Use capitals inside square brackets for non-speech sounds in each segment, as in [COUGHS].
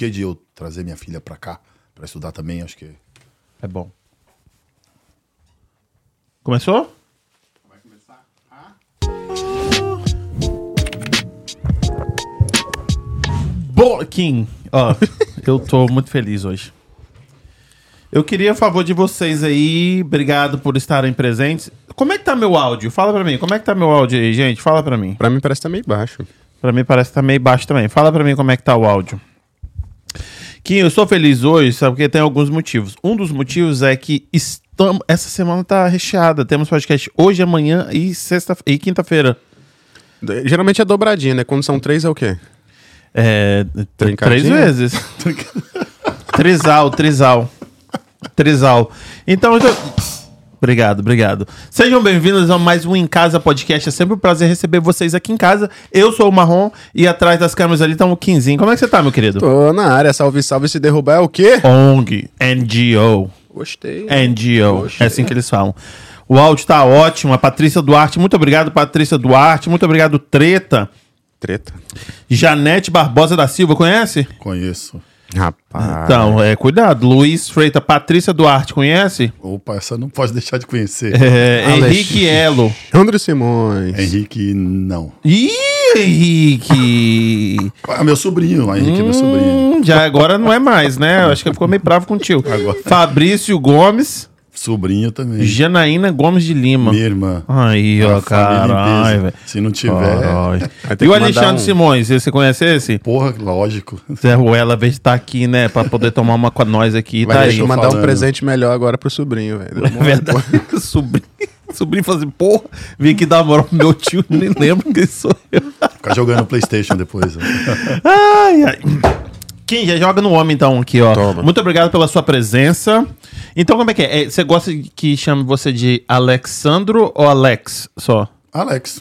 porquê de eu trazer minha filha pra cá, pra estudar também, acho que... É bom. Começou? Vai começar? Boa, Kim. Ó, [LAUGHS] eu tô muito feliz hoje. Eu queria a favor de vocês aí, obrigado por estarem presentes. Como é que tá meu áudio? Fala pra mim, como é que tá meu áudio aí, gente? Fala pra mim. Pra mim parece que tá meio baixo. Pra mim parece que tá meio baixo também. Fala pra mim como é que tá o áudio. Kim, eu sou feliz hoje, sabe? Porque tem alguns motivos. Um dos motivos é que estamos, essa semana tá recheada. Temos podcast hoje, amanhã e sexta e quinta-feira. Geralmente é dobradinha, né? Quando são três é o quê? É, três vezes. [LAUGHS] trisal, trisal. Trisal. Então, eu tô- Obrigado, obrigado. Sejam bem-vindos a mais um Em Casa Podcast. É sempre um prazer receber vocês aqui em casa. Eu sou o Marrom e atrás das câmeras ali tá o Quinzinho. Como é que você tá, meu querido? Tô na área, salve, salve, se derrubar é o quê? ONG, NGO. Gostei. NGO. Gostei. É assim que eles falam. O áudio tá ótimo. A Patrícia Duarte, muito obrigado, Patrícia Duarte. Muito obrigado, Treta. Treta. Janete Barbosa da Silva, conhece? Conheço. Rapaz. Então, é, cuidado. Luiz Freitas, Patrícia Duarte, conhece? Opa, essa não pode deixar de conhecer. É. Henrique Elo. André Simões. Henrique, não. Ih, Henrique! Ah, meu sobrinho, Henrique é meu sobrinho. Hum, já agora não é mais, né? Eu acho que ele ficou meio bravo com o tio. Agora. Fabrício Gomes, Sobrinho também. Janaína Gomes de Lima. Minha irmã. Aí, ó, caralho, velho. Se não tiver, E o Alexandre um- Simões, você conhece esse? porra, lógico. Zé Ruela, vez de tá aqui, né? Pra poder tomar uma com nós aqui. Vai tá aí. mandar falando. um presente melhor agora pro sobrinho, velho. É [LAUGHS] verdade. [LAUGHS] sobrinho, sobrinho falou assim, porra, vim aqui dar moral pro meu tio, nem lembro quem sou eu. Ficar jogando Playstation depois. né? Ai, ai. Quem já joga no homem, então, aqui, ó. Toma. Muito obrigado pela sua presença. Então, como é que é? É, Você gosta que chame você de Alexandro ou Alex só? Alex.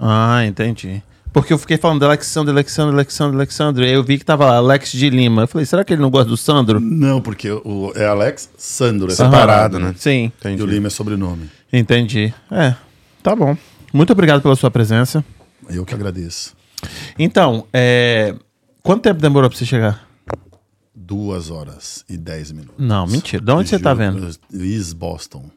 Ah, entendi. Porque eu fiquei falando de Alexandre, Alexandre, Alexandre, Alexandre. Aí eu vi que tava lá, Alex de Lima. Eu falei, será que ele não gosta do Sandro? Não, porque o, é Alex Sandro. É Separado, né? Sim, E o Entendi. Lima é sobrenome. entendi. É, tá bom. Muito obrigado pela sua presença. Eu que agradeço. Então, é... quanto tempo demorou pra você chegar? Duas horas e dez minutos. Não, mentira. De onde você tá vendo? East Boston.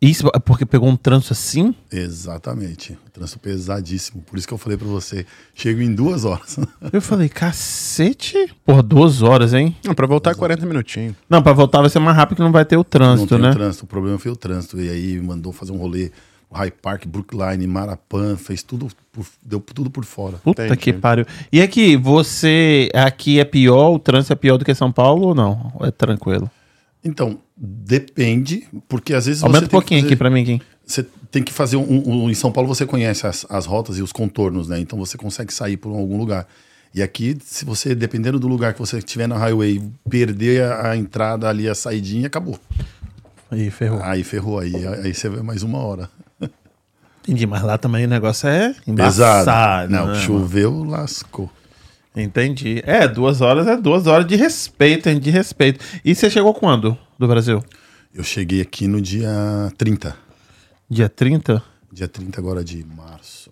Isso é porque pegou um trânsito assim? Exatamente. Trânsito pesadíssimo. Por isso que eu falei pra você. Chego em duas horas. [LAUGHS] Eu falei, cacete? Porra, duas horas, hein? Não, pra voltar é 40 minutinhos. Não, pra voltar vai ser mais rápido que não vai ter o Não trânsito, tem né? o trânsito. O problema foi o trânsito. E aí mandou fazer um rolê. High Park, Brookline, Marapan. Fez tudo. Por, deu tudo por fora. Puta Entendi. que pariu. E aqui, você. Aqui é pior, o trânsito é pior do que São Paulo ou não? Ou é tranquilo? Então, depende. Porque às vezes Aumenta você um tem pouquinho que aqui fazer- pra mim, aqui. Você tem que fazer um, um- Em São Paulo você conhece as, as rotas e os contornos, né? Então você consegue sair por algum lugar. E aqui, se você, dependendo do lugar que você estiver na highway, perder a, a entrada ali, a saidinha, acabou. Aí, ferrou. Aí ferrou, aí, aí você vai mais uma hora. Entendi, mas lá também o negócio é Pesado. embaçado. Não, né, choveu, lascou. Entendi. É, duas horas é duas horas de respeito, hein? De respeito. E você chegou quando do Brasil? Eu cheguei aqui no dia 30. Dia 30? Dia 30 agora de março.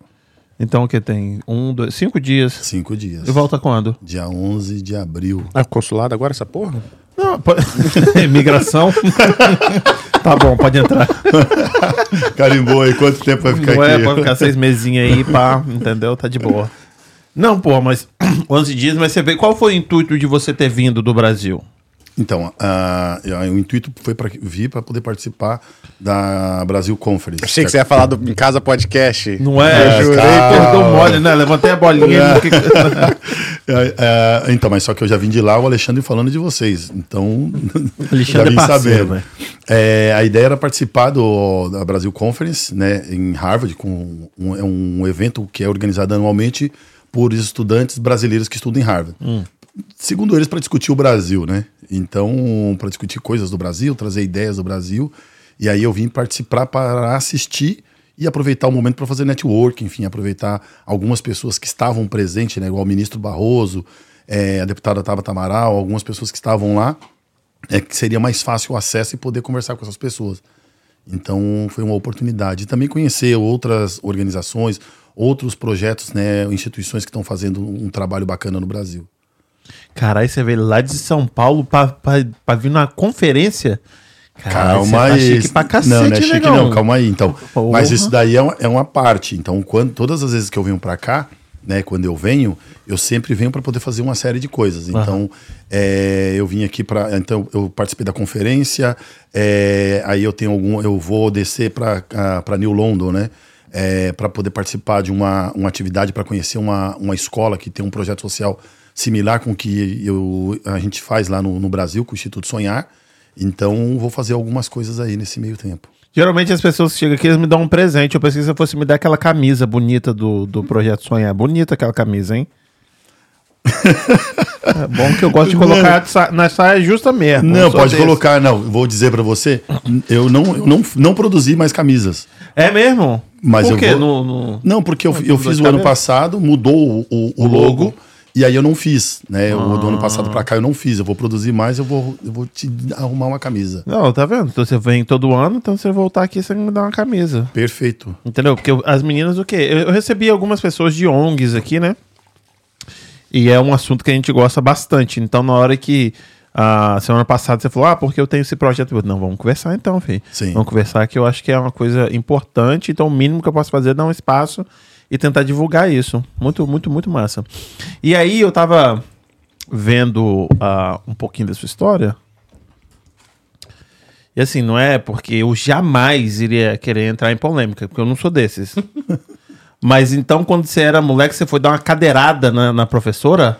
Então o que tem? Um, dois, cinco dias. Cinco dias. E volta quando? Dia 11 de abril. Ah, consulado agora essa porra? Não, pode... [LAUGHS] Imigração. [LAUGHS] tá bom, pode entrar. [LAUGHS] Carimbou aí, quanto tempo vai ficar Não é, aqui? pode ficar seis mesinhos aí, pá, entendeu? Tá de boa. Não, pô, mas [CLEARS THROAT] 11 dias, mas você vê, qual foi o intuito de você ter vindo do Brasil? Então, ah, o intuito foi para vir para poder participar da Brasil Conference. Achei que você ia falar do Em Casa Podcast. Não é? Eu jurei, deu mole, né? Levantei a bolinha. porque- [LAUGHS] É, é, então, mas só que eu já vim de lá, o Alexandre falando de vocês. Então, [LAUGHS] Alexandre já vim é parceiro, sabendo. né? É, a ideia era participar do, da Brasil Conference, né, em Harvard, com um, é um evento que é organizado anualmente por estudantes brasileiros que estudam em Harvard. Segundo eles, para discutir o Brasil, né? Então, para discutir coisas do Brasil, trazer ideias do Brasil. E aí eu vim participar para assistir e aproveitar o momento para fazer network, enfim, aproveitar algumas pessoas que estavam presentes, né? Igual o ministro Barroso, é, a deputada Tabata Amaral, algumas pessoas que estavam lá, é que seria mais fácil o acesso e poder conversar com essas pessoas. Então foi uma oportunidade. E também conhecer outras organizações, outros projetos, né, instituições que estão fazendo um trabalho bacana no Brasil. Caralho, você veio lá de São Paulo pra, pra, pra vir numa conferência? Caralho, Calma tá aí. chique pra cacete, não, não é chique não, calma aí. Então, Porra. mas isso daí é uma, é uma parte. Então, quando, todas as vezes que eu venho pra cá, né, quando eu venho, eu sempre venho para poder fazer uma série de coisas. Então, é, eu vim aqui para, então eu participei da conferência. é, aí eu tenho algum, eu vou descer para para New London, né? para poder participar de uma, uma atividade para conhecer uma, uma escola que tem um projeto social similar com o que eu, a gente faz lá no, no Brasil, com o Instituto Sonhar. Então, vou fazer algumas coisas aí nesse meio tempo. Geralmente as pessoas chegam aqui eles me dão um presente. Eu pensei que você fosse me dar aquela camisa bonita do, do Projeto Sonhar. Bonita aquela camisa, hein? [LAUGHS] é bom que eu gosto de colocar sa- na saia justa mesmo. Não, pode desse. colocar, não. Vou dizer pra você, eu não, eu não, não produzi mais camisas. É mesmo? Mas Por eu quê? vou- No, no- Não, porque eu, eu fiz o ano passado, mudou o, o- o logo, e aí eu não fiz, né? O do ano Ah. passado pra cá eu não fiz. Eu vou produzir mais, eu vou, eu vou te arrumar uma camisa. Não, tá vendo? Então você vem todo ano, então você voltar aqui, você me dá uma camisa. Perfeito. Entendeu? Porque eu- as meninas, o quê? Eu, eu recebi algumas pessoas de ONGs aqui, né? E é um assunto que a gente gosta bastante. Então, na hora que a semana passada você falou, ah, porque eu tenho esse projeto. Eu, não, vamos conversar então, filho. Sim. Vamos conversar que eu acho que é uma coisa importante. Então, o mínimo que eu posso fazer é dar um espaço e tentar divulgar isso. Muito, muito, muito massa. E aí, eu tava vendo ah, um pouquinho da sua história. E assim, não é porque eu jamais iria querer entrar em polêmica, porque eu não sou desses. [LAUGHS] Mas então, quando você era moleque, você foi dar uma cadeirada na, na professora?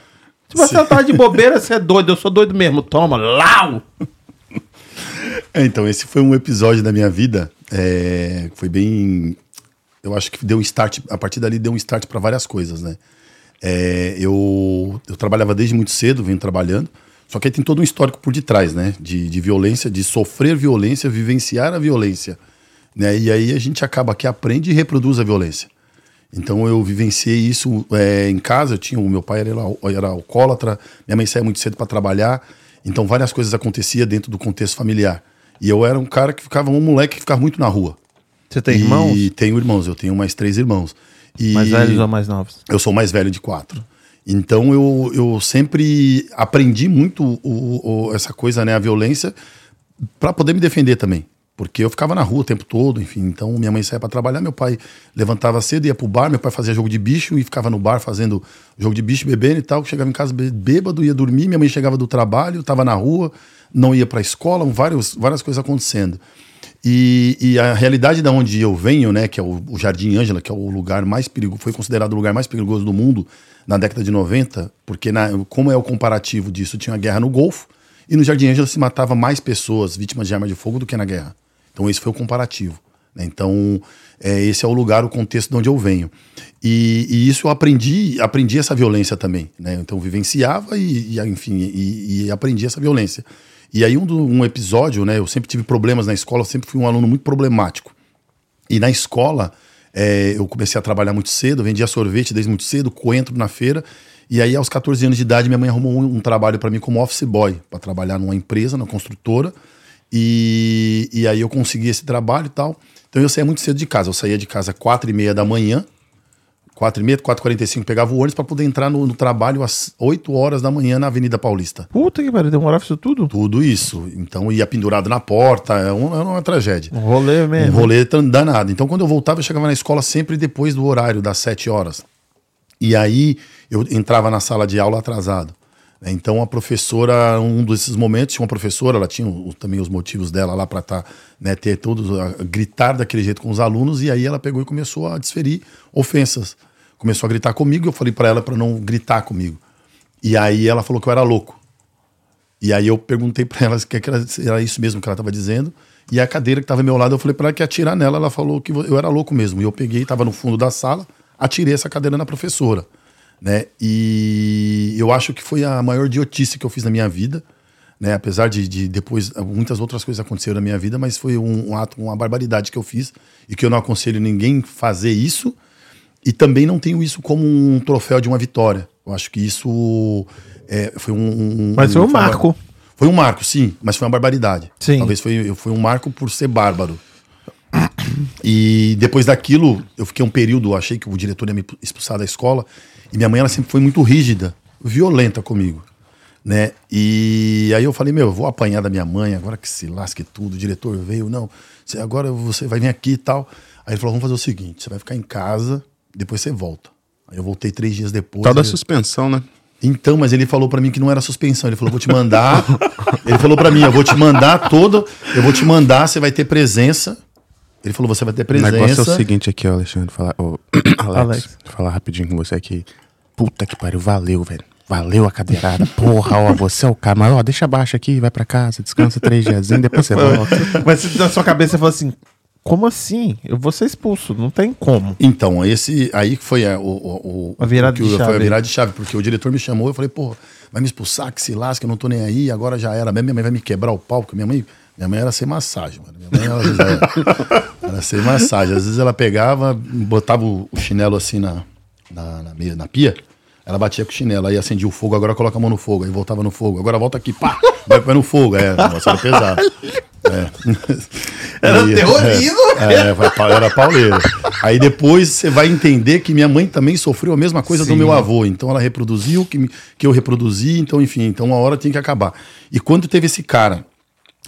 Se você tava de bobeira, você é doido. Eu sou doido mesmo. Toma, lau! É, então, esse foi um episódio da minha vida. é, foi bem. Eu acho que deu um start. A partir dali deu um start para várias coisas, né? É, eu, eu trabalhava desde muito cedo, venho trabalhando. Só que aí tem todo um histórico por detrás, né? De, de violência, de sofrer violência, vivenciar a violência. Né? E aí a gente acaba que aprende e reproduz a violência. Então eu vivenciei isso é, em casa. Eu tinha o meu pai era, era alcoólatra, minha mãe saía muito cedo para trabalhar. Então várias coisas aconteciam dentro do contexto familiar. E eu era um cara que ficava um moleque que ficava muito na rua. Você tem e irmãos? tenho irmãos. Eu tenho mais três irmãos. E Mais velhos ou mais novos? eu sou mais velho de quatro. Então eu, eu sempre aprendi muito o, o- essa coisa, né, a violência, para poder me defender também. Porque eu ficava na rua o tempo todo, enfim. Então minha mãe saía para trabalhar, meu pai levantava cedo, ia pro bar, meu pai fazia jogo de bicho e ficava no bar fazendo jogo de bicho, bebendo e tal. Chegava em casa bê- bêbado, ia dormir, minha mãe chegava do trabalho, tava na rua, não ia para a escola, vários, várias coisas acontecendo. E, e a realidade da onde eu venho, né, que é o, o Jardim Ângela, que é o lugar mais perigoso, foi considerado o lugar mais perigoso do mundo na década de 90, porque na, como é o comparativo disso, tinha a guerra no Golfo, e no Jardim Ângela se matava mais pessoas vítimas de arma de fogo do que na guerra. Então esse foi o comparativo. né? Então é, esse é o lugar, o contexto de onde eu venho. E, e isso eu aprendi, aprendi essa violência também. Né? Então vivenciava e, e, enfim, e aprendi essa violência. E aí um, do- um episódio, né? Eu sempre tive problemas na escola, eu sempre fui um aluno muito problemático. E na escola, é, eu comecei a trabalhar muito cedo, vendia sorvete desde muito cedo, coentro na feira. E aí, aos 14 anos de idade, minha mãe arrumou um, um trabalho para mim como office boy, para trabalhar numa empresa, na construtora. E, e aí eu consegui esse trabalho e tal. Então eu saía muito cedo de casa. Eu saía de casa às 4 e meia da manhã, 4 e meia, 4 e 45 pegava o ônibus para poder entrar no, no trabalho às 8 horas da manhã na Avenida Paulista. Puta que pariu, demorava isso tudo? Tudo isso. Então ia pendurado na porta, é uma, é uma tragédia. Um rolê Um mesmo. rolê tão danado. Então, quando eu voltava, eu chegava na escola sempre depois do horário, das 7 horas. E aí, eu entrava na sala de aula atrasado. Então, a professora, um desses momentos, tinha uma professora, ela tinha o- também os motivos dela lá para tá, né, ter todos, gritar daquele jeito com os alunos, e aí ela pegou e começou a desferir ofensas. Começou a gritar comigo, eu falei para ela para não gritar comigo. E aí ela falou que eu era louco. E aí eu perguntei pra ela se era, isso mesmo que ela estava dizendo. E a cadeira que estava ao meu lado, eu falei pra ela que atirar nela. Ela falou que eu era louco mesmo. E eu peguei, estava no fundo da sala, atirei essa cadeira na professora. Né? E eu acho que foi a maior idiotice que eu fiz na minha vida. Né? Apesar de, de depois muitas outras coisas aconteceram na minha vida, mas foi um, um ato, uma barbaridade que eu fiz e que eu não aconselho ninguém fazer isso. E também não tenho isso como um troféu de uma vitória. Eu acho que isso é, foi um, um- Mas foi um marco. Foi um marco, sim, mas foi uma barbaridade. Sim. Talvez foi, foi um marco por ser bárbaro. E depois daquilo, eu fiquei um período, achei que o diretor ia me expulsar da escola. E minha mãe, ela sempre foi muito rígida, violenta comigo. né? E aí eu falei, meu, eu vou apanhar da minha mãe, agora que se lasque tudo, o diretor veio, não, agora você vai vir aqui e tal. Aí ele falou, vamos fazer o seguinte, você vai ficar em casa, depois você volta. Aí eu voltei três dias depois. Tal da ele- suspensão, né? Então, mas ele falou pra mim que não era suspensão. Ele falou, vou te mandar. [LAUGHS] ele falou pra mim, eu vou te mandar todo. Eu vou te mandar, você vai ter presença. Ele falou, você vai ter O presença. negócio é o seguinte aqui, ó, Alexandre. Falar, [CLEARS THROAT] Alex, Alex. falar rapidinho com você aqui. Puta que pariu, valeu, velho. Valeu a cadeirada. [LAUGHS] Porra, ó, você é o cara. Mas, ó, deixa abaixo aqui, vai pra casa, descansa três dias, depois você volta. [LAUGHS] Mas na sua cabeça você falou assim: como assim? Eu vou ser expulso, não tem como. Então, esse aí que foi a, o, o, o- A virada que de o- chave. Foi a virada de chave, porque o diretor me chamou, eu falei, pô, vai me expulsar, que se lasca, eu não tô nem aí, agora já era. Minha mãe vai me quebrar o porque minha mãe, minha mãe era sem massagem, mano. Minha mãe era, era sem massagem. Às vezes ela pegava, botava o, chinelo assim na, na, na, meia- na pia, ela batia com o chinelo, aí acendia o fogo, agora coloca a mão no fogo, aí voltava no fogo, agora volta aqui, pá, vai pôr no fogo. É, o negócio era pesado. É. [LAUGHS] Era Aí, terrorismo, É, é, era pauleira. Aí depois você vai entender que minha mãe também sofreu a mesma coisa do Sim. meu avô. Então ela reproduziu que, que eu reproduzi, então enfim, então uma hora tem que acabar. E quando teve esse cara,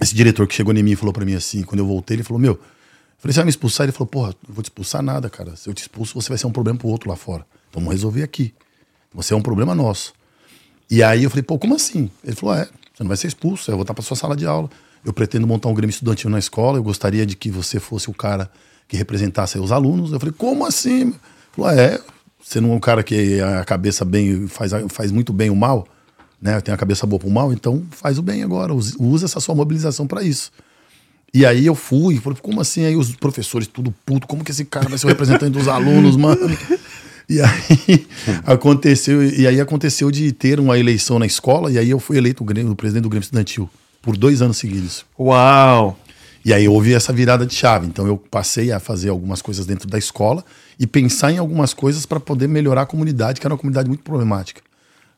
esse diretor que chegou em mim e falou pra mim assim, quando eu voltei, ele falou: Meu, eu falei, você vai me expulsar? Ele falou: Porra, não vou te expulsar nada, cara. Se eu te expulso, você vai ser um problema pro outro lá fora. Então vamos resolver aqui. Você é um problema nosso. E aí eu falei, pô, como assim? Ele falou, é, você não vai ser expulso, eu vou voltar para sua sala de aula. Eu pretendo montar um grêmio estudantil na escola, eu gostaria de que você fosse o cara que representasse os alunos. Eu falei, como assim? Ele falou, é, você não é um cara que a cabeça bem, faz, faz muito bem o mal, né? Tem a cabeça boa pro mal, então faz o bem agora, usa essa sua mobilização para isso. E aí eu fui, falei, como assim? Aí os professores tudo puto, como que esse cara vai ser o representante dos alunos, mano? E aí [LAUGHS] aconteceu, e aí aconteceu de ter uma eleição na escola, e aí eu fui eleito o, Grêmio, o presidente do Grêmio Estudantil por dois anos seguidos. Uau! E aí houve essa virada de chave. Então eu passei a fazer algumas coisas dentro da escola e pensar em algumas coisas para poder melhorar a comunidade, que era uma comunidade muito problemática.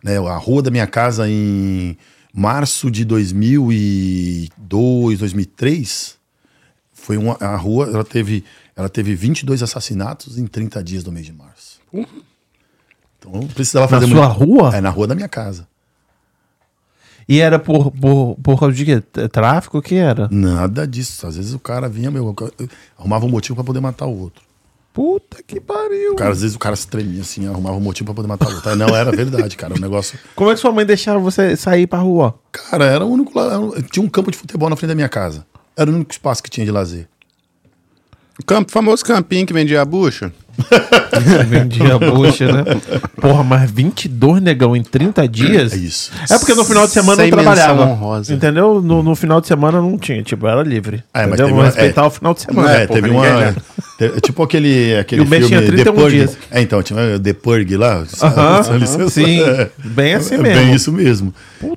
Né? A rua da minha casa em março de 2002, 2003, foi uma a rua, ela teve, ela teve 22 assassinatos em 30 dias do mês de março. Então eu precisava Na fazer sua muito- rua? É, na rua da minha casa. E era por, por, por causa de quê? Tráfico? O que era? Nada disso. Às vezes o cara vinha, meu, arrumava um motivo para poder matar o outro. Puta que pariu. Cara, às vezes o cara se tremia assim, arrumava um motivo pra poder matar o outro. Não, era verdade, cara. O negócio. [LAUGHS] Como é que sua mãe deixava você sair pra rua? Cara, era o único. Tinha um campo de futebol na frente da minha casa. Era o único espaço que tinha de lazer. O campo, famoso campinho que vendia a bucha. [LAUGHS] Vendia bucha, né? Porra, mas 22 negão em 30 dias? É isso. É porque no final de semana Sem não trabalhava. honrosa. Entendeu? No, no final de semana não tinha, tipo, era livre. É, mas entendeu? teve Vamos uma- respeitar é. o final de semana. é, porra, teve uma. já- te- tipo aquele, aquele filme tinha The 31 Purge. dias. É, então, tinha The Purge lá. Com licença. sim. É. Bem assim É mesmo. Bem isso mesmo.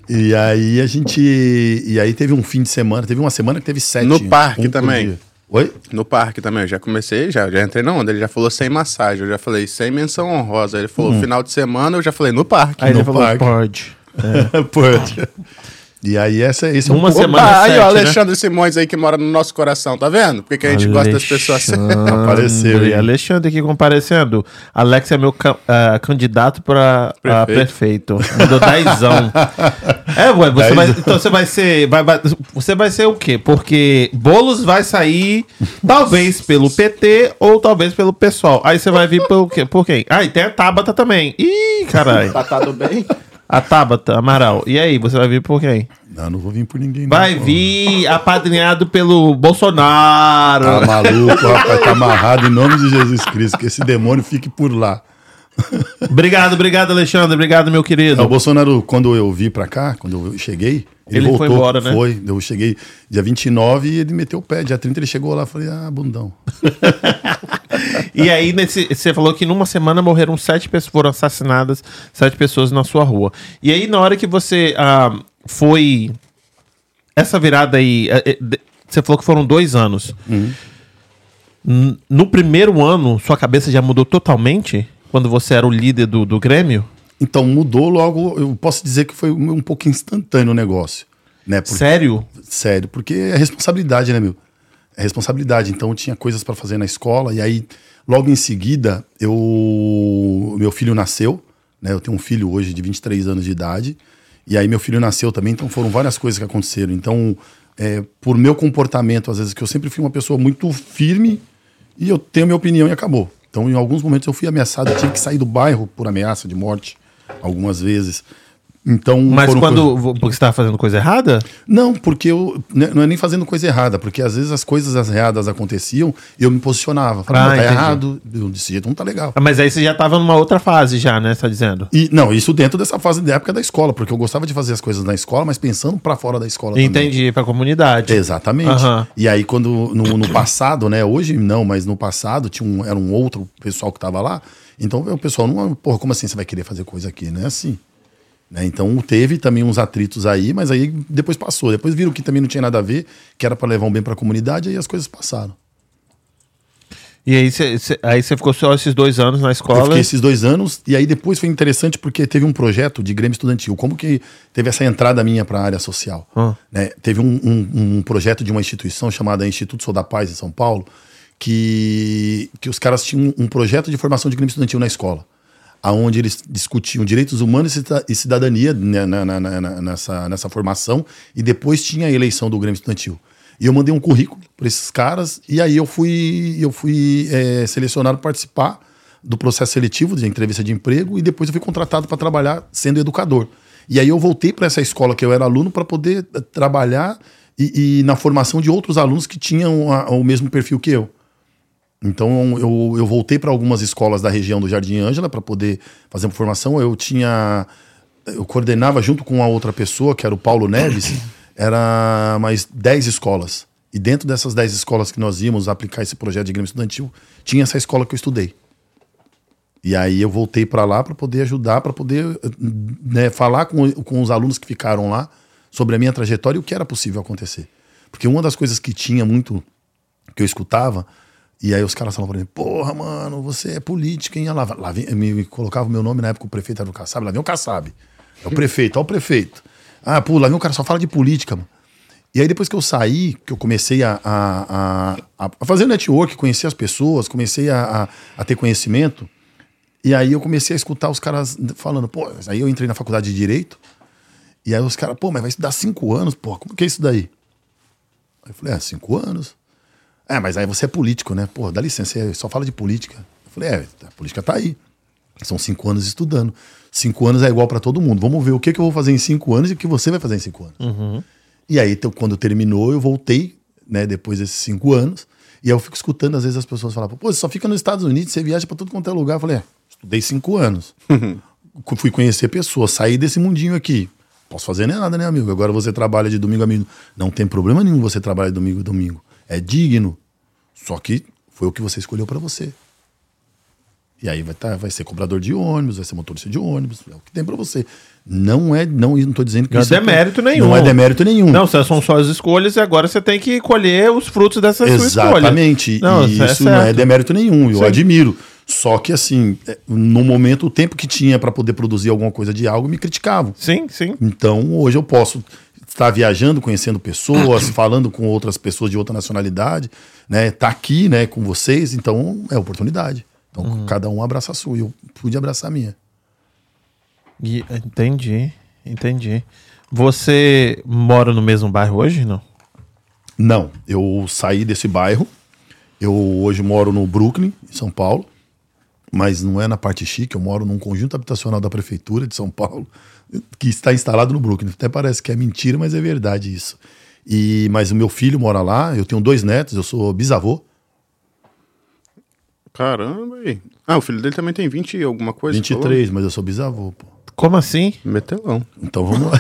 E aí a gente. E aí teve um fim de semana, teve uma semana que teve sete. No parque por também. dia. Oi? No parque também, eu já comecei, já, já entrei na onda. Ele já falou sem massagem, eu já falei sem menção honrosa. Ele falou final de semana, eu já falei no parque. Aí ele no falou, parque. pode. [LAUGHS] Purge. [LAUGHS] E aí essa, esse é um Uma pouco- semana Opa, aí, sete, ó, né? Alexandre Simões aí que mora no nosso coração, tá vendo? Porque que a gente gosta das pessoas assim. Apareceu aí. Alexandre aqui comparecendo. Alex é meu ca- ah, candidato para prefeito. Prefeito. Mandou dezão. [LAUGHS] é, ué, você vai, Dezão. então você vai ser. Vai, vai- você vai ser o quê? Porque Boulos vai sair, talvez pelo PT ou talvez pelo pessoal. Aí você vai vir pelo quê? Por quem? Ah, e tem a Tabata também. Ih, caralho. Tá tudo bem? A Tabata, Amaral. E aí, você vai vir por quem? Não, não vou vir por ninguém. não, Vai pô. vir apadrinhado pelo Bolsonaro. Tá maluco, rapaz, tá amarrado em nome de Jesus Cristo, que esse demônio fique por lá. Obrigado, obrigado, Alexandre. Obrigado, meu querido. O Bolsonaro, quando eu vi pra cá, quando eu cheguei, ele, Ele foi voltou. embora, né? Foi, eu cheguei dia 29 e ele meteu o pé. Dia 30 ele chegou lá, falei, ah, bundão. [LAUGHS] E aí, nesse, você falou que numa semana morreram sete pessoas, foram assassinadas, sete pessoas na sua rua. E aí, na hora que você ah, foi. Essa virada aí. eh, de- Você falou que foram dois anos. N- No primeiro ano, sua cabeça já mudou totalmente? Quando você era o líder do, do Grêmio? Então mudou logo, eu posso dizer que foi um pouco instantâneo o negócio. Né? Porque- Sério? Sério, porque é responsabilidade, né, meu? É responsabilidade. Então eu tinha coisas pra fazer na escola e aí logo em seguida eu meu filho nasceu, né? Eu tenho um filho hoje de 23 anos de idade E aí meu filho nasceu também, então foram várias coisas que aconteceram. Então, é, por meu comportamento, às vezes, que eu sempre fui uma pessoa muito firme e eu tenho minha opinião e acabou. Então, em alguns momentos eu fui ameaçado, eu tive que sair do bairro por ameaça de morte, algumas vezes. Então, Mas quando. Porque você tava fazendo coisa errada? não, porque eu né, não é nem fazendo coisa errada, porque às vezes as coisas erradas aconteciam e eu me posicionava. Falava, Ah, não, tá entendi. errado, desse jeito não tá legal. Ah, Mas aí você já tava numa outra fase, já, né? Tá dizendo? E não, isso dentro dessa fase da época da escola, porque eu gostava de fazer as coisas na escola, mas pensando pra fora da escola. Entendi, pra comunidade. Exatamente. Aham. E aí, quando no, no passado, né? Hoje não, mas no passado tinha um, era um outro pessoal que tava lá. Então o pessoal não. Porra, como assim você vai querer fazer coisa aqui? Não é assim. Né? Então teve também uns atritos aí, mas aí depois passou. Depois viram que também não tinha nada a ver, que era pra levar um bem pra comunidade, aí as coisas passaram. E aí você, aí ficou só esses dois anos na Eu escola. fiquei esses dois anos, e aí depois foi interessante porque teve um projeto de Grêmio Estudantil. Como que teve essa entrada minha para a área social? Ah. Né? Teve um, um- um projeto de uma instituição chamada Instituto Sou da Paz, em São Paulo, que, que os caras tinham um projeto de formação de Grêmio Estudantil na escola, aonde eles discutiam direitos humanos e cida- cidadania né, na- na- na- nessa, nessa formação, e depois tinha a eleição do Grêmio Estudantil. E eu mandei um currículo para esses caras, e aí eu fui, eu fui é, selecionado para participar do processo seletivo de entrevista de emprego, e depois eu fui contratado para trabalhar sendo educador. E aí eu voltei para essa escola que eu era aluno para poder eh, trabalhar e, e na formação de outros alunos que tinham a- o mesmo perfil que eu. Então eu, eu voltei para algumas escolas da região do Jardim Ângela para poder fazer uma formação. Eu tinha. Eu coordenava junto com a outra pessoa, que era o Paulo Neves, [COUGHS] era mais 10 escolas. E dentro dessas 10 escolas que nós íamos aplicar esse projeto de Grêmio Estudantil, tinha essa escola que eu estudei. E aí eu voltei para lá para poder ajudar, para poder né, falar com, com os alunos que ficaram lá sobre a minha trajetória e o que era possível acontecer. Porque uma das coisas que tinha muito, que eu escutava, e aí os caras falavam pra mim, porra, mano, você é político, hein? Olha Lá, lá vem, me, me colocava o meu nome na época, o prefeito era o Kassab, lá vem o Kassab. É o [LAUGHS] prefeito, ó o prefeito. Ah, pô, lá vem o cara só fala de política, mano. E aí depois que eu saí, que eu comecei a, a, a, a fazer network, conhecer as pessoas, comecei a, a, ter conhecimento, e aí eu comecei a escutar os caras falando, pô, aí eu entrei na faculdade de Direito, e aí os caras, pô, mas vai estudar cinco anos, pô, como que é isso daí? Aí eu falei, é, cinco anos? É, mas aí você é político, né? Pô, dá licença, você só fala de política. Eu falei, é, a política tá aí. São cinco anos estudando. Cinco anos é igual para todo mundo. Vamos ver o que, que eu vou fazer em cinco anos e o que você vai fazer em cinco anos. E aí, então, quando terminou, eu voltei, né, depois desses cinco anos, e aí eu fico escutando, às vezes, as pessoas falam, pô, você só fica nos Estados Unidos, você viaja para tudo quanto é lugar. Eu falei, é, estudei cinco anos. Fui conhecer pessoas, saí desse mundinho aqui. Posso fazer nem nada, né, amigo? Agora você trabalha de domingo a domingo. Não tem problema nenhum você trabalhar de domingo a domingo. É digno. Só que foi o que você escolheu para você. E aí vai, tá, vai ser cobrador de ônibus, vai ser motorista de ônibus, é o que tem para você. Não é, não, não tô dizendo que Não é isso demérito nenhum. Não é demérito nenhum. Não, são só as escolhas e agora você tem que colher os frutos dessa sua escolha. Exatamente. Não, e isso é isso não é demérito nenhum, eu Sim. admiro. Só que assim, é, no momento, o tempo que tinha para poder produzir alguma coisa de algo, me criticavam. Sim, sim. Então, hoje eu posso estar viajando, conhecendo pessoas, [COUGHS] falando com outras pessoas de outra nacionalidade, né? Tá aqui, né, com vocês, então é oportunidade. Então, Uhum. cada um abraça a sua. e Eu pude abraçar a minha. E- entendi, entendi. Você mora no mesmo bairro hoje, não? Não, eu saí desse bairro. Eu hoje moro no Brooklyn, em São Paulo, mas não é na parte chique. Eu moro num conjunto habitacional da prefeitura de São Paulo que está instalado no Brooklyn. Até parece que é mentira, mas é verdade isso. E mas o meu filho mora lá. Eu tenho dois netos. Eu sou bisavô, Caramba, aí. Ah, o filho dele também tem 20 e alguma coisa? você 23, mas eu sou bisavô. Pô. Como assim? falou? Metelão. Então vamos lá.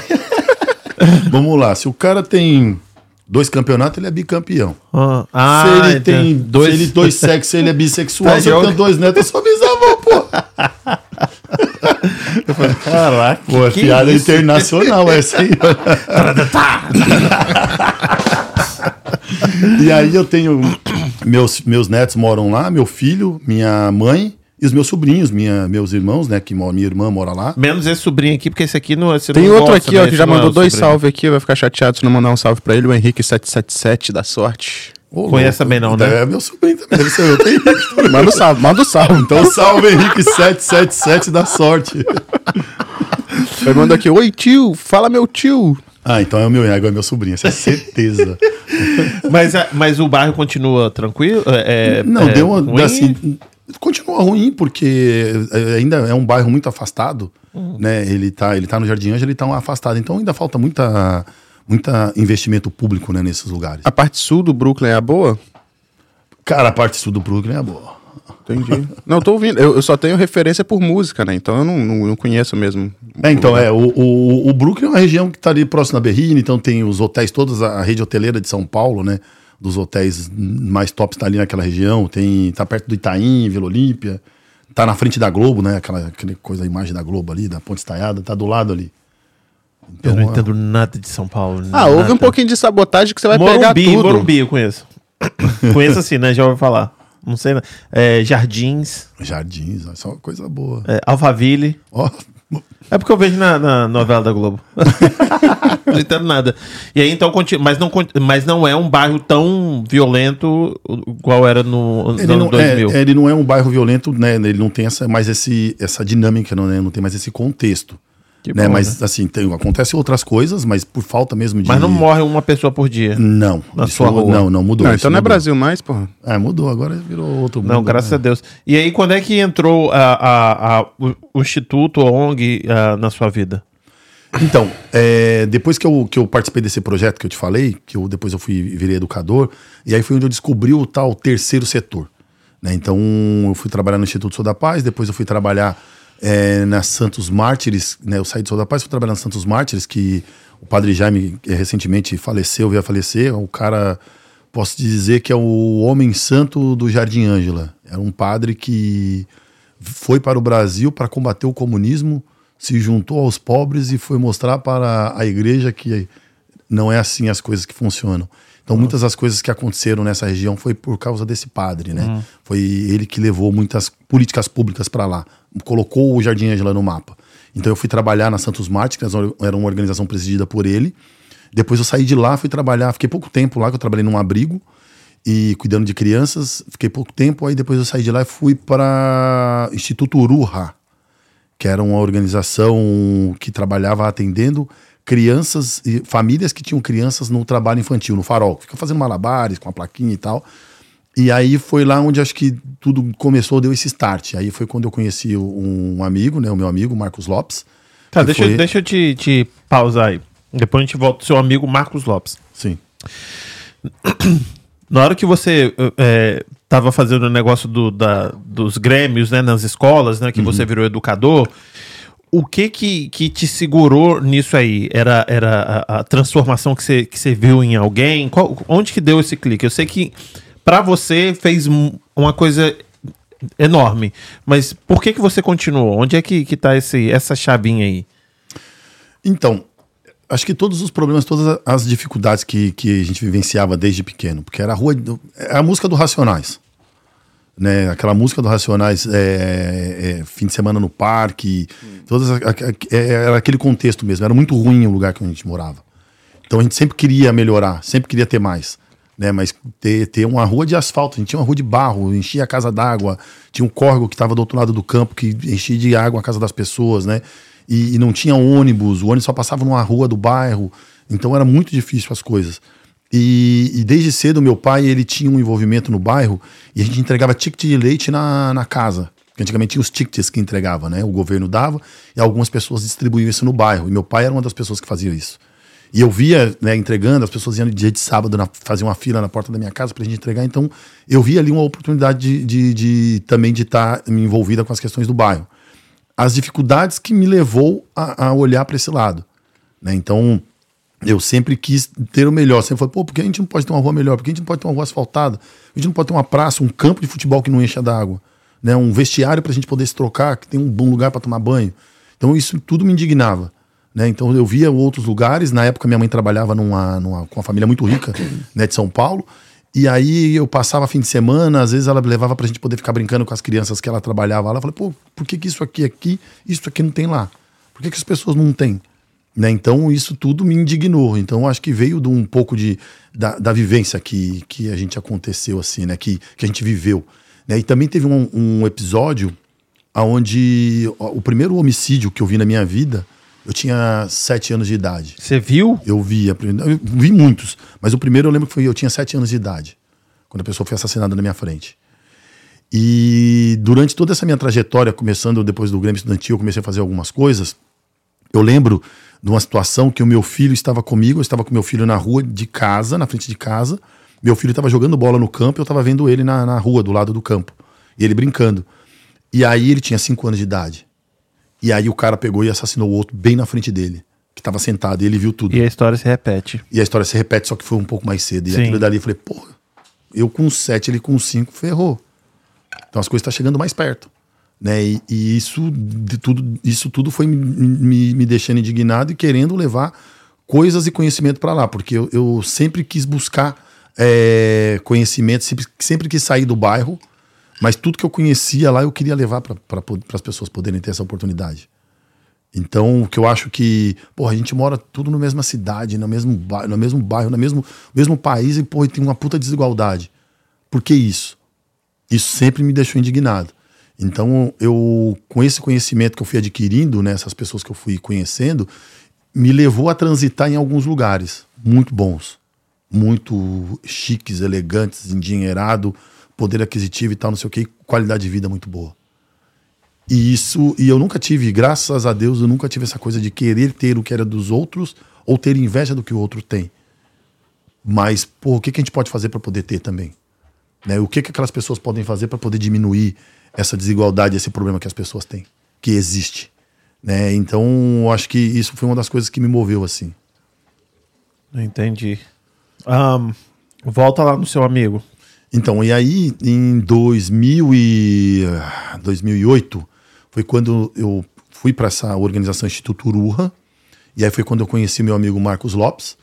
[LAUGHS] vamos lá. Se o cara tem dois campeonatos, ele é bicampeão. Ah, ah, se ele então, tem dois, se ele dois sexos, ele é bissexual. Tá se eu tenho dois netos, eu sou bisavô, pô. Caraca, Pô, é que piada isso? internacional essa aí. e aí eu tenho. Meus, meus netos moram lá, meu filho, minha mãe e os meus sobrinhos, minha, meus irmãos, né? Que minha irmã mora lá. Menos esse sobrinho aqui, porque esse aqui não você Tem não outro gosta, aqui, ó, né? que Esse já é mandou dois salve aqui, vai ficar chateado se não mandar um salve pra ele, o Henrique777 da sorte. Ô, Conhece também não, né? É meu sobrinho também, deve ser eu. Tem- Manda o salve, manda o salve. Então salve Henrique 777 da sorte. Ele mandou aqui, oi tio, fala meu tio. Ah, então é o meu ego, é meu sobrinho, essa é certeza. Mas, a- mas o bairro continua tranquilo? É, é- Não, é deu uma. ruim? Assim, continua ruim, porque é, ainda é um bairro muito afastado. Uhum. Né? Ele, tá, ele tá no Jardim Ângela, ele tá um afastado. Então ainda falta muita, muita investimento público né, nesses lugares. A parte sul do Brooklyn é a boa? Cara, a parte sul do Brooklyn é boa. Entendi. não, eu tô ouvindo. Eu, eu só tenho referência por música, né? Então eu não, não, não conheço mesmo. É, então, é, o, o, o Brooklyn é uma região que está ali próximo da Berrine, então tem os hotéis todos, a rede hoteleira de São Paulo, né? Dos hotéis mais tops tá ali naquela região, tem, tá perto do Itaim, Vila Olímpia, tá na frente da Globo, né? Aquela, aquela coisa, a imagem da Globo ali, da Ponte Estaiada, tá do lado ali. Eu não Então, entendo nada de São Paulo. Ah, houve um pouquinho de sabotagem que você vai Morumbi, pegar tudo. Morumbi eu conheço. [LAUGHS] conheço assim, né? Já ouvi falar. Não sei. né? É, Jardins, Jardins, ó, só uma coisa boa. é, Alphaville. Ó, É porque eu vejo na, na novela da Globo. [LAUGHS] não entendo nada. E aí, então, continua. Mas não, mas não é um bairro tão violento igual era no, ele anos não, é, 2000. ele não é um bairro violento, né? Ele não tem essa, mais esse, essa dinâmica, não, né? não tem mais esse contexto. Que né? bom, mas assim, tem, acontece outras coisas, mas por falta mesmo de. Mas não morre uma pessoa por dia. Não. Na sua rua. Não, não mudou. Não, então não é mudou. Brasil mais, porra. É, mudou, agora virou outro mundo. Não, graças né? a Deus. E aí, quando é que entrou a, a- a- o, o Instituto, a ONG, ah, na sua vida? Então, é, depois que eu, que eu participei desse projeto que eu te falei, que eu, depois eu fui virei educador, e aí foi onde eu descobri o tal terceiro setor. né? Então, eu fui trabalhar no Instituto Sou da Paz, depois eu fui trabalhar é, na Santos Mártires, né? Eu saí de Sou da Paz, fui trabalhar na Santos Mártires, que o padre Jaime eh, recentemente faleceu, veio a falecer. O cara, posso dizer que é o homem santo do Jardim Ângela. Era um padre que foi para o Brasil para combater o comunismo, se juntou aos pobres e foi mostrar para a igreja que não é assim as coisas que funcionam. Então, muitas das coisas que aconteceram nessa região foi por causa desse padre, né? Foi ele que levou muitas políticas públicas para lá, colocou o Jardim Ângela no mapa. Então, eu fui trabalhar na Santos Mártires, que era uma organização presidida por ele. Depois, eu saí de lá, fui trabalhar, fiquei pouco tempo lá, que eu trabalhei num abrigo e cuidando de crianças. Fiquei pouco tempo, aí depois eu saí de lá e fui para Instituto Uruha, que era uma organização que trabalhava atendendo crianças e famílias que tinham crianças no trabalho infantil, no farol. Fica fazendo malabares com a plaquinha e tal. E aí foi lá onde acho que tudo começou, deu esse start. Aí foi quando eu conheci um amigo, né, o meu amigo Marcos Lopes. Tá, deixa, foi- eu- deixa eu te, te pausar aí. Depois a gente volta pro seu amigo Marcos Lopes. Sim. Na hora que você é, tava fazendo o negócio do, da- dos grêmios, né, nas escolas, né, que Uhum. você virou educador, o que que, que te segurou nisso aí? Era, era a, a transformação que você, que você viu em alguém? Qual- onde que deu esse clique? Eu sei que pra você fez um- uma coisa enorme, mas por que que você continuou? Onde é que, que tá esse, essa chavinha aí? Então, acho que todos os problemas, todas as dificuldades que, que a gente vivenciava desde pequeno, porque era a rua, é a música do Racionais. Né, aquela música do Racionais, é, é, fim de semana no parque, todas a- a- é, era aquele contexto mesmo. Era muito ruim o lugar que a gente morava. Então a gente sempre queria melhorar, sempre queria ter mais. Né, mas ter, ter uma rua de asfalto, a gente tinha uma rua de barro, enchia a casa d'água, tinha um córrego que estava do outro lado do campo que enchia de água a casa das pessoas, né? E, e não tinha ônibus, o ônibus só passava numa rua do bairro, então era muito difícil as coisas. E, e desde cedo meu pai ele tinha um envolvimento no bairro e a gente entregava ticket de leite na, na casa. Porque Antigamente tinha os tickets que entregava, né? O governo dava e algumas pessoas distribuíam isso no bairro. E meu pai era uma das pessoas que fazia isso. E eu via, né, entregando, as pessoas iam dia de sábado na, uma fila na porta da minha casa pra gente entregar. Então, eu via ali uma oportunidade de, de, de- também de estar envolvida com as questões do bairro. As dificuldades que me levou a, a olhar para esse lado. Né? Então, eu sempre quis ter o melhor. Sempre falei, pô, por que a gente não pode ter uma rua melhor? Por que a gente não pode ter uma rua asfaltada? A gente não pode ter uma praça, um campo de futebol que não encha d'água? Né? Um vestiário para a gente poder se trocar, que tem um bom lugar para tomar banho. Então, isso tudo me indignava. Né? Então eu via outros lugares. Na época minha mãe trabalhava numa, numa- com uma família muito rica, [COUGHS] né, de São Paulo. E aí eu passava fim de semana, às vezes ela levava pra gente poder ficar brincando com as crianças que ela trabalhava lá. Eu falei, pô, por que, que isso aqui aqui, isso aqui não tem lá? Por que, que as pessoas não têm? Né? Então isso tudo me indignou. Então acho que veio de um pouco de, da, da vivência que, que a gente aconteceu assim, né? Que, que a gente viveu. Né? E também teve um, um episódio onde o primeiro homicídio que eu vi na minha vida Eu tinha sete anos de idade. Você viu? Eu vi, a primeira- eu vi muitos, mas o primeiro eu lembro que foi eu tinha sete anos de idade, quando a pessoa foi assassinada na minha frente. E durante toda essa minha trajetória, começando depois do Grêmio Estudantil, eu comecei a fazer algumas coisas. Eu lembro de uma situação que o meu filho estava comigo, eu estava com meu filho na rua de casa, na frente de casa. Meu filho estava jogando bola no campo, eu estava vendo ele na, na rua, do lado do campo. E ele brincando. E aí ele tinha cinco anos de idade. E aí o cara pegou e assassinou o outro bem na frente dele, que estava sentado, e ele viu tudo. E a história se repete. E a história se repete, só que foi um pouco mais cedo. E Sim. aquilo dali eu falei, porra, eu com sete, ele com cinco, ferrou. Então as coisas estão chegando mais perto. Né? E, e isso, de tudo, isso tudo foi me, me, me deixando indignado e querendo levar coisas e conhecimento para lá, porque eu, eu sempre quis buscar é, conhecimento, sempre, sempre quis sair do bairro, mas tudo que eu conhecia lá eu queria levar para as pessoas poderem ter essa oportunidade. Então, o que eu acho que, porra, a gente mora tudo na mesma cidade, no mesmo bairro, no mesmo bairro, no mesmo, mesmo país e, porra, tem uma puta desigualdade. Por que isso? Isso sempre me deixou indignado. Então, eu, com esse conhecimento que eu fui adquirindo, né, essas pessoas que eu fui conhecendo, me levou a transitar em alguns lugares muito bons, muito chiques, elegantes, endinheirado, poder aquisitivo e tal, não sei o que, qualidade de vida muito boa. E isso, e eu nunca tive, graças a Deus, eu nunca tive essa coisa de querer ter o que era dos outros ou ter inveja do que o outro tem. Mas, pô, o que, que a gente pode fazer para poder ter também? Né? O que, que aquelas pessoas podem fazer para poder diminuir essa desigualdade, esse problema que as pessoas têm, que existe? Né? Então, eu acho que isso foi uma das coisas que me moveu assim. Entendi. Ahn, volta lá no seu amigo. Então, e aí em 2000 e, ah, 2008 foi quando eu fui para essa organização Instituto Ururra, e aí foi quando eu conheci meu amigo Marcos Lopes.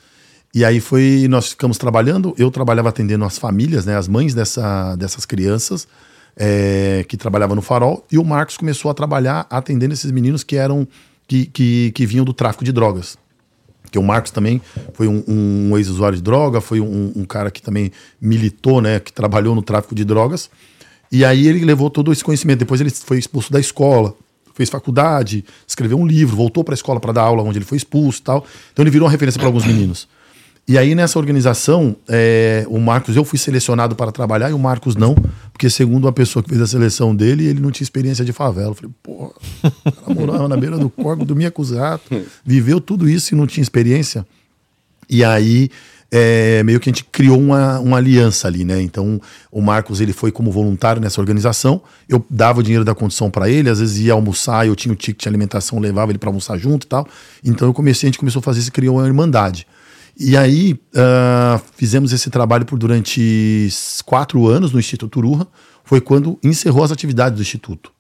E aí foi, nós ficamos trabalhando, eu trabalhava atendendo as famílias, né, as mães dessa, dessas crianças é, que trabalhavam no farol, e o Marcos começou a trabalhar atendendo esses meninos que eram que, que, que vinham do tráfico de drogas. Porque o Marcos também foi um, um ex-usuário de droga, foi um, um cara que também militou, né, que trabalhou no tráfico de drogas. E aí ele levou todo esse conhecimento. Depois ele foi expulso da escola, fez faculdade, escreveu um livro, voltou para a escola para dar aula onde ele foi expulso tal. Então ele virou uma referência para alguns meninos. E aí nessa organização, é, o Marcos, eu fui selecionado para trabalhar e o Marcos não, porque segundo a pessoa que fez a seleção dele, ele não tinha experiência de favela. Eu falei, porra, morava na beira do corpo, dormia com os viveu tudo isso e não tinha experiência. E aí, é, meio que a gente criou uma, uma aliança ali, né? Então, o Marcos ele foi como voluntário nessa organização. Eu dava o dinheiro da condição para ele, às vezes ia almoçar, eu tinha o ticket de alimentação, levava ele para almoçar junto e tal. Então, eu comecei, a gente começou a fazer isso, criou uma irmandade. E aí, ah, fizemos esse trabalho por durante quatro anos no Instituto Ururra. Foi quando encerrou as atividades do Instituto.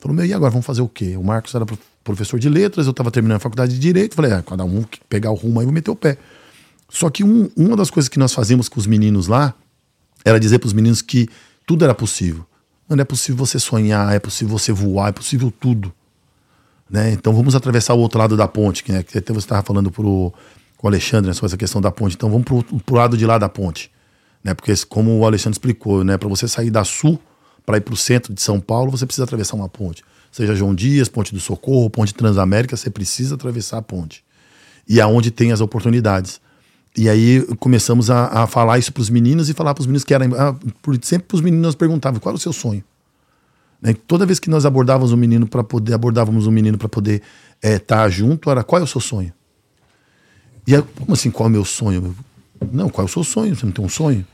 Falou, meu, e agora vamos fazer o quê? O Marcos era pro- professor de letras, eu estava terminando a faculdade de direito. Falei, ah, cada um que pegar o rumo aí, vou meter o pé. Só que um- uma das coisas que nós fazíamos com os meninos lá era dizer para os meninos que tudo era possível. Mano, é possível você sonhar, é possível você voar, é possível tudo. Né? Então vamos atravessar o outro lado da ponte, que, né, até você estava falando pro, com o Alexandre né, sobre essa questão da ponte. Então vamos pro, pro lado de lá da ponte. Né? Porque como o Alexandre explicou, né, para você sair da sul para ir para o centro de São Paulo, você precisa atravessar uma ponte. Seja João Dias, Ponte do Socorro, Ponte Transamérica, você precisa atravessar a ponte. E aonde tem as oportunidades. E aí começamos a, a falar isso para os meninos e falar para os meninos que era. ah, sempre para os meninos nós perguntavam qual era o seu sonho. Né? Toda vez que nós abordávamos um menino para poder abordávamos um menino para poder estar junto, era qual é o seu sonho? E aí, como assim, qual é o meu sonho? Não, qual é o seu sonho? Você não tem um sonho?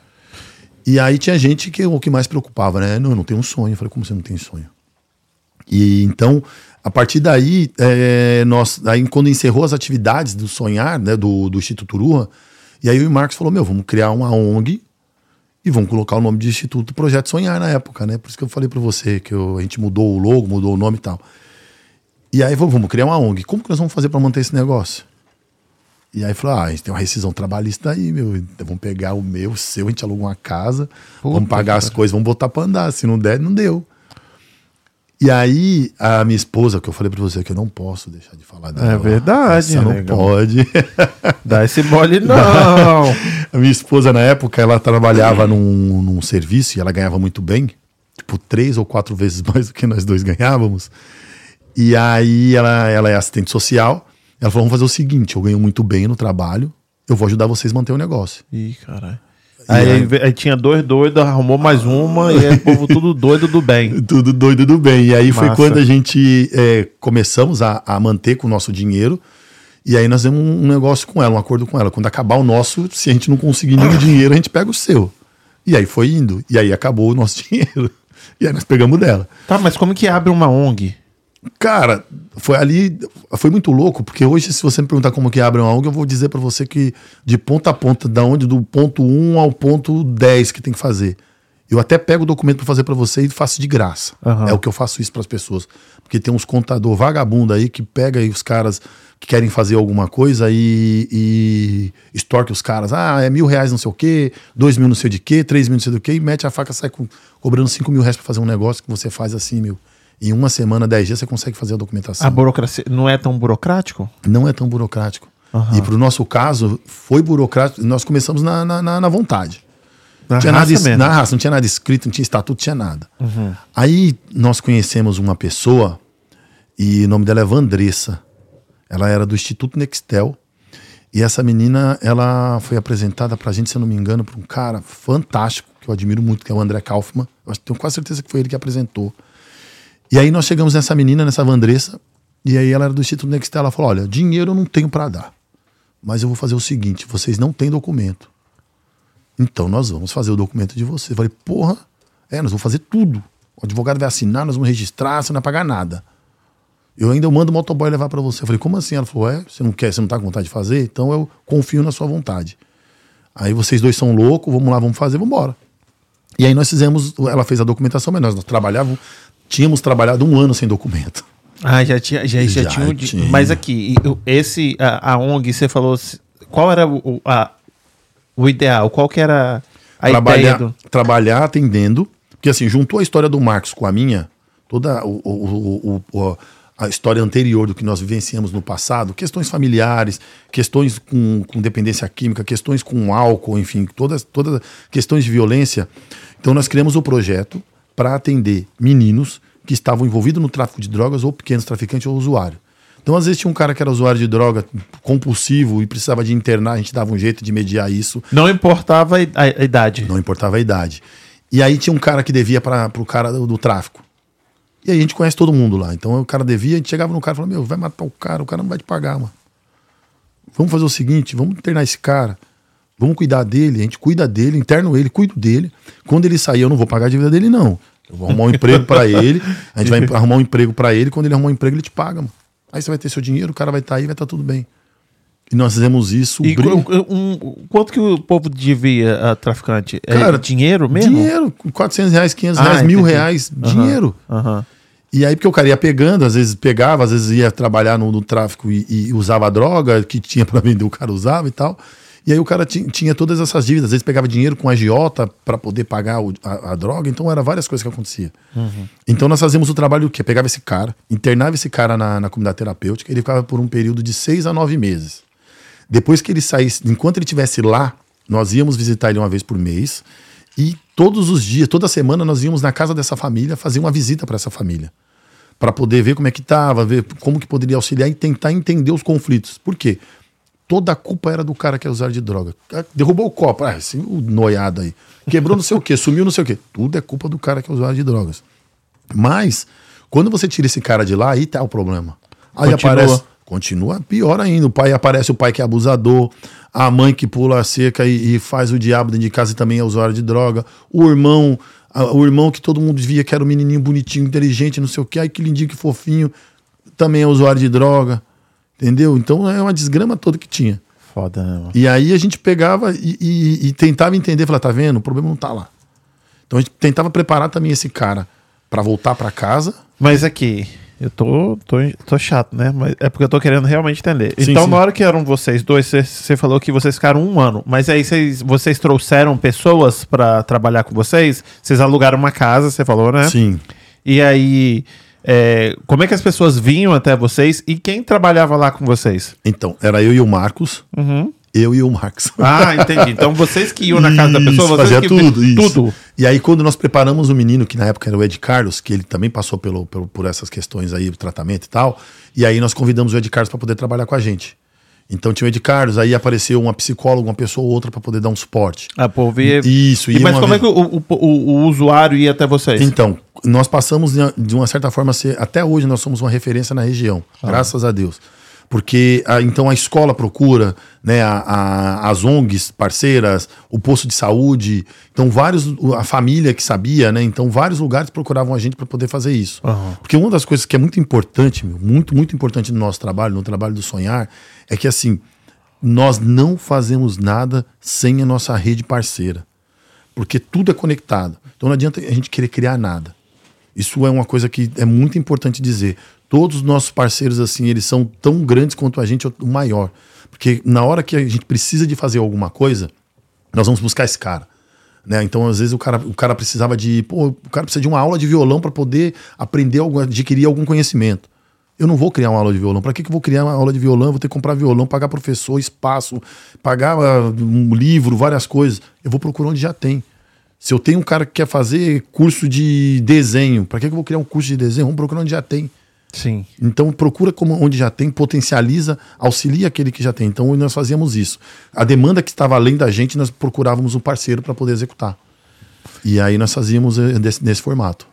E aí tinha gente que o que mais preocupava, né? Não, eu não tenho um sonho. Eu falei, como você não tem sonho? E então, a partir daí, é, nós, aí quando encerrou as atividades do Sonhar, né, do, do Instituto Urua, e aí o Marcos falou, meu, vamos criar uma ONG e vamos colocar o nome de Instituto Projeto Sonhar na época, né? Por isso que eu falei para você que eu- a gente mudou o logo, mudou o nome e tal. E aí vamos criar uma ONG. Como que nós vamos fazer para manter esse negócio? E aí falou, ah, a gente tem uma rescisão trabalhista aí, meu. Então vamos pegar o meu, o seu, a gente aluga uma casa, vamos pagar as coisas, vamos botar para andar. Se não der, não deu. E aí, a minha esposa, que eu falei pra você que eu não posso deixar de falar dela. É verdade, Você não pode. [LAUGHS] Dá esse mole [LAUGHS] não. A minha esposa, na época, ela trabalhava num, num serviço e ela ganhava muito bem, tipo, três ou quatro vezes [LAUGHS] mais do que nós dois ganhávamos. E aí ela, ela é assistente social Ela falou: vamos fazer o seguinte: eu ganho muito bem no trabalho, eu vou ajudar vocês a manter o negócio. Ih, caralho. Aí, aí, tinha dois doidos, arrumou mais uma, e aí o povo tudo doido do bem. [LAUGHS] Tudo doido do bem. E aí foi Massa. quando a gente é, começamos a, a manter com o nosso dinheiro. E aí nós temos um negócio com ela, um acordo com ela. Quando acabar o nosso, se a gente não conseguir nenhum [COUGHS] dinheiro, a gente pega o seu. E aí foi indo. E aí acabou o nosso [LAUGHS] dinheiro. E aí nós pegamos dela. Tá, mas como que abre uma ONG? Cara, foi ali, foi muito louco, porque hoje, se você me perguntar como que abre uma ONG, eu vou dizer pra você que de ponta a ponta, da onde, do ponto 1 ao ponto 10 que tem que fazer. Eu até pego o documento pra fazer pra você e faço de graça. Aham. É o que eu faço isso pras pessoas. Porque tem uns contador vagabundo aí que pega aí os caras que querem fazer alguma coisa e, e extorque os caras. Ah, é mil reais não sei o quê, dois mil não sei de quê, três mil não sei do quê, e mete a faca, sai com- cobrando cinco mil reais pra fazer um negócio que você faz assim, meu. Em uma semana, dez dias, você consegue fazer a documentação. A burocracia não é tão burocrático? Não é tão burocrático. Aham. E pro nosso caso, foi burocrático. Nós começamos na, na, na- vontade. Na Não tinha raça nada, es- mesmo. na raça, não tinha nada escrito, não tinha estatuto, não tinha nada. Uhum. Aí nós conhecemos uma pessoa e o nome dela é Vandressa. Ela era do Instituto Nextel. E essa menina, ela foi apresentada pra gente, se eu não me engano, por um cara fantástico, que eu admiro muito, que é o André Kaufmann. Eu tenho quase certeza que foi ele que apresentou. E aí nós chegamos nessa menina, nessa Vandressa, e aí ela era do Instituto Nextel. Ela falou: Olha, dinheiro eu não tenho pra dar, mas eu vou fazer o seguinte: vocês não têm documento. Então nós vamos fazer o documento de vocês. Eu falei: Porra, é, nós vamos fazer tudo. O advogado vai assinar, nós vamos registrar, você não vai pagar nada. Eu ainda mando o motoboy levar pra você. Eu falei: Como assim? Ela falou: É, você não quer, você não tá com vontade de fazer? Então eu confio na sua vontade. Aí vocês dois são loucos, vamos lá, vamos fazer, vamos embora. E aí nós fizemos, ela fez a documentação, mas nós, nós trabalhávamos, tínhamos trabalhado um ano sem documento. Ah, já tinha, já, já Já tinha, tinha. Mas aqui, esse, a, a ONG, você falou, qual era o, a- o ideal? Qual que era a trabalhar, ideia do... trabalhar atendendo, porque assim, juntou a história do Marcos com a minha, toda o- o- o- a história anterior do que nós vivenciamos no passado, questões familiares, questões com, com dependência química, questões com álcool, enfim, todas, todas questões de violência. Então nós criamos o projeto para atender meninos que estavam envolvidos no tráfico de drogas ou pequenos traficantes ou usuário. Então, às vezes, tinha um cara que era usuário de droga compulsivo e precisava de internar, a gente dava um jeito de mediar isso. Não importava a, idade. Não importava a idade. E aí tinha um cara que devia para o cara do, do tráfico. E aí a gente conhece todo mundo lá. Então o cara devia, a gente chegava no cara e falava: Meu, vai matar o cara, o cara não vai te pagar, mano. Vamos fazer o seguinte: vamos internar esse cara, vamos cuidar dele, a gente cuida dele, interno ele, cuido dele. Quando ele sair, eu não vou pagar a dívida dele, não. Eu vou arrumar um emprego para [LAUGHS] ele, a gente vai arrumar um emprego para ele, quando ele arrumar um emprego, ele te paga, mano. Aí você vai ter seu dinheiro, o cara vai estar aí, vai estar tudo bem. E nós fizemos isso. E qu- um- quanto que o povo devia a traficante? É Cara, dinheiro mesmo? Dinheiro, 400 reais, 500 Ah, reais, mil reais, Aham, dinheiro. aham. E aí, porque o cara ia pegando, às vezes pegava, às vezes ia trabalhar no, no tráfico e, e usava a droga que tinha para vender, o cara usava e tal. E aí o cara ti- tinha todas essas dívidas, às vezes pegava dinheiro com a agiota para poder pagar o- a, a droga, então era várias coisas que acontecia. Então nós fazíamos o trabalho do quê? Pegava esse cara, internava esse cara na, na comunidade terapêutica, ele ficava por um período de seis a nove meses. Depois que ele saísse, enquanto ele estivesse lá, nós íamos visitar ele uma vez por mês e todos os dias, toda semana nós íamos na casa dessa família fazer uma visita para essa família, para poder ver como é que estava, ver como que poderia auxiliar e tentar entender os conflitos. Por quê? Toda a culpa era do cara que é usuário de droga. Ah, Derrubou o copo, ah, esse o noiado aí. Quebrou não sei o quê, sumiu não sei o quê. Tudo é culpa do cara que é usuário de drogas. Mas, quando você tira esse cara de lá, aí tá o problema. Aí Continua. aparece. Continua pior ainda. O pai aparece o pai que é abusador, a mãe que pula a cerca e, e faz o diabo dentro de casa e também é usuário de droga, o irmão, a- o irmão que todo mundo via que era um menininho bonitinho, inteligente, não sei o que, ai que lindinho, que fofinho, também é usuário de droga. Entendeu? Então é uma desgrama toda que tinha. Foda, né, mano? E aí a gente pegava e, e- e tentava entender, falar, tá vendo? O problema não tá lá. Então a gente tentava preparar também esse cara para voltar para casa. Mas aqui, eu tô, tô, tô chato, né? Mas é porque eu tô querendo realmente entender. Sim, então, sim. na hora que eram vocês dois, você- falou que vocês ficaram um ano. Mas aí vocês, vocês trouxeram pessoas pra trabalhar com vocês? Vocês alugaram uma casa, você falou, né? Sim. E aí, é, como é que as pessoas vinham até vocês e quem trabalhava lá com vocês? Então, era eu e o Marcos. Uhum. Eu e o Marcos. Ah, entendi. Então vocês que iam na casa da pessoa, Isso, vocês fazia que tudo, isso. tudo. E aí, quando nós preparamos o menino, que na época era o Ed Carlos, que ele também passou pelo, pelo- por essas questões aí, tratamento e tal, e aí nós convidamos o Ed Carlos para poder trabalhar com a gente. Então tinha o Ed Carlos, aí apareceu uma psicóloga, uma pessoa ou outra para poder dar um suporte. Ah, pô, ver. Isso, E, mas como vez- é que o, o- o- usuário ia até vocês? Então, nós passamos de- uma certa forma a ser, até hoje nós somos uma referência na região, graças a Deus. Porque a- então a escola procura, né, a, a- as ONGs parceiras, o posto de saúde, então vários, a família que sabia, né, então vários lugares procuravam a gente para poder fazer isso. Aham. Porque uma das coisas que é muito importante, muito, muito importante no nosso trabalho, no trabalho do Sonhar, é que assim, nós não fazemos nada sem a nossa rede parceira. Porque tudo é conectado. Então não adianta a gente querer criar nada. Isso é uma coisa que é muito importante dizer. Todos os nossos parceiros, assim, eles são tão grandes quanto a gente, o maior. Porque na hora que a gente precisa de fazer alguma coisa, nós vamos buscar esse cara. Né? Então, às vezes, o cara, o cara precisava de. Pô, o cara precisa de uma aula de violão para poder aprender, algum, adquirir algum conhecimento. Eu não vou criar uma aula de violão. Para que, que eu vou criar uma aula de violão? Eu vou ter que comprar violão, pagar professor, espaço, pagar ah, um livro, várias coisas. Eu vou procurar onde já tem. Se eu tenho um cara que quer fazer curso de desenho, para que, que eu vou criar um curso de desenho? Vamos procurar onde já tem. Sim. Então procura como onde já tem, potencializa, auxilia aquele que já tem. Então nós fazíamos isso. A demanda que estava além da gente, nós procurávamos um parceiro para poder executar. E aí nós fazíamos eh, desse, nesse formato.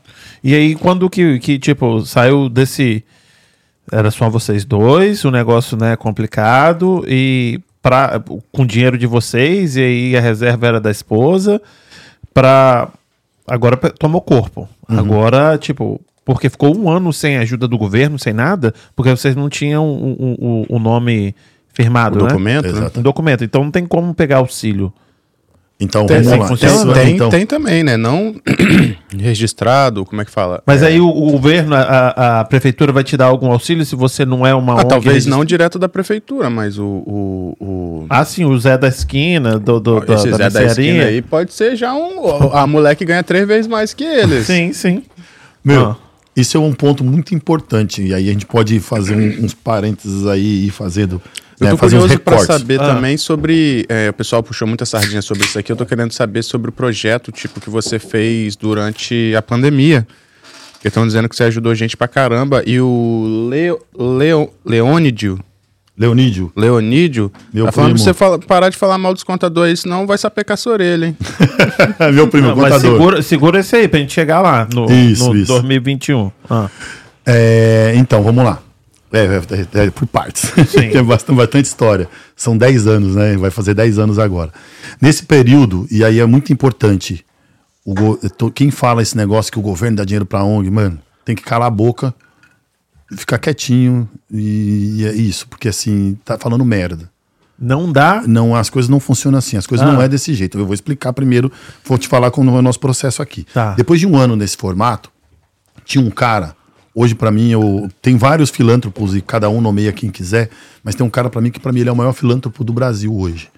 E aí, quando que, que, tipo, saiu desse. Era só vocês dois, o negócio, né, complicado, e pra, com dinheiro de vocês, e aí a reserva era da esposa, pra. Agora tomou corpo. Uhum. Agora, tipo, porque ficou um ano sem ajuda do governo, sem nada, porque vocês não tinham o, o, o- nome firmado, O né? documento, né? Um documento. Então não tem como pegar auxílio. Então, Tem, vamos lá. Isso, tem, então, tem também, né? Não [CLEARS THROAT] registrado, como é que fala? Mas aí o, o governo, a, a- prefeitura vai te dar algum auxílio se você não é uma Ah, ONG talvez registrada? não direto da prefeitura, mas o. o, o... Ah, sim, o Zé da esquina, do, do, da, Esse da Zé da mercearia. esquina aí pode ser já um. A moleque ganha três vezes mais que eles. Sim, sim. Meu, Ah. Isso é um ponto muito importante. E aí a gente pode fazer um- uns parênteses aí e fazendo. Eu né, tô fazer uns curioso pra recortes. saber Ah. também sobre. é, o pessoal puxou muita sardinha sobre isso aqui. Eu tô querendo saber sobre o projeto, tipo, que você fez durante a pandemia. Porque estão dizendo que você ajudou gente pra caramba. E o Leo, Leo, Leônidio, Leonídio. Leonídio, Meu tá falando pra primo. você fala- parar de falar mal dos contadores, senão vai sapecar sua orelha, hein? [LAUGHS] Meu primo, Não, mas contador. segura, segura esse aí pra gente chegar lá no, Isso, no isso. 2021. Ah. É, então, vamos lá. É, é, é, por partes. Sim. [LAUGHS] Tem bastante, bastante história. São 10 anos, né? Vai fazer 10 anos agora. Nesse período, e aí é muito importante, o go- eu tô- quem fala esse negócio que o governo dá dinheiro pra ONG, mano, tem que calar a boca, ficar quietinho e, e é isso, porque assim, tá falando merda. Não dá. Não, as coisas não funcionam assim, as coisas Ah. não é desse jeito. Eu vou explicar primeiro, vou te falar como é o nosso processo aqui. Tá. Depois de um ano nesse formato, tinha um cara, hoje pra mim, eu tem vários filântropos e cada um nomeia quem quiser, mas tem um cara pra mim que pra mim ele é o maior filântropo do Brasil hoje,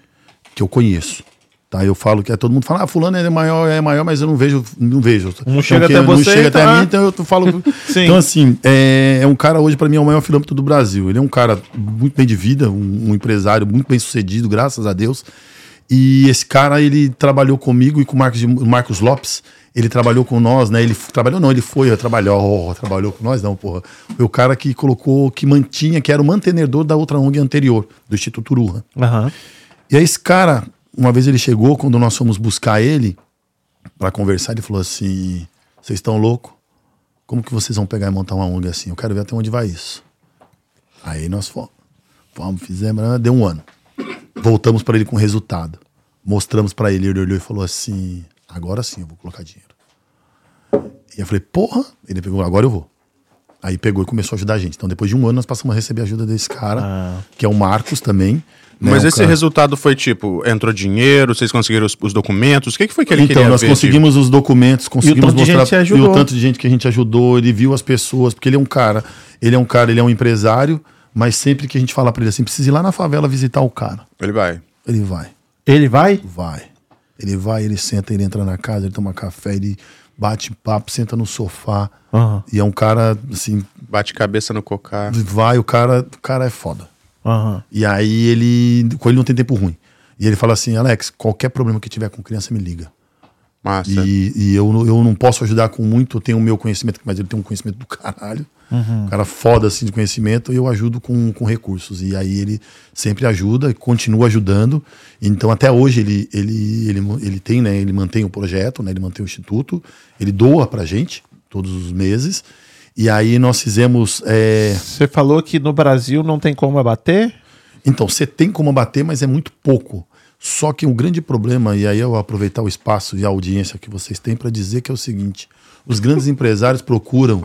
que eu conheço. Tá, eu falo que é, todo mundo fala, ah, fulano é maior, é maior, mas eu não vejo, não vejo. Não chega Então, até que- não você, chega até tá? mim, então eu falo. [LAUGHS] Então, assim, é, é um cara hoje, pra mim, é o maior filântropo do Brasil. Ele é um cara muito bem de vida, um, um empresário muito bem sucedido, graças a Deus. E esse cara, ele trabalhou comigo e com o Marcos, Marcos Lopes. Ele trabalhou com nós, né? Ele trabalhou, não, ele foi, trabalhou, oh, trabalhou com nós, não, porra. Foi o cara que colocou, que mantinha, que era o mantenedor da outra ONG anterior, do Instituto Urra. Aham. E aí esse cara, uma vez ele chegou, quando nós fomos buscar ele pra conversar, ele falou assim: "Vocês estão loucos? Como que vocês vão pegar e montar uma ONG assim? Eu quero ver até onde vai isso". Aí nós fomos, fomos fizemos, deu um ano. Voltamos pra ele com resultado. Mostramos pra ele, ele olhou e falou assim: "Agora sim eu vou colocar dinheiro". E eu falei: "Porra". Ele pegou: "Agora eu vou". Aí pegou e começou a ajudar a gente. Então depois de um ano nós passamos a receber a ajuda desse cara, Ah. que é o Marcos também. Né? Mas esse cara- resultado foi tipo, entrou dinheiro, vocês conseguiram os, os documentos? O que, que foi que ele então, queria nós ver? conseguimos os documentos, conseguimos tanto de gente que mostrar ajudou. e o tanto de gente que a gente ajudou, ele viu as pessoas, porque ele é um cara, ele é um cara, ele é um empresário, mas sempre que a gente fala pra ele assim, precisa ir lá na favela visitar o cara. Tipo, Ele vai. Ele vai, Ele vai? vai. Ele vai, ele senta, ele entra na casa, ele toma café, ele bate papo, senta no sofá. Aham. E é um cara, assim, Bate cabeça no cocar. vai, o cara, o cara é foda. Aham. E aí ele. Com ele não tem tempo ruim. E ele fala assim: Alex, qualquer problema que tiver com criança, me liga. Massa. E, e eu, não- eu não posso ajudar com muito, eu tenho o meu conhecimento, mas ele tem um conhecimento do caralho. Um cara foda assim de conhecimento, e eu ajudo com, com recursos. E aí ele sempre ajuda, e continua ajudando. Então até hoje ele, ele, ele, ele tem, né? Ele mantém o projeto, né? Ele mantém o instituto, ele doa pra gente todos os meses. E aí nós fizemos. é, Você falou que no Brasil não tem como abater? então, você tem como bater, mas é muito pouco. Só que o grande problema, e aí eu vou aproveitar o espaço e a audiência que vocês têm para dizer que é o seguinte: os grandes [LAUGHS] empresários procuram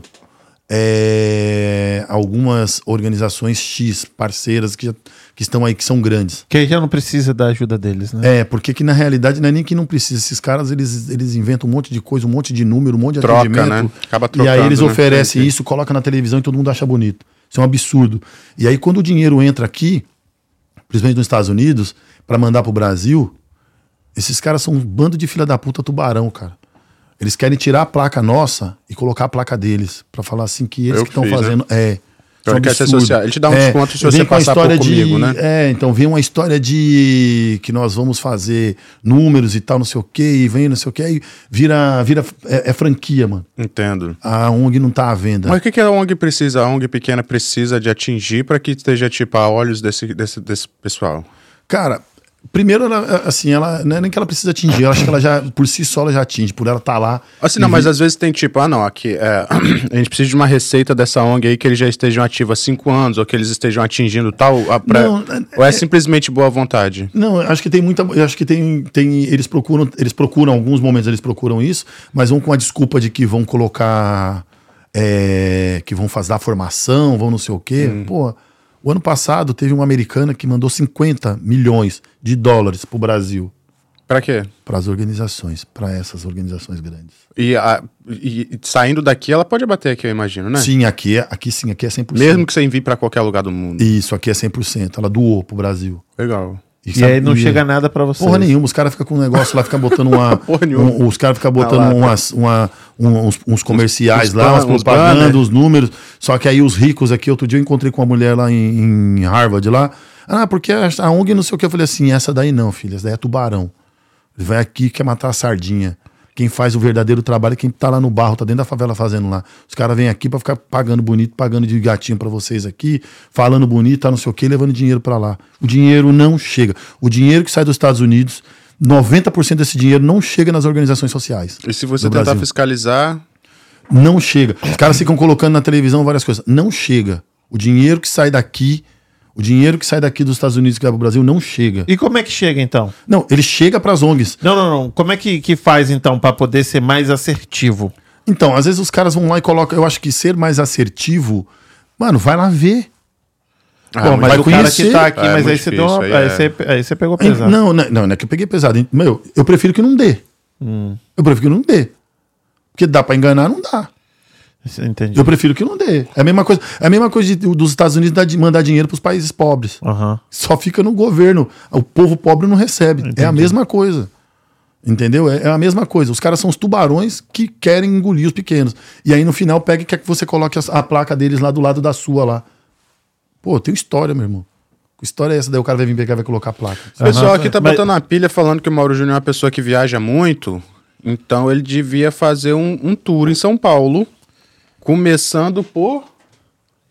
é, algumas organizações X, parceiras que, já- que estão aí, que são grandes. Que aí já não precisa da ajuda deles, né? É, porque que na realidade não é nem que não precisa. Esses caras, eles, eles inventam um monte de coisa, um monte de número, um monte de Troca, atendimento. né? Acaba e aí trocando, eles né? oferecem isso, coloca na televisão e todo mundo acha bonito. Isso é um absurdo. E aí quando o dinheiro entra aqui, principalmente nos Estados Unidos, para mandar pro Brasil, esses caras são um bando de filha da puta tubarão, cara. Eles querem tirar a placa nossa e colocar a placa deles, para falar assim que eles Eu que estão né? fazendo. É. Isso é que é absurdo. associar. Ele te dá um desconto se você passar por história de- comigo, né? É, então vem uma história de que nós vamos fazer números e tal, não sei o quê, e vem não sei o quê, e vira, vira é, é franquia, mano. Entendo. A ONG não tá à venda. Mas o que, que a ONG precisa? A ONG pequena precisa de atingir para que esteja, tipo, a olhos desse, desse, desse pessoal? Cara, primeiro, ela, assim, ela não é nem que ela precisa atingir, eu acho que ela já, por si só, ela já atinge, por ela estar lá. Assim, não, mas vi- às vezes tem tipo, ah, não, aqui é, [CLEARS THROAT] a gente precisa de uma receita dessa ONG aí que eles já estejam ativos há cinco anos, ou que eles estejam atingindo tal. A pré... Não, ou é simplesmente boa vontade? Não, acho que tem muita. Eu acho que tem. tem eles procuram. Eles procuram, alguns momentos eles procuram isso, mas vão com a desculpa de que vão colocar. é, que vão fazer a formação, vão não sei o quê. Hum. Pô, o ano passado teve uma americana que mandou 50 milhões de dólares pro Brasil. Pra quê? Para as organizações, para essas organizações grandes. E, a- e- saindo daqui, ela pode bater aqui, eu imagino, né? Sim, aqui, é, aqui sim, aqui é 100%. Mesmo que você envie pra qualquer lugar do mundo. Isso, aqui é 100%. Ela doou pro Brasil. Legal. E sabe- aí não chega nada pra vocês. Porra nenhuma, os caras ficam com um negócio lá, ficam botando uma. [LAUGHS] Um- os caras ficam botando Na lata. umas, uma, um- uns, uns comerciais uns lá, umas propagandas, banner. os números. Só que aí os ricos aqui, outro dia eu encontrei com uma mulher lá em, em Harvard lá. Ah, porque a, ONG não sei o que. Eu falei assim: essa daí não, filha, essa daí é tubarão. Ele vai aqui e quer matar a sardinha. Quem faz o verdadeiro trabalho é quem tá lá no barro, tá dentro da favela fazendo lá. Os caras vêm aqui pra ficar pagando bonito, pagando de gatinho pra vocês aqui, falando bonito, tá não sei o que, levando dinheiro pra lá. O dinheiro não chega. O dinheiro que sai dos Estados Unidos, 90% desse dinheiro não chega nas organizações sociais. E se você tentar Brasil. fiscalizar, Não chega. Os caras ficam colocando na televisão várias coisas. Não chega. O dinheiro que sai daqui, o dinheiro que sai daqui dos Estados Unidos que vai pro Brasil não chega. E como é que chega então? Não, ele chega pras ONGs. Não, não, não. Como é que, que faz então pra poder ser mais assertivo? Então, às vezes os caras vão lá e colocam. Eu acho que ser mais assertivo, mano, vai lá ver. Ah, muito- mas vai o cara conhecer. que tá aqui, É, mas muito aí você deu uma, difícil, aí aí, é. você, aí você pegou Hein, pesado. Não, não, não, não é que eu peguei pesado. Meu, eu prefiro que não dê. Eu prefiro que não dê. Porque dá pra enganar, não dá. Entendi. Eu prefiro que não dê. É a mesma coisa, é a mesma coisa de- dos Estados Unidos mandar dinheiro pros países pobres. Aham. Só fica no governo. O povo pobre não recebe. É a mesma coisa. Entendeu? É, é a mesma coisa. Os caras são os tubarões que querem engolir os pequenos. E aí no final pega e quer que você coloque a, a placa deles lá do lado da sua lá. Pô, tem história, meu irmão. Que história é essa? Daí o cara vai vir pegar e vai colocar a placa. O pessoal aqui tá Mas- botando uma pilha falando que o Mauro Júnior é uma pessoa que viaja muito, então ele devia fazer um, um tour em São Paulo, começando por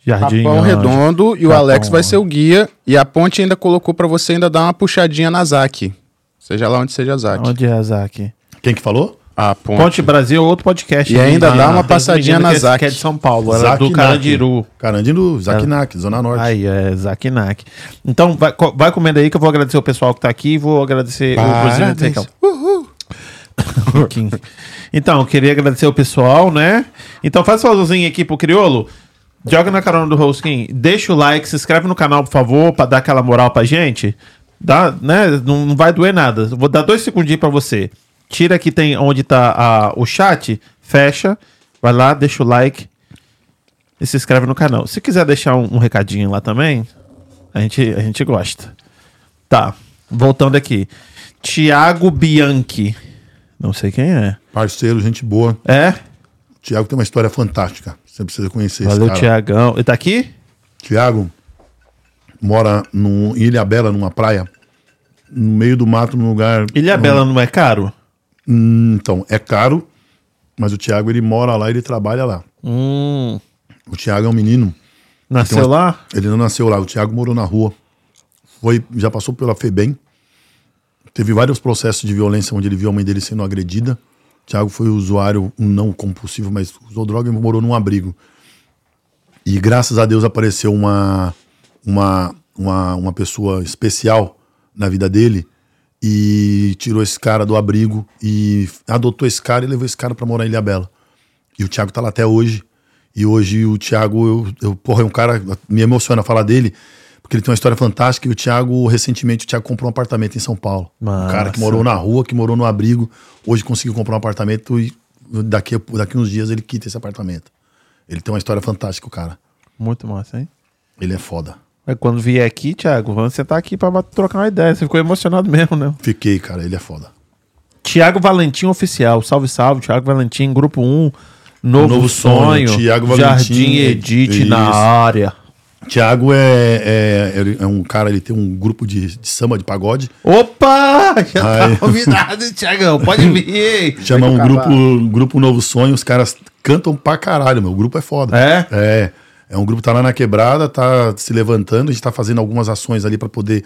Jardim. Capão Anjo. Redondo e o Capão Alex vai ser o guia. E a ponte ainda colocou pra você ainda dar uma puxadinha na ZAC. Seja lá onde seja a ZAC. Onde é a Zac? Quem que falou? A ponte. Ponte Brasil é outro podcast. E ainda né? dá uma passadinha na é- Zac. Que é de São Paulo, ela é Zac do. Carandiru. Carandiru, Zaquinak, Zona Norte. Aí, é Zakinak. Então, vai, vai comendo aí que eu vou agradecer o pessoal que tá aqui e vou agradecer o Parabéns. presidente [LAUGHS] Então, queria agradecer o pessoal, né? Então, faz favorzinho aqui pro Criolo. Joga na carona do Roskin, deixa o like, se inscreve no canal, por favor, pra dar aquela moral pra gente. Dá, né? Não, não vai doer nada. Vou dar dois segundinhos pra você. Tira aqui tem onde tá a- o chat, fecha, vai lá, deixa o like e se inscreve no canal. Se quiser deixar um, um recadinho lá também, a gente, a gente gosta. Tá, voltando aqui. Tiago Bianchi. Não sei quem é. Parceiro, gente boa. É? O Tiago tem uma história fantástica. Você precisa conhecer Valeu, esse cara. Tiagão. Ele tá aqui? Tiago, mora no, em Ilha Bela, numa praia, no meio do mato, num lugar. Ilha Bela não é caro? Hum, então, é caro, mas o Thiago ele mora lá, ele trabalha lá. Hum. O Thiago é um menino. Nasceu Então, lá? Ele não nasceu lá, o Thiago morou na rua. Foi, já passou pela FEBEM. Teve vários processos de violência onde ele viu a mãe dele sendo agredida. O Thiago foi usuário, não compulsivo, mas usou droga e morou num abrigo. E graças a Deus apareceu uma, uma, uma, uma pessoa especial na vida dele e tirou esse cara do abrigo e adotou esse cara e levou esse cara pra morar em Ilha Bela. E o Thiago tá lá até hoje. E hoje o Thiago, eu, eu, porra, é um cara, me emociona falar dele, porque ele tem uma história fantástica. E o Thiago, recentemente, o Thiago comprou um apartamento em São Paulo. Um cara que Massa. morou na rua, que morou no abrigo, hoje conseguiu comprar um apartamento e daqui, a- daqui uns dias ele quita esse apartamento. Ele tem uma história fantástica, o cara. Muito massa, hein? Ele é foda. Mas quando vier aqui, Thiago, vamos sentar aqui pra trocar uma ideia. Você ficou emocionado mesmo, né? Fiquei, cara, ele é foda. Tiago Valentim Oficial. Salve, salve. Tiago Valentim, Grupo 1. Novo, Novo Sonho. Thiago Valentim, Jardim Edite na área. Thiago é, é, é um cara, ele tem um grupo de, de samba, de pagode. Opa! Já Ai. tá convidado, Tiagão. Pode vir. [LAUGHS] Chama um grupo, grupo Novo Sonho, os caras cantam pra caralho, meu. O grupo é foda. É? É. É um grupo que tá lá na quebrada, tá se levantando, a gente tá fazendo algumas ações ali pra poder.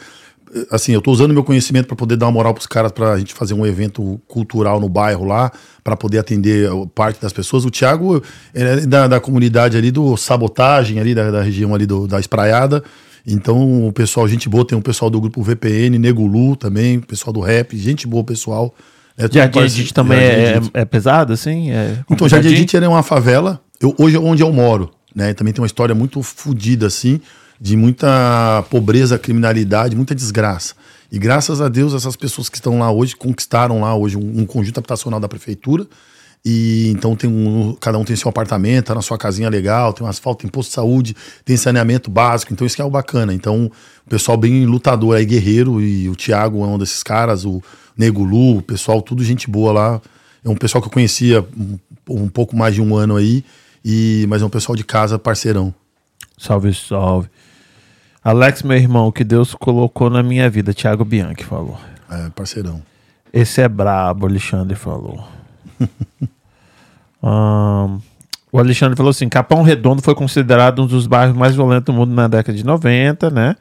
Assim, eu tô usando meu conhecimento pra poder dar uma moral pros caras, pra gente fazer um evento cultural no bairro lá, pra poder atender parte das pessoas. O Thiago é da, da comunidade ali do Sabotagem, ali da, da região ali do, da Espraiada. Então, o pessoal, gente boa, tem o pessoal do grupo VPN, Negulu também, o pessoal do rap, gente boa, pessoal. É Jardim Edite também é, Edite. é pesado, assim? É Então, Jardim Edite é uma favela. Eu, hoje é onde eu moro, né? Também tem uma história muito fodida, assim, de muita pobreza, criminalidade, muita desgraça. E graças a Deus, essas pessoas que estão lá hoje conquistaram lá hoje um, conjunto habitacional da prefeitura. E então tem um, cada um tem seu apartamento, tá na sua casinha legal, tem um asfalto, tem posto de saúde, tem saneamento básico. Então isso que é o bacana. Então, o pessoal bem lutador aí, guerreiro, e o Thiago é um desses caras, o Nego Lu, o pessoal, tudo gente boa lá. É um pessoal que eu conhecia um, um pouco mais de um ano aí, e, mas é um pessoal de casa parceirão. Salve, salve. Alex, meu irmão, que Deus colocou na minha vida. Thiago Bianchi falou. É, parceirão. Esse é brabo, Alexandre falou. [LAUGHS] Ahn, o Alexandre falou assim: Capão Redondo foi considerado um dos bairros mais violentos do mundo na década de 90, né?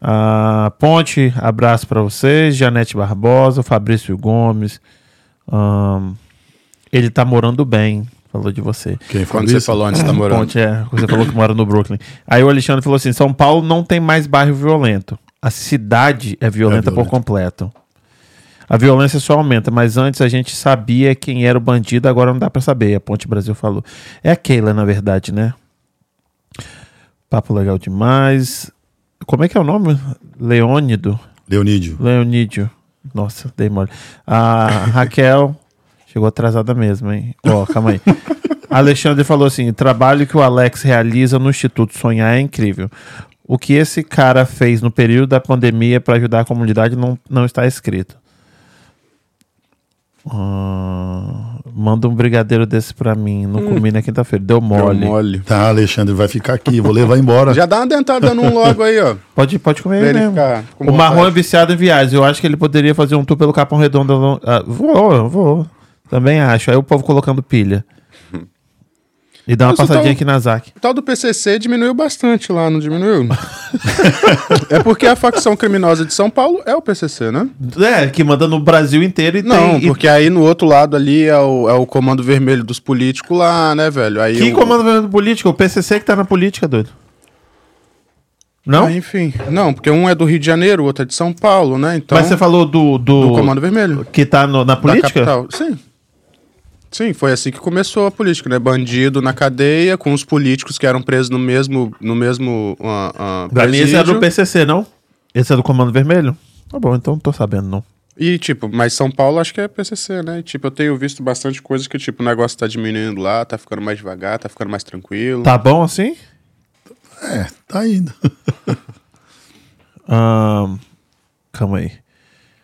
Ah, Ponte, abraço pra vocês. Janete Barbosa, Fabrício Gomes. Ahn, ele tá morando bem, falou de você. Quem Quando você falou antes, tá morando. Ponte, é, você falou que mora no Brooklyn. Aí o Alexandre falou assim: São Paulo não tem mais bairro violento. A cidade é violenta É por completo. A violência só aumenta, mas antes a gente sabia quem era o bandido, agora não dá pra saber. A Ponte Brasil falou. É a Keila, na verdade, né? Papo legal demais. Como é que é o nome? Leônido? Leonídio. Leonídio. Nossa, dei mole. A Raquel chegou atrasada mesmo, hein? Ó, calma aí. [LAUGHS] Alexandre falou assim: o trabalho que o Alex realiza no Instituto Sonhar é incrível. O que esse cara fez no período da pandemia para ajudar a comunidade não, não está escrito. Ah, manda um brigadeiro desse pra mim. Não comi na quinta-feira. Deu Deu mole. mole. Tá, Alexandre, vai ficar aqui, vou levar embora. [LAUGHS] Já dá uma dentada num logo aí, ó. Pode, pode comer mesmo. com O Marrom é viciado em viagens. Eu acho que ele poderia fazer um tour pelo Capão Redondo. Ah, vou, vou. Também acho. Aí o povo colocando pilha. E dá uma Mas passadinha tal- aqui na ZAC. O tal do PCC diminuiu bastante lá, não diminuiu? [LAUGHS] é porque a facção criminosa de São Paulo é o PCC, né? É, que manda no Brasil inteiro e Não, tem. e- porque aí no outro lado ali é o, é o comando vermelho dos políticos lá, né, velho? Aí Que o- comando vermelho política? O PCC que tá na política, doido. Não? Ah, enfim. Não, porque um é do Rio de Janeiro, o outro é de São Paulo, né? Então, Mas você falou do. Do, do comando vermelho. Que tá no- na Da política? capital. Sim. Sim, foi assim que começou a política, né? Bandido na cadeia, com os políticos que eram presos no mesmo, no mesmo uh, uh, Pra mim esse era do presídio. PCC, não? Esse é do comando vermelho? Tá bom, então não tô sabendo, não. E, tipo, mas São Paulo acho que é PCC, né? E, tipo, eu tenho visto bastante coisa que, tipo, o negócio tá diminuindo lá, tá ficando mais devagar, tá ficando mais tranquilo. Tá bom assim? É, tá indo. [LAUGHS] Ahn, calma aí.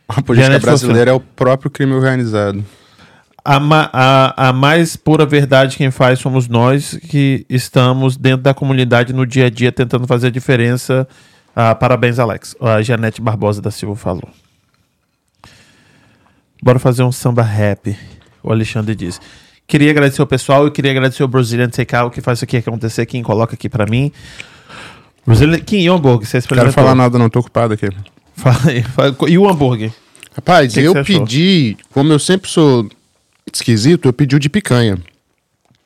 A política Janet brasileira é o próprio crime organizado. A, a, a mais pura verdade quem faz somos nós que estamos dentro da comunidade no dia a dia tentando fazer a diferença Ah, parabéns, Alex. A Janete Barbosa da Silva falou. Bora fazer um samba rap. O Alexandre diz. Queria agradecer o pessoal e queria agradecer o Brazilian Takeout que faz isso aqui acontecer. Quem coloca aqui pra mim. Brazilian... Kim, e o hambúrguer? Você Não experimentou? quero falar nada, não, tô ocupado aqui. Fala aí, fala- E o hambúrguer? Rapaz, que eu achou? pedi, como eu sempre sou esquisito, eu pedi o de picanha.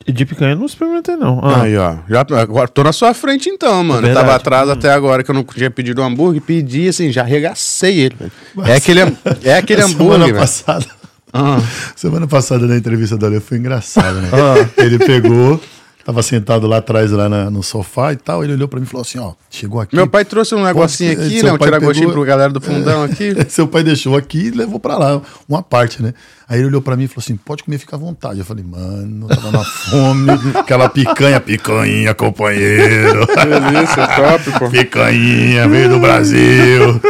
E De picanha eu não experimentei, não. Ah, Aí, ó. Já, agora tô na sua frente então, mano. Eu verdade. tava atrás até agora que eu não tinha pedido um hambúrguer. Pedi, assim, já arregacei ele. É aquele, é aquele [LAUGHS] Semana hambúrguer, velho. passada, Ah. semana passada na entrevista do Ale foi engraçado, né? Ah. Ele pegou, tava sentado lá atrás, lá na- no sofá e tal. Ele olhou pra mim e falou assim: ó, chegou aqui. Meu pai trouxe um negocinho aqui, né? Um pai tiragostinho pegou- pro galera do fundão aqui. [LAUGHS] Seu pai deixou aqui e levou pra lá, uma parte, né? Aí ele olhou pra mim e falou assim: pode comer, fica à vontade. Eu falei, mano, tava na fome, [LAUGHS] aquela picanha, picanha, companheiro. [LAUGHS] Delícia, top, pô. Picanha, veio do Brasil.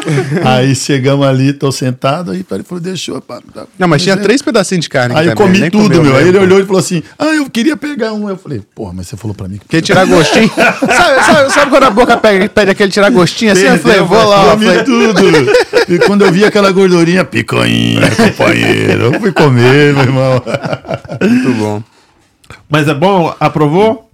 aí chegamos ali, tô sentado, aí ele falou, deixou. pá, tá. Não, mas tinha é- três pedacinhos de carne Aí eu comi nem tudo, meu. Aí ele pô. olhou e falou assim: Ah, eu queria pegar um. Eu falei, porra, mas você falou pra mim que. Aquele tirar gostinho. [LAUGHS] sabe, sabe- sabe quando a boca pega, pede aquele tirar gostinho assim? Eu falei, vou lá. Eu Comi falei, tudo. E quando eu vi aquela gordurinha, picanha, companheiro. Eu fui comer, meu irmão. muito bom. Mas é bom? Aprovou?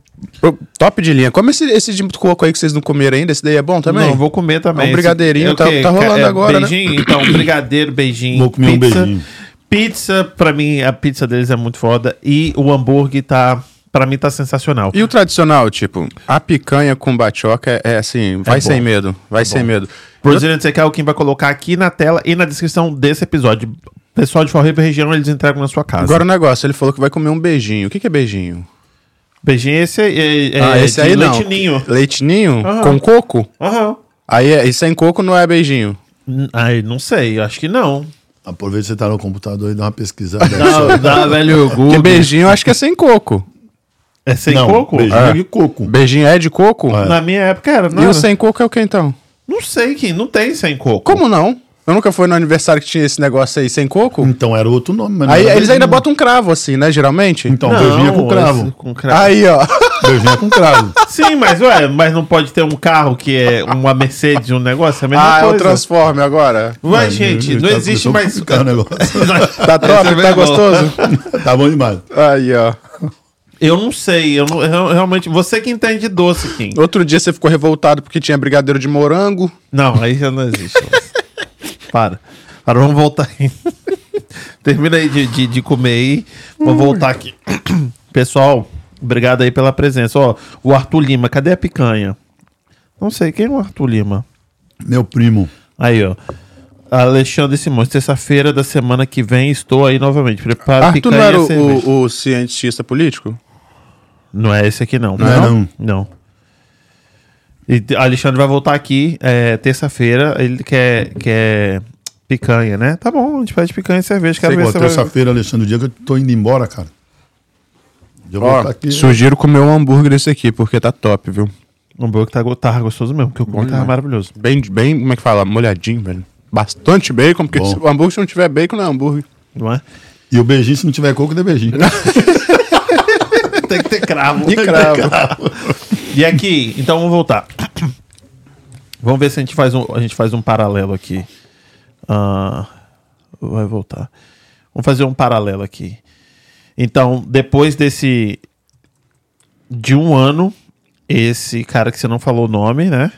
Top de linha. Come esse, esse de coco aí que vocês não comeram ainda. Esse daí é bom também? Não, vou comer também. É um brigadeirinho, Esse- tá- o quê? tá rolando É agora, né? beijinho, Então, brigadeiro, beijinho. Vou comer um pizza. beijinho. Pizza, pra mim, a pizza deles é muito foda. E o hambúrguer tá, pra mim, tá sensacional. E o tradicional, tipo, a picanha com batioca é, é assim, vai bom. sem medo. Vai sem medo. Brazilian Takeout, quem vai colocar aqui na tela e na descrição desse episódio. Pessoal de River região, eles entregam na sua casa. Agora o negócio, ele falou que vai comer um beijinho. O que, que é beijinho? Beijinho esse é, é, ah, é esse de aí não. leitinho. Leitinho? Aham. Com coco? Aham. Aí é, e sem coco não é beijinho. Ai, não sei, acho que não. Aproveita que você tá no computador e dá uma pesquisada. [LAUGHS] Não, dá, [LAUGHS] velho, Porque Google. beijinho eu acho que é sem coco. É sem Não, coco? Beijinho Ah. de coco. Beijinho é de coco? É. Na minha época era, não E era? o sem coco é o que então? Não sei, quem não tem sem coco. Como não? Eu nunca fui no aniversário que tinha esse negócio aí sem coco? Então era outro nome, mas não Aí eles ainda botam um cravo assim, né? Geralmente. Então, beijinho é com cravo. com cravo. Aí, ó. Beijinho é com cravo. [LAUGHS] Sim, mas ué, mas não pode ter um carro que é uma Mercedes, um negócio, é a mesma Ah, é o coisa. Transforme agora. Ué, Mas, gente, não tá- existe mais. o negócio. [LAUGHS] Tá top? É tá bem bom. gostoso? [LAUGHS] tá bom demais. Aí, ó. Eu não sei, eu, não, eu realmente. Você que entende de doce, Kim. Outro dia você ficou revoltado porque tinha brigadeiro de morango. Não, aí já não existe. Para. Para, vamos voltar aí. [LAUGHS] Termina aí de, de, de comer aí. Vamos voltar aqui. [CLEARS THROAT] Pessoal, obrigado aí pela presença. Ó, o Arthur Lima, cadê a picanha? Não sei, quem é o Arthur Lima? Meu primo. Aí, ó. Alexandre Simões, terça-feira da semana que vem estou aí novamente. Prepara Arthur picanha não era o, o- o cientista político? Não é esse aqui, não. Não é, não? Não. E Alexandre vai voltar aqui é, terça-feira. Ele quer, quer picanha, né? Tá bom, a gente pede picanha e cerveja. Quero Sei ver qual, se você vai... terça-feira, Alexandre, o dia que eu tô indo embora, cara. Eu vou Ó, aqui. sugiro comer um hambúrguer desse aqui, porque tá top, viu? O hambúrguer tá, tava gostoso mesmo, porque o comi demais. maravilhoso. Bem, bem, como é que fala? Molhadinho, velho. Bastante bacon, porque se o hambúrguer se não tiver bacon, não é hambúrguer. Não é? E o beijinho, se não tiver coco, dê beijinho. [LAUGHS] [LAUGHS] Tem que ter cravo. E cravo. E aqui, então vamos voltar. Vamos ver se a gente faz um, a gente faz um paralelo aqui. Ah, vai voltar. Vamos fazer um paralelo aqui. Então, depois desse. De um ano, esse cara que você não falou o nome, né?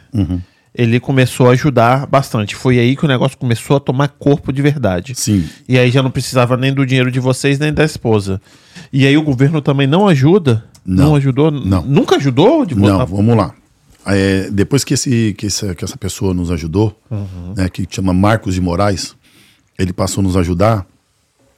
Ele começou a ajudar bastante. Foi aí que o negócio começou a tomar corpo de verdade. Sim. E aí já não precisava nem do dinheiro de vocês, nem da esposa. E aí o governo também não ajuda? Não. ajudou? Não. Nunca ajudou? De Não, botar- vamos lá. É, depois que, esse, que, essa, que essa pessoa nos ajudou, né, que chama Marcos de Moraes, ele passou a nos ajudar,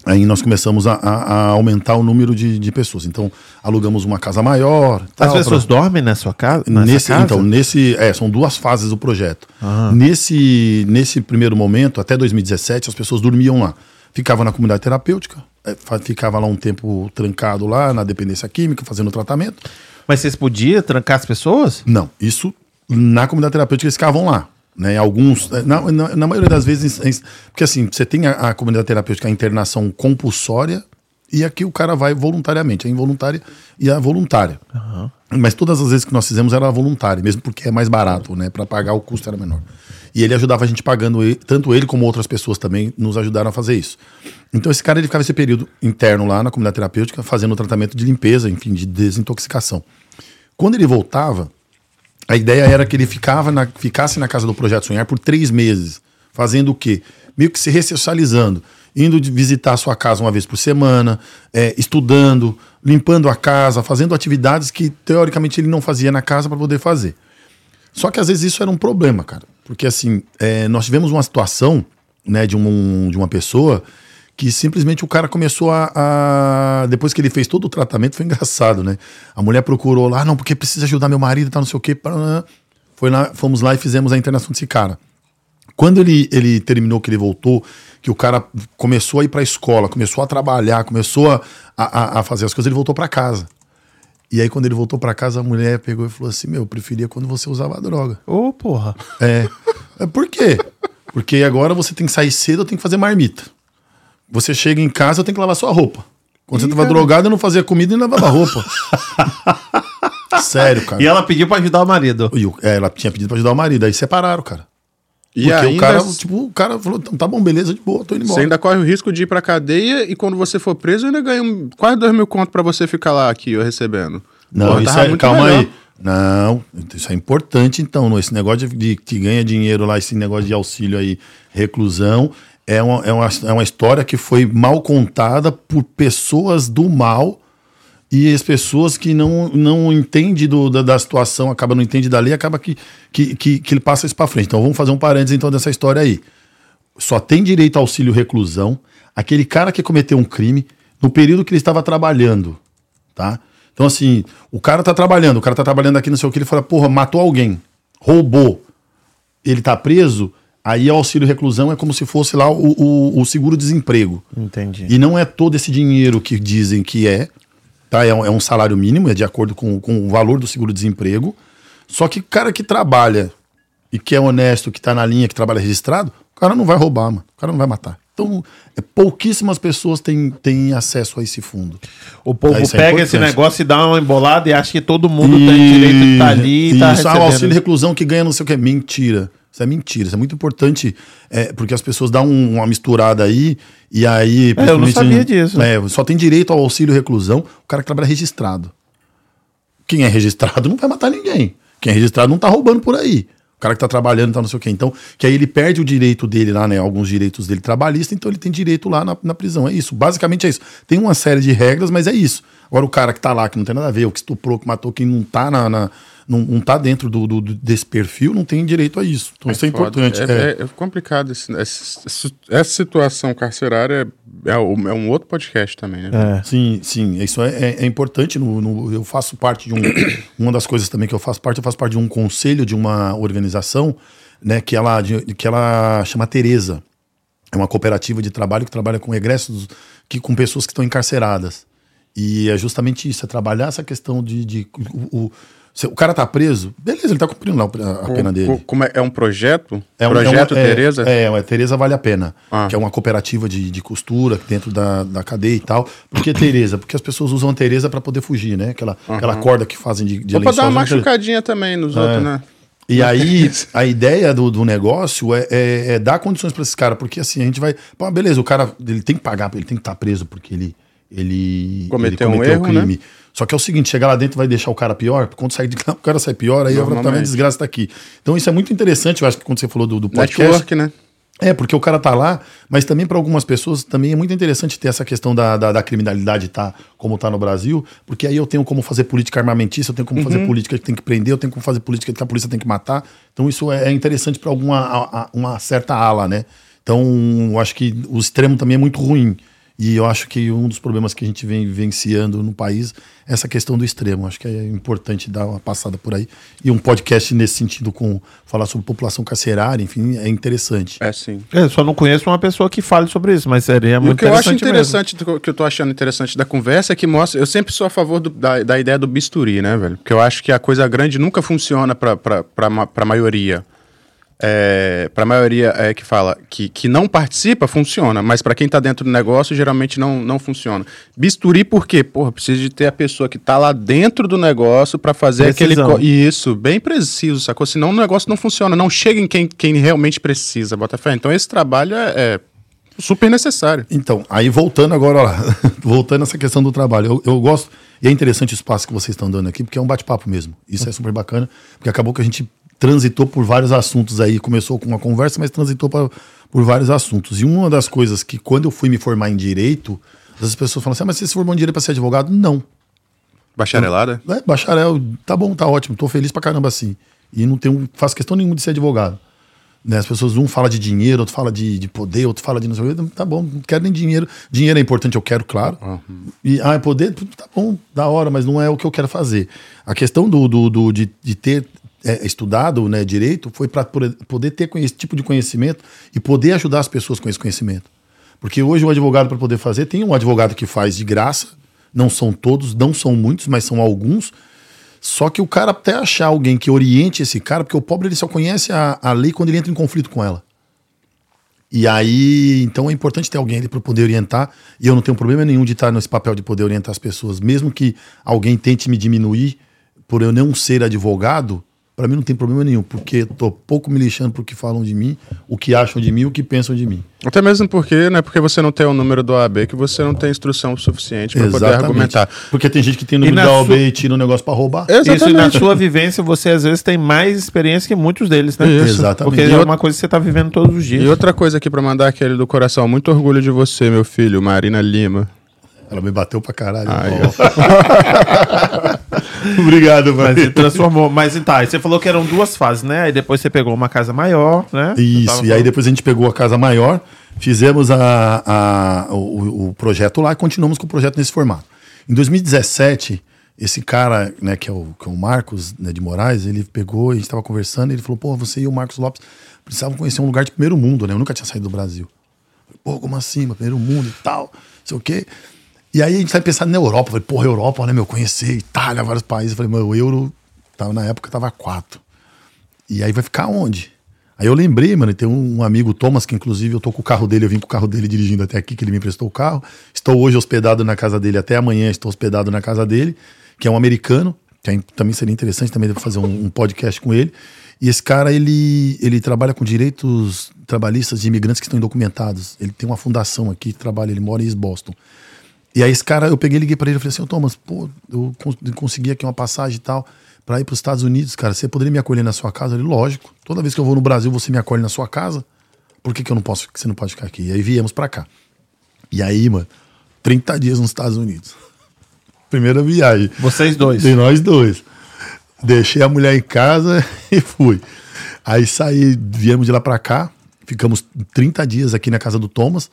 aí nós começamos a, a- a aumentar o número de, de pessoas. Então, alugamos uma casa maior. As tal, pessoas pra- dormem na sua casa? nessa Nesse, casa? então, nesse, é, são duas fases do projeto. Ah. Nesse, nesse primeiro momento, até 2017, as pessoas dormiam lá. Ficavam na comunidade terapêutica, é, ficava lá um tempo trancado lá na dependência química, fazendo tratamento. Mas vocês podiam trancar as pessoas? Não, isso na comunidade terapêutica eles ficavam lá. Né? Alguns, na, na, na maioria das vezes, porque assim, você tem a, a comunidade terapêutica, a internação compulsória e aqui o cara vai voluntariamente, a involuntária e a voluntária. Mas todas as vezes que nós fizemos era voluntária, mesmo porque é mais barato, né? Para pagar o custo era menor. E ele ajudava a gente pagando, ele, tanto ele como outras pessoas também nos ajudaram a fazer isso. Então esse cara ele ficava esse período interno lá na comunidade terapêutica, fazendo o tratamento de limpeza, enfim, de desintoxicação. Quando ele voltava, a ideia era que ele ficava na, ficasse na casa do Projeto Sonhar por três meses, fazendo o quê? Meio que se ressocializando, indo visitar a sua casa uma vez por semana, é, estudando, limpando a casa, fazendo atividades que teoricamente ele não fazia na casa para poder fazer. Só que às vezes isso era um problema, cara. Porque assim, é, nós tivemos uma situação né, de, um, de uma pessoa que simplesmente o cara começou a, a, Depois que ele fez todo o tratamento, foi engraçado, né? A mulher procurou lá, não, porque precisa ajudar meu marido tal, não sei o quê. Foi lá, fomos lá e fizemos a internação desse cara. Quando ele, ele terminou, que ele voltou, que o cara começou a ir pra escola, começou a trabalhar, começou a, a, a fazer as coisas, ele voltou para casa. E aí, quando ele voltou para casa, a mulher pegou e falou assim: Meu, eu preferia quando você usava droga. Ô, oh, porra. É. é. Por quê? Porque agora você tem que sair cedo, eu tenho que fazer marmita. Você chega em casa, eu tenho que lavar sua roupa. Quando Ih, você tava cara. drogado, eu não fazia comida e não lavava roupa. [LAUGHS] Sério, cara. E ela pediu pra ajudar o marido. É, ela tinha pedido pra ajudar o marido. Aí separaram, cara. E Porque ainda... o cara, tipo, o cara falou, tá bom, beleza, de boa, tô indo embora. Você ainda corre o risco de ir pra cadeia e quando você for preso, ainda ganha um, quase dois mil contos pra você ficar lá aqui, ó, recebendo. Não, Pô, isso é, calma melhor. aí. Não, isso é importante então. Esse negócio de, de que ganha dinheiro lá, esse negócio de auxílio aí, reclusão, é uma, é, uma, é uma história que foi mal contada por pessoas do mal e as pessoas que não, não entendem do, da, da, situação, acaba não entendem da lei, acaba que, que, que, que ele passa isso para frente. Então vamos fazer um parênteses então dessa história aí. Só tem direito ao auxílio reclusão aquele cara que cometeu um crime no período que ele estava trabalhando, tá? Então assim, o cara tá trabalhando, o cara tá trabalhando aqui, não sei o que, ele fala, porra, matou alguém, roubou, ele tá preso, aí o auxílio reclusão é como se fosse lá o, o, o seguro-desemprego. Entendi. E não é todo esse dinheiro que dizem que é, Tá? É, um, é um salário mínimo, é de acordo com, com o valor do seguro-desemprego. Só que o cara que trabalha e que é honesto, que está na linha, que trabalha registrado, o cara não vai roubar, mano. O cara não vai matar. Então, é, pouquíssimas pessoas têm, têm acesso a esse fundo. O povo tá, pega é esse negócio e dá uma embolada e acha que todo mundo e... tem direito de estar tá ali e tá Isso, ah, o auxílio reclusão que ganha não sei o que. Mentira. Isso é mentira, isso é muito importante, é, porque as pessoas dão um, uma misturada aí, e aí. É, eu não sabia disso. É, só tem direito ao auxílio reclusão o cara que trabalha registrado. Quem é registrado não vai matar ninguém. Quem é registrado não tá roubando por aí. O cara que tá trabalhando, tá não sei o quê. Então, que aí ele perde o direito dele lá, né? Alguns direitos dele trabalhista, então ele tem direito lá na, na prisão. É isso. Basicamente é isso. Tem uma série de regras, mas é isso. Agora, o cara que tá lá, que não tem nada a ver, o que estuprou, que matou, quem não tá na, na não, não tá dentro do, do, desse perfil, não tem direito a isso. Então, é isso é foda. importante. É, é. é, complicado. Esse, essa, essa situação carcerária é, é, um outro podcast também, né? É. Sim, sim. Isso é, é, importante. No, no, eu faço parte de um. [COUGHS] uma das coisas também que eu faço parte, eu faço parte de um conselho de uma organização, né, que ela, de, que ela chama Tereza. É uma cooperativa de trabalho que trabalha com egressos, que, com pessoas que estão encarceradas. E é justamente isso, é trabalhar essa questão de, de o, o cara tá preso, beleza, ele tá cumprindo lá a, pena dele. Como é, é um projeto? É um projeto é, Tereza? É, é, Tereza Vale a Pena, ah. que é uma cooperativa de, de costura dentro da, da cadeia e tal. Por que Tereza? Porque as pessoas usam a Tereza para poder fugir, né? Aquela, uhum. aquela corda que fazem de, de Ou pra dar uma machucadinha também nos é. outros, né? E aí, a ideia do, do negócio é, é, é dar condições para esses caras, porque assim, a gente vai. Pô, beleza, o cara ele tem que pagar, ele tem que estar tá preso porque ele, ele cometeu, ele cometeu um erro, crime. Né? Só que é o seguinte, chegar lá dentro vai deixar o cara pior, quando sair de cá, [LAUGHS] o cara sai pior, aí também a desgraça tá aqui. Então isso é muito interessante, eu acho que quando você falou do, do podcast. Network, né? É, porque o cara tá lá, mas também para algumas pessoas também é muito interessante ter essa questão da, da, da, criminalidade tá como tá no Brasil, porque aí eu tenho como fazer política armamentista, eu tenho como uhum. fazer política que tem que prender, eu tenho como fazer política que a polícia tem que matar. Então isso é, é interessante para alguma a, a, uma certa ala, né? Então, eu acho que o extremo também é muito ruim. E eu acho que um dos problemas que a gente vem vivenciando no país é essa questão do extremo. Acho que é importante dar uma passada por aí. E um podcast nesse sentido, com falar sobre população carcerária, enfim, é interessante. É, sim. É, só não conheço uma pessoa que fale sobre isso, mas seria muito interessante. O que eu acho interessante, mesmo. que eu tô achando interessante da conversa é que mostra. Eu sempre sou a favor do, da, da ideia do bisturi, né, velho? Porque eu acho que a coisa grande nunca funciona para a maioria. É, para a maioria é, que fala que, que não participa, funciona, mas para quem está dentro do negócio, geralmente não, não funciona. Bisturi por quê? Porra, precisa de ter a pessoa que está lá dentro do negócio para fazer Precisão. aquele. co- Isso, bem preciso, sacou? Senão o negócio não funciona, não chega em quem, quem realmente precisa, bota fé. Então esse trabalho é, é super necessário. Então, aí voltando agora lá, [LAUGHS] voltando essa questão do trabalho, eu, eu gosto, e é interessante o espaço que vocês estão dando aqui, porque é um bate-papo mesmo. Isso é super bacana, porque acabou que a gente transitou por vários assuntos aí, começou com uma conversa, mas transitou pra, por vários assuntos. E uma das coisas que, quando eu fui me formar em direito, as pessoas falam assim: ah, mas você se formou em direito para ser advogado? Não. Bacharelada? É, bacharel, tá bom, tá ótimo, tô feliz pra caramba assim. E não tenho, faço questão nenhuma de ser advogado. Né? As pessoas, um fala de dinheiro, outro fala de, de poder, outro fala de não sei o quê. Tá bom, não quero nem dinheiro. Dinheiro é importante, eu quero, claro. E, ah, é poder? Tá bom, da hora, mas não é o que eu quero fazer. A questão do, do, do- de, de ter é, estudado né, direito foi para poder ter esse tipo de conhecimento e poder ajudar as pessoas com esse conhecimento. Porque hoje o advogado, para poder fazer, tem um advogado que faz de graça, não são todos, não são muitos, mas são alguns. Só que o cara até achar alguém que oriente esse cara, porque o pobre ele só conhece a, a lei quando ele entra em conflito com ela. E aí, então é importante ter alguém ali para poder orientar. E eu não tenho problema nenhum de estar nesse papel de poder orientar as pessoas, mesmo que alguém tente me diminuir por eu não ser advogado. Para mim não tem problema nenhum, porque tô pouco me lixando pro que falam de mim, o que acham de mim, o que pensam de mim. Até mesmo porque, não é porque você não tem o número do AB que você não tem instrução suficiente para poder argumentar. Porque tem gente que tem E número da OAB sua- e tira um negócio para roubar. Isso e na sua vivência, você às vezes tem mais experiência que muitos deles, né? Isso. Exatamente. Porque E é outra- uma coisa que você tá vivendo todos os dias. E outra coisa aqui para mandar aquele do coração, muito orgulho de você, meu filho, Marina Lima. Ela me bateu pra caralho. Ai, [LAUGHS] Obrigado, mano. se transformou. Mas tá, aí você falou que eram duas fases, né? Aí depois você pegou uma casa maior, né? Isso, Tava e aí depois a gente pegou a casa maior, fizemos a, a- o, o projeto lá e continuamos com o projeto nesse formato. Em 2017, esse cara, né, que é o, que é o Marcos né, de Moraes, ele pegou, a gente estava conversando, e ele falou, pô, você e o Marcos Lopes precisavam conhecer um lugar de primeiro mundo, né? Eu nunca tinha saído do Brasil. Pô, como assim, primeiro mundo e tal, não sei o quê. E aí a gente vai pensar na Europa. Eu falei, porra, Europa, né, meu? Conhecer Itália, vários países. Eu falei, mano, o euro, tava, na época, tava 4. E aí vai ficar onde? Aí eu lembrei, mano, tem um amigo, Thomas, que inclusive eu tô com o carro dele, eu vim com o carro dele dirigindo até aqui, que ele me emprestou o carro. Estou hoje hospedado na casa dele, até amanhã estou hospedado na casa dele, que é um americano, que aí também seria interessante também fazer um, um podcast com ele. E esse cara, ele, ele trabalha com direitos trabalhistas de imigrantes que estão indocumentados. Ele tem uma fundação aqui trabalha, ele mora em East Boston. E aí esse cara, eu peguei e liguei pra ele e falei assim, Thomas, pô, eu cons- consegui aqui uma passagem e tal pra ir pros Estados Unidos, cara, você poderia me acolher na sua casa? Ele, lógico, toda vez que eu vou no Brasil você me acolhe na sua casa, por que que eu não posso, que você não pode ficar aqui? E aí viemos pra cá. E aí, mano, 30 dias nos Estados Unidos. [LAUGHS] Primeira viagem. Vocês dois. De nós dois. Deixei a mulher em casa [LAUGHS] e fui. Aí saí, viemos de lá pra cá, ficamos 30 dias aqui na casa do Thomas.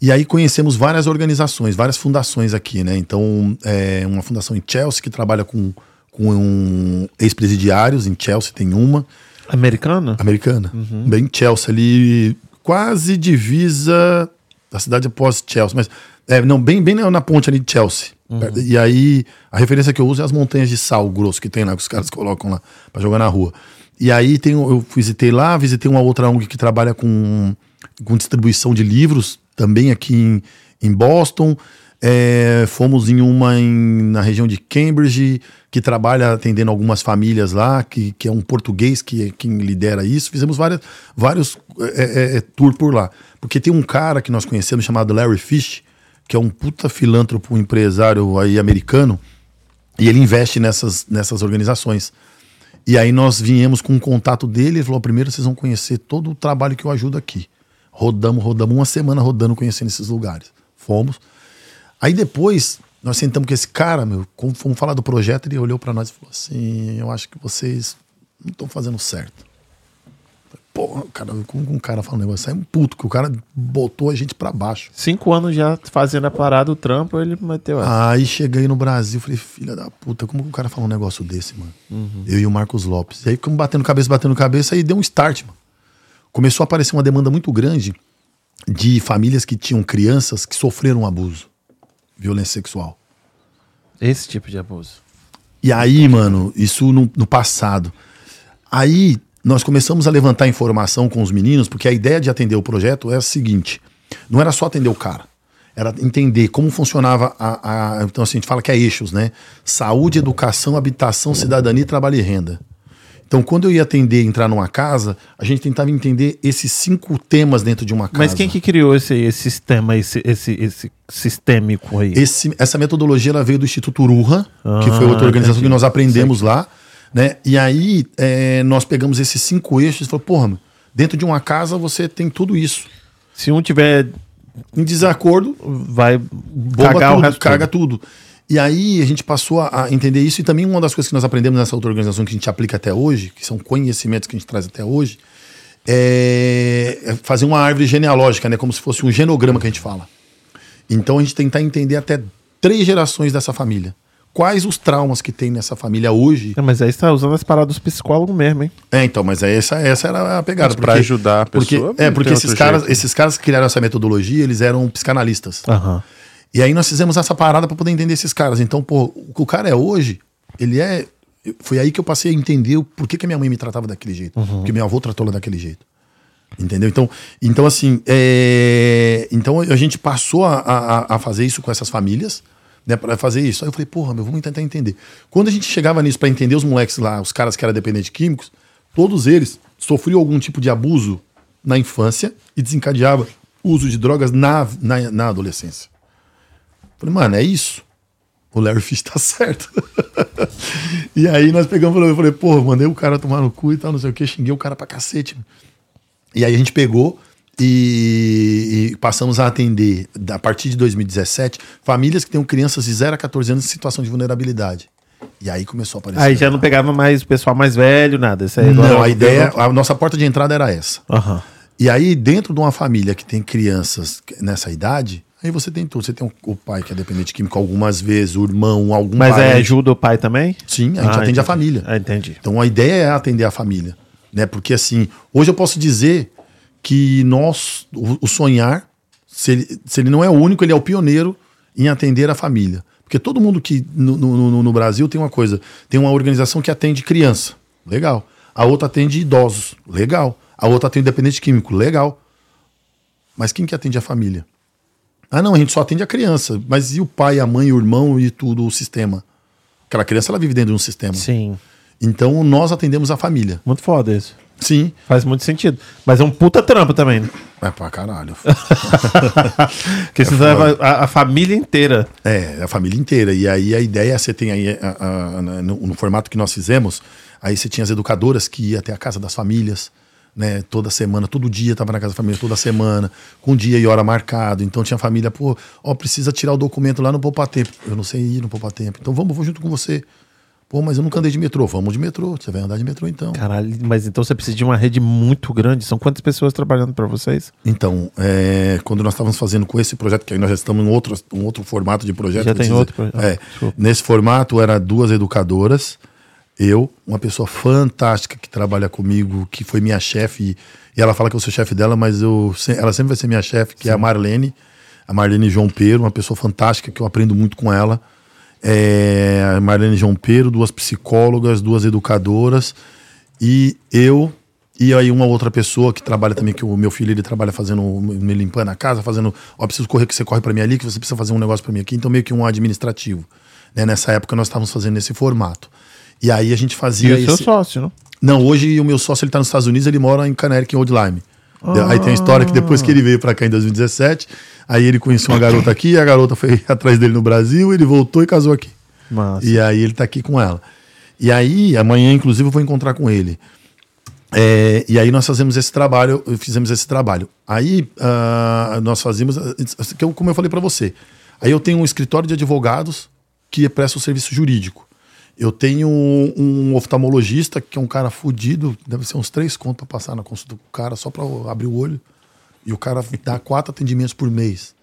E aí conhecemos várias organizações, várias fundações aqui, né? Então, é uma fundação em Chelsea que trabalha com, com um ex-presidiários, em Chelsea tem uma, Americana? americana. Bem Chelsea ali, quase divisa da cidade após Chelsea, mas é, não, bem, bem na, ponte ali de Chelsea. Perto- E aí, a referência que eu uso é as montanhas de sal grosso que tem lá, que os caras colocam lá pra jogar na rua. E aí tem, eu visitei lá, visitei uma outra ONG que trabalha com, com distribuição de livros, também aqui em, em Boston. É, fomos em uma em- na região de Cambridge, que trabalha atendendo algumas famílias lá, que, que é um português que é quem lidera isso. Fizemos várias, vários é, é, é, tour por lá. Porque tem um cara que nós conhecemos chamado Larry Fish, que é um puta filântropo, empresário aí americano, e ele investe nessas, nessas organizações. E aí nós viemos com um contato dele, ele falou: primeiro vocês vão conhecer todo o trabalho que eu ajudo aqui. Rodamos, rodamos uma semana rodando, conhecendo esses lugares. Fomos. Aí depois, nós sentamos com esse cara, meu, como fomos falar do projeto, ele olhou pra nós e falou assim: Eu acho que vocês não estão fazendo certo. Pô, cara, como um cara fala um negócio? Sai um puto, que o cara botou a gente pra baixo. Cinco anos já fazendo a parada, o trampo, ele meteu essa. Aí cheguei no Brasil, falei, filha da puta, como que o cara fala um negócio desse, mano? Eu e o Marcos Lopes. E aí ficamos batendo cabeça, batendo cabeça, aí deu um start, mano. Começou a aparecer uma demanda muito grande de famílias que tinham crianças que sofreram abuso, violência sexual. Esse tipo de abuso. E aí, mano, isso no, no passado. Aí nós começamos a levantar informação com os meninos, porque a ideia de atender o projeto é a seguinte: não era só atender o cara, era entender como funcionava a. a então, assim, a gente fala que é eixos, né? Saúde, educação, habitação, cidadania, trabalho e renda. Então, quando eu ia atender, entrar numa casa, a gente tentava entender esses cinco temas dentro de uma casa. Mas quem que criou esse, esse sistema, esse, esse, esse sistêmico aí? Esse, essa metodologia ela veio do Instituto Urra, Ah, que foi outra organização entendi. que nós aprendemos lá, né? E aí é, nós pegamos esses cinco eixos e falamos, porra, dentro de uma casa você tem tudo isso. Se um tiver, Em desacordo, vai bomba cagar o tudo, resto caga todo. tudo. E aí a gente passou a, a entender isso e também uma das coisas que nós aprendemos nessa outra organização que a gente aplica até hoje, que são conhecimentos que a gente traz até hoje, é é fazer uma árvore genealógica, né? Como se fosse um genograma que a gente fala. Então a gente tentar entender até três gerações dessa família. Quais os traumas que tem nessa família hoje? É, mas aí você tá usando as paradas dos psicólogos mesmo, hein? É, então, mas aí essa, essa era a pegada. Mas pra ajudar a porque, pessoa, É, porque tem esses outro caras, jeito. esses caras que criaram essa metodologia, eles eram psicanalistas. Aham. E aí nós fizemos essa parada pra poder entender esses caras. Então, pô, o que o cara é hoje, ele é. Foi aí que eu passei a entender o porquê que a minha mãe me tratava daquele jeito. Porque meu avô tratou ela daquele jeito. Entendeu? Então, então assim, é... então a gente passou a, a, a fazer isso com essas famílias, né, para fazer isso. Aí eu falei, porra, meu, vamos tentar entender. Quando a gente chegava nisso para entender os moleques lá, os caras que eram dependentes de químicos, todos eles sofriam algum tipo de abuso na infância e desencadeava uso de drogas na, na, na adolescência. Falei, mano, é isso. O Larry Fish tá [LAUGHS] certo. e aí nós pegamos e falei, porra, mandei o cara tomar no cu e tal, não sei o que, xinguei o cara pra cacete. E aí a gente pegou e, e passamos a atender, a partir de 2017, famílias que tenham crianças de 0 a 14 anos em situação de vulnerabilidade. E aí começou a aparecer. Aí já não pegava mais o pessoal mais velho, nada. Isso aí Não, agora- a ideia, a nossa porta de entrada era essa. Aham. E aí, dentro de uma família que tem crianças nessa idade, aí você tem tudo. Você tem o- pai que é dependente químico algumas vezes, o irmão, algum Mas é ajuda o pai também? Sim, a gente Ah, atende entendi. a família. Ah, entendi. Então a ideia é atender a família, né? Porque assim, hoje eu posso dizer que nós, o, sonhar, se ele, se ele não é o único, ele é o pioneiro em atender a família. Porque todo mundo que no, no- no- no Brasil tem uma coisa, tem uma organização que atende criança, legal. A outra atende idosos, legal. A outra atende dependente químico, legal. Mas quem que atende a família? Ah, não, a gente só atende a criança. Mas e o pai, a mãe, o irmão e tudo, o sistema? Aquela criança, ela vive dentro de um sistema. Sim. Então nós atendemos a família. Muito foda isso. Sim. Faz muito sentido. Mas é um puta trampo também. né? É pra caralho. [LAUGHS] Porque você leva a, a família inteira. é, a família inteira. E aí a ideia, você tem aí, a- a- no, no formato que nós fizemos, aí você tinha as educadoras que ia até a casa das famílias, né? Toda semana, todo dia tava na casa da família, toda semana, com dia e hora marcado. Então tinha família, pô, ó, precisa tirar o documento lá no Poupa Tempo. Eu não sei ir no Poupa Tempo. Então vamos, vou junto com você. Pô, mas eu nunca andei de metrô. Vamos de metrô. Você vai andar de metrô então. Caralho, mas então você precisa de uma rede muito grande. São quantas pessoas trabalhando pra vocês? Então, é, quando nós estávamos fazendo com esse projeto, que aí nós já estamos em outro, um outro formato de projeto. Já tem outro projeto. É, Desculpa. nesse formato, era duas educadoras, eu, uma pessoa fantástica que trabalha comigo, que foi minha chefe, e, ela fala que eu sou chefe dela, mas eu, ela sempre vai ser minha chefe, que é a Marlene, a Marlene João Pedro, uma pessoa fantástica, que eu aprendo muito com ela. É, a Marlene João Pedro, duas psicólogas, duas educadoras, e eu e aí uma outra pessoa que trabalha também, que o meu filho ele trabalha fazendo, me limpando a casa, fazendo, ó, preciso correr que você corre para mim ali, que você precisa fazer um negócio para mim aqui, então meio que um administrativo. Né? Nessa época nós estávamos fazendo esse formato. E aí a gente E fazia o seu esse... sócio, não? Não, hoje o meu sócio ele tá nos Estados Unidos, ele mora em Connecticut, em Old Lyme. Aí tem a história que depois que ele veio para cá em 2017, aí ele conheceu uma garota aqui, a garota foi [LAUGHS] atrás dele no Brasil, ele voltou e casou aqui. Massa. E aí ele tá aqui com ela. E aí, amanhã, inclusive, eu vou encontrar com ele. É, e aí nós fazemos esse trabalho, fizemos esse trabalho. Aí ah, nós fazíamos, ah, como eu falei para você, aí eu tenho um escritório de advogados que presta o serviço jurídico. Eu tenho um oftalmologista que é um cara fudido, deve ser uns três contos para passar na consulta com o cara só para abrir o olho. E o cara dá quatro atendimentos por mês.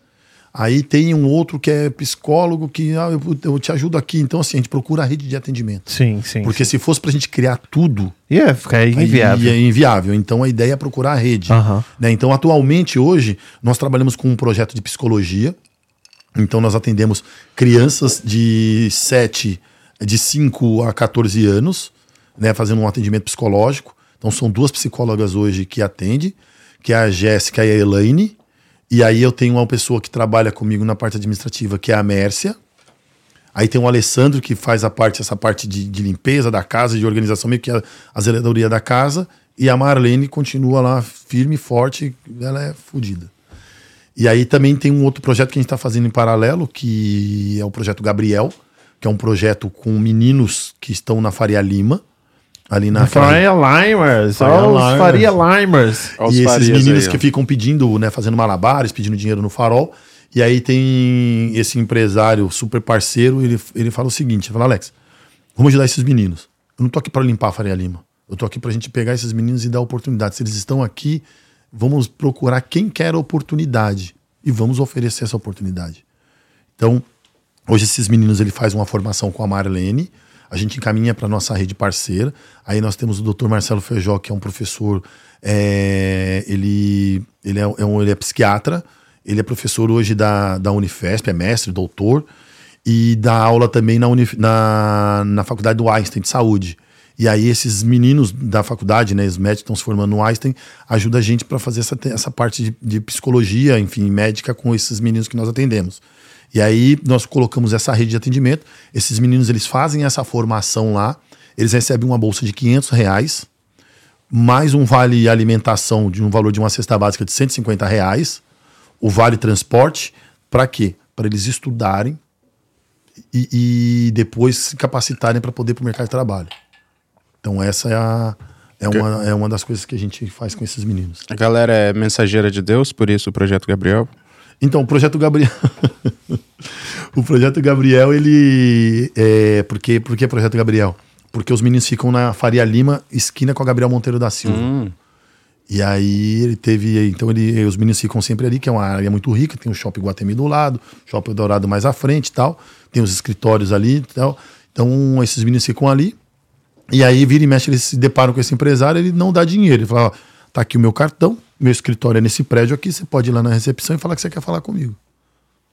Aí tem um outro que é psicólogo que ah, eu, eu te ajudo aqui. Então, assim, a gente procura a rede de atendimento. Sim, sim. Porque se fosse pra gente criar tudo, E é, fica aí aí inviável. é inviável. Então a ideia é procurar a rede. Né? Então, atualmente, hoje, nós trabalhamos com um projeto de psicologia. Então, nós atendemos crianças de 7, de 5 a 14 anos, né? Fazendo um atendimento psicológico. Então são duas psicólogas hoje que atendem, que é a Jéssica e a Elaine. E aí eu tenho uma pessoa que trabalha comigo na parte administrativa, que é a Mércia. Aí tem o Alessandro, que faz a parte, essa parte de, de limpeza da casa, de organização, meio que a, a zeladoria da casa. E a Marlene continua lá firme, forte, ela é fodida. E aí também tem um outro projeto que a gente está fazendo em paralelo, que é o projeto Gabriel, que é um projeto com meninos que estão na Faria Lima, ali na Faria Limers, ó, os. Faria Limers. Olha e esses meninos aí, que ficam pedindo, né, fazendo malabares, pedindo dinheiro no farol. E aí tem esse empresário super parceiro, ele, ele fala o seguinte, ele fala, Alex, vamos ajudar esses meninos. Eu não tô aqui para limpar a Faria Lima. Eu tô aqui pra gente pegar esses meninos e dar oportunidade. Se eles estão aqui, vamos procurar quem quer oportunidade e vamos oferecer essa oportunidade. Então, hoje esses meninos ele faz uma formação com a Marlene, a gente encaminha para nossa rede parceira. Aí nós temos o Dr. Marcelo Feijó, que é um professor, é, ele, ele, é, é um, ele é psiquiatra, ele é professor hoje da, da Unifesp, é mestre, doutor, e dá aula também na, Unif, na, na Faculdade do Einstein de Saúde. E aí esses meninos da faculdade, né, os médicos estão se formando no Einstein, ajuda a gente para fazer essa, essa parte de, de psicologia, enfim, médica com esses meninos que nós atendemos. E aí nós colocamos essa rede de atendimento. Esses meninos eles fazem essa formação lá, eles recebem uma bolsa de 500 reais, mais um vale alimentação de um valor de uma cesta básica de 150 reais, o vale transporte, para quê? Para eles estudarem e, e depois se capacitarem para poder ir para o mercado de trabalho. Então essa é, a, é, uma, é uma das coisas que a gente faz com esses meninos. A galera é mensageira de Deus, por isso o Projeto Gabriel. Então, o projeto Gabriel. [LAUGHS] o projeto Gabriel, ele. É, por, que, por que projeto Gabriel? Porque os meninos ficam na Faria Lima, esquina com a Gabriel Monteiro da Silva. Hum. E aí ele teve. Então ele, os meninos ficam sempre ali, que é uma área muito rica, tem o shopping Guatemi do lado, shopping Dourado mais à frente e tal. Tem os escritórios ali e tal. Então esses meninos ficam ali. E aí vira e mexe, eles se deparam com esse empresário, ele não dá dinheiro. Ele fala, ó, tá aqui o meu cartão, meu escritório é nesse prédio aqui, você pode ir lá na recepção e falar que você quer falar comigo.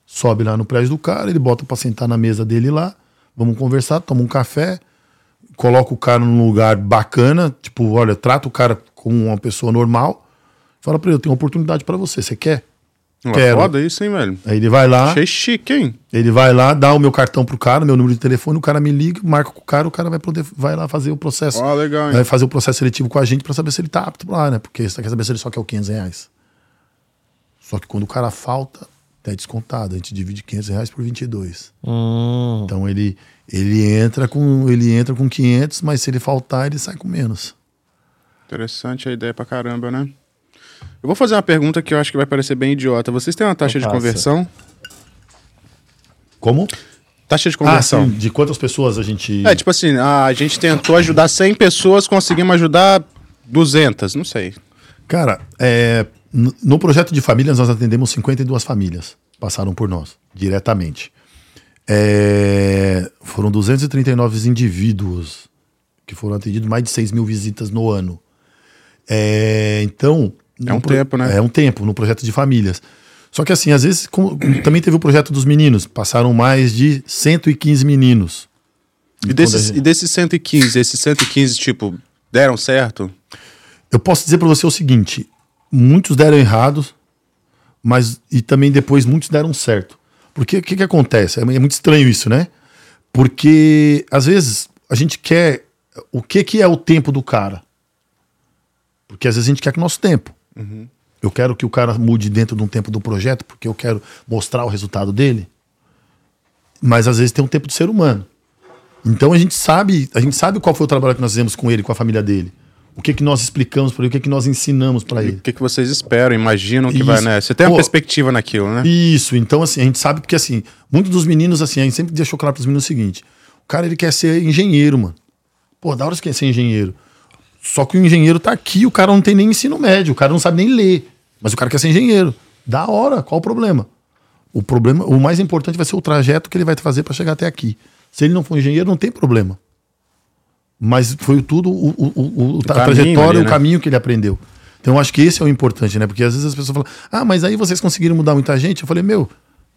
Sobe lá no prédio do cara, ele bota pra sentar na mesa dele lá, vamos conversar, toma um café, coloca o cara num lugar bacana, tipo, olha, trata o cara como uma pessoa normal, fala pra ele, eu tenho uma oportunidade pra você, você quer? É Quero. foda isso, hein, velho? Aí ele vai lá, Achei chique, hein? ele vai lá, dá o meu cartão pro cara, meu número de telefone, o cara me liga, marca com o cara, o cara vai poder, vai lá fazer o processo. Ó, legal, hein? Vai fazer o processo seletivo com a gente pra saber se ele tá apto lá, né? Porque você quer saber se ele só quer o 500 reais. Só que quando o cara falta, é descontado. A gente divide 500 reais por 22. Hum. Então ele, ele, entra com, ele entra com 500, mas se ele faltar, ele sai com menos. Interessante a ideia pra caramba, né? Eu vou fazer uma pergunta que eu acho que vai parecer bem idiota. Vocês têm uma taxa de faça. conversão? Como? Taxa de Ah, conversão. sim. De quantas pessoas a gente. É, tipo assim, a gente tentou ajudar 100 pessoas, conseguimos ajudar 200, não sei. Cara, é, no projeto de famílias nós atendemos 52 famílias. Passaram por nós, diretamente. É, foram 239 indivíduos que foram atendidos, mais de 6 mil visitas no ano. É, então. É um pro- tempo, né? É um tempo no projeto de famílias. Só que assim, às vezes, como- também teve o projeto dos meninos. Passaram mais de 115 meninos. E desses, gente- e desses 115, esses 115, tipo, deram certo? Eu posso dizer para você o seguinte: muitos deram errado, mas e também depois muitos deram certo. Porque o que, que acontece? É é muito estranho isso, né? Porque às vezes a gente quer. O que, que é o tempo do cara? Porque às vezes a gente quer que o nosso tempo. Eu quero que o cara mude dentro de um tempo do projeto, porque eu quero mostrar o resultado dele. Mas às vezes tem um tempo de ser humano. Então a gente sabe, a gente sabe qual foi o trabalho que nós fizemos com ele, com a família dele. O que que nós explicamos para ele, o que que nós ensinamos para O ele. que, que vocês esperam, imaginam que Isso. vai, né? Você tem uma Pô, perspectiva naquilo, né? Isso, então assim, a gente sabe porque assim, muitos dos meninos assim, a gente sempre deixou claro para os meninos o seguinte: o cara ele quer ser engenheiro, mano. Pô, da hora você quer ser engenheiro. Só que o engenheiro tá aqui, o cara não tem nem ensino médio, o cara não sabe nem ler, mas o cara quer ser engenheiro. Da hora, qual o problema? O problema, o mais importante vai ser o trajeto que ele vai fazer para chegar até aqui. Se ele não for engenheiro, não tem problema. Mas foi tudo o, o, o, o- a trajetória, ali, o né? caminho que ele aprendeu. Então eu acho que esse é o importante, né? Porque às vezes as pessoas falam, ah, mas aí vocês conseguiram mudar muita gente. Eu falei, meu,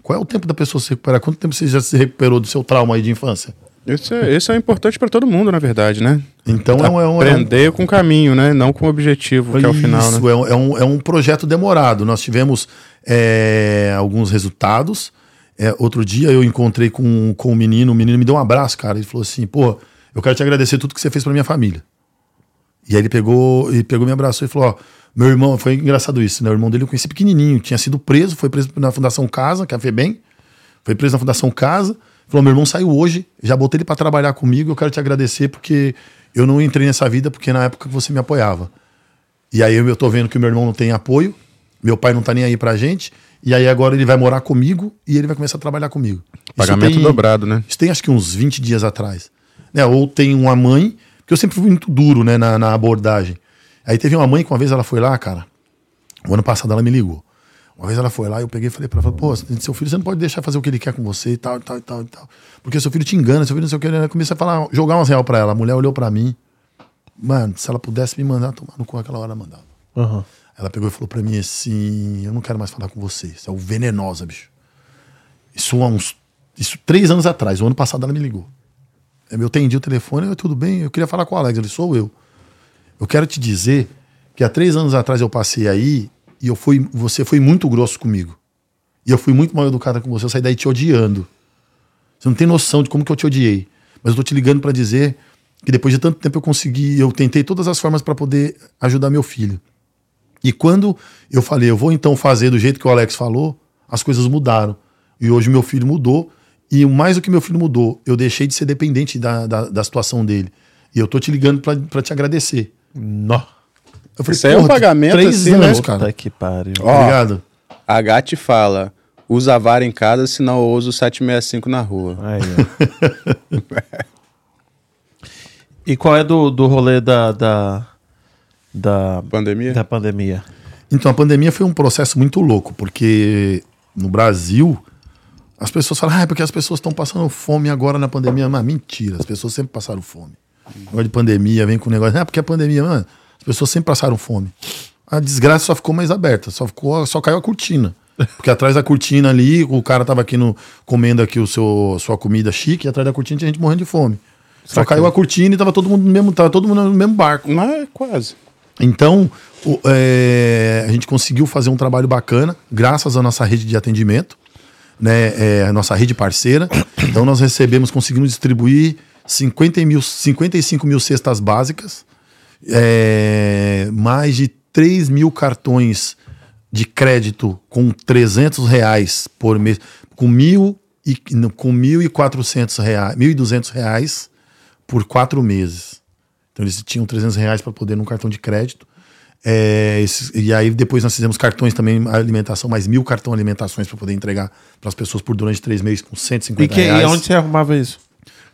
qual é o tempo da pessoa se recuperar? Quanto tempo você já se recuperou do seu trauma aí de infância? Isso é, isso é importante para todo mundo, na verdade, né? Então é um, é um, é um- Aprender com o caminho, né? Não com o objetivo, que é o final, né? Isso, é, um- é um, é um projeto demorado. Nós tivemos é, alguns resultados. É, outro dia eu encontrei com, com um menino, o menino me deu um abraço, cara. Ele falou assim: pô, eu quero te agradecer tudo que você fez pra minha família. E aí ele pegou, ele pegou me abraçou e falou: ó, meu irmão, foi engraçado isso, né? O irmão dele eu conheci pequenininho, tinha sido preso, foi preso na Fundação Casa, que é a FEBEM, foi preso na Fundação Casa. Falou: meu irmão saiu hoje, já botei ele pra trabalhar comigo, eu quero te agradecer porque eu não entrei nessa vida porque na época você me apoiava. E aí eu tô vendo que o meu irmão não tem apoio, meu pai não tá nem aí pra gente, e aí agora ele vai morar comigo e ele vai começar a trabalhar comigo. Pagamento tem- dobrado, né? Isso tem acho que uns 20 dias atrás. Né? Ou tem uma mãe, porque eu sempre fui muito duro né, na, na abordagem. Aí teve uma mãe que uma vez ela foi lá, cara, o ano passado ela me ligou. Uma vez ela foi lá, eu peguei e falei pra ela, pô, seu filho você não pode deixar fazer o que ele quer com você e tal, e tal, e tal, e tal. Porque seu filho te engana, seu filho não sei o que. Eu comecei a falar, jogar umas real pra ela. A mulher olhou pra mim. Mano, se ela pudesse me mandar tomar no cu aquela hora, ela mandava. Aham. Ela pegou e falou pra mim assim: Eu não quero mais falar com você. Isso é o venenosa, bicho. Isso há uns. Isso três anos atrás, o ano passado ela me ligou. Eu atendi o telefone, eu, tudo bem, eu queria falar com o Alex. Ele sou eu. Eu quero te dizer que há três anos atrás eu passei aí e eu fui, você foi muito grosso comigo. E eu fui muito mal educada com você. Eu saí daí te odiando. Você não tem noção de como que eu te odiei. Mas eu tô te ligando pra dizer que depois de tanto tempo eu consegui, eu tentei todas as formas pra poder ajudar meu filho. E quando eu falei, eu vou então fazer do jeito que o Alex falou, as coisas mudaram. E hoje meu filho mudou. E mais do que meu filho mudou, eu deixei de ser dependente da, da, da situação dele. E eu tô te ligando pra te agradecer. Nó. Eu falei, Isso aí é um "Porra, pagamento, três assim, anos, né? cara. Puta que pariu. Ó, Obrigado. A Gatti fala: usa a vara em casa, senão eu uso o 765 na rua. Aí, ó. [LAUGHS] e qual é do, do rolê da, da, da, Pandemia? da pandemia? Então, a pandemia foi um processo muito louco, porque no Brasil, as pessoas falam, ah, é porque as pessoas estão passando fome agora na pandemia. Mas mentira, as pessoas sempre passaram fome. Negócio de pandemia, vem com o negócio, ah, porque a pandemia, mano, as pessoas sempre passaram fome. A desgraça só ficou mais aberta, só, ficou, só caiu a cortina. Porque atrás da cortina ali, o cara tava aqui no, comendo aqui o seu, sua comida chique, e atrás da cortina tinha gente morrendo de fome. Só caiu a cortina e tava todo mundo no mesmo, tava todo mundo no mesmo barco. Não é quase. Então, o- é, a gente conseguiu fazer um trabalho bacana, graças à nossa rede de atendimento, né, é, a nossa rede parceira. Então, nós recebemos, conseguimos distribuir 50 mil, 55 mil cestas básicas, é, mais de 3 mil cartões de crédito com 300 reais por mês, com mil e com 1.400 reais, 1.200 reais por quatro meses. Então eles tinham 300 reais para poder num cartão de crédito. É, esses- e aí depois nós fizemos cartões também alimentação, mais mil cartão alimentações para poder entregar para as pessoas por durante três meses com 150 E, que, reais. e onde você arrumava isso?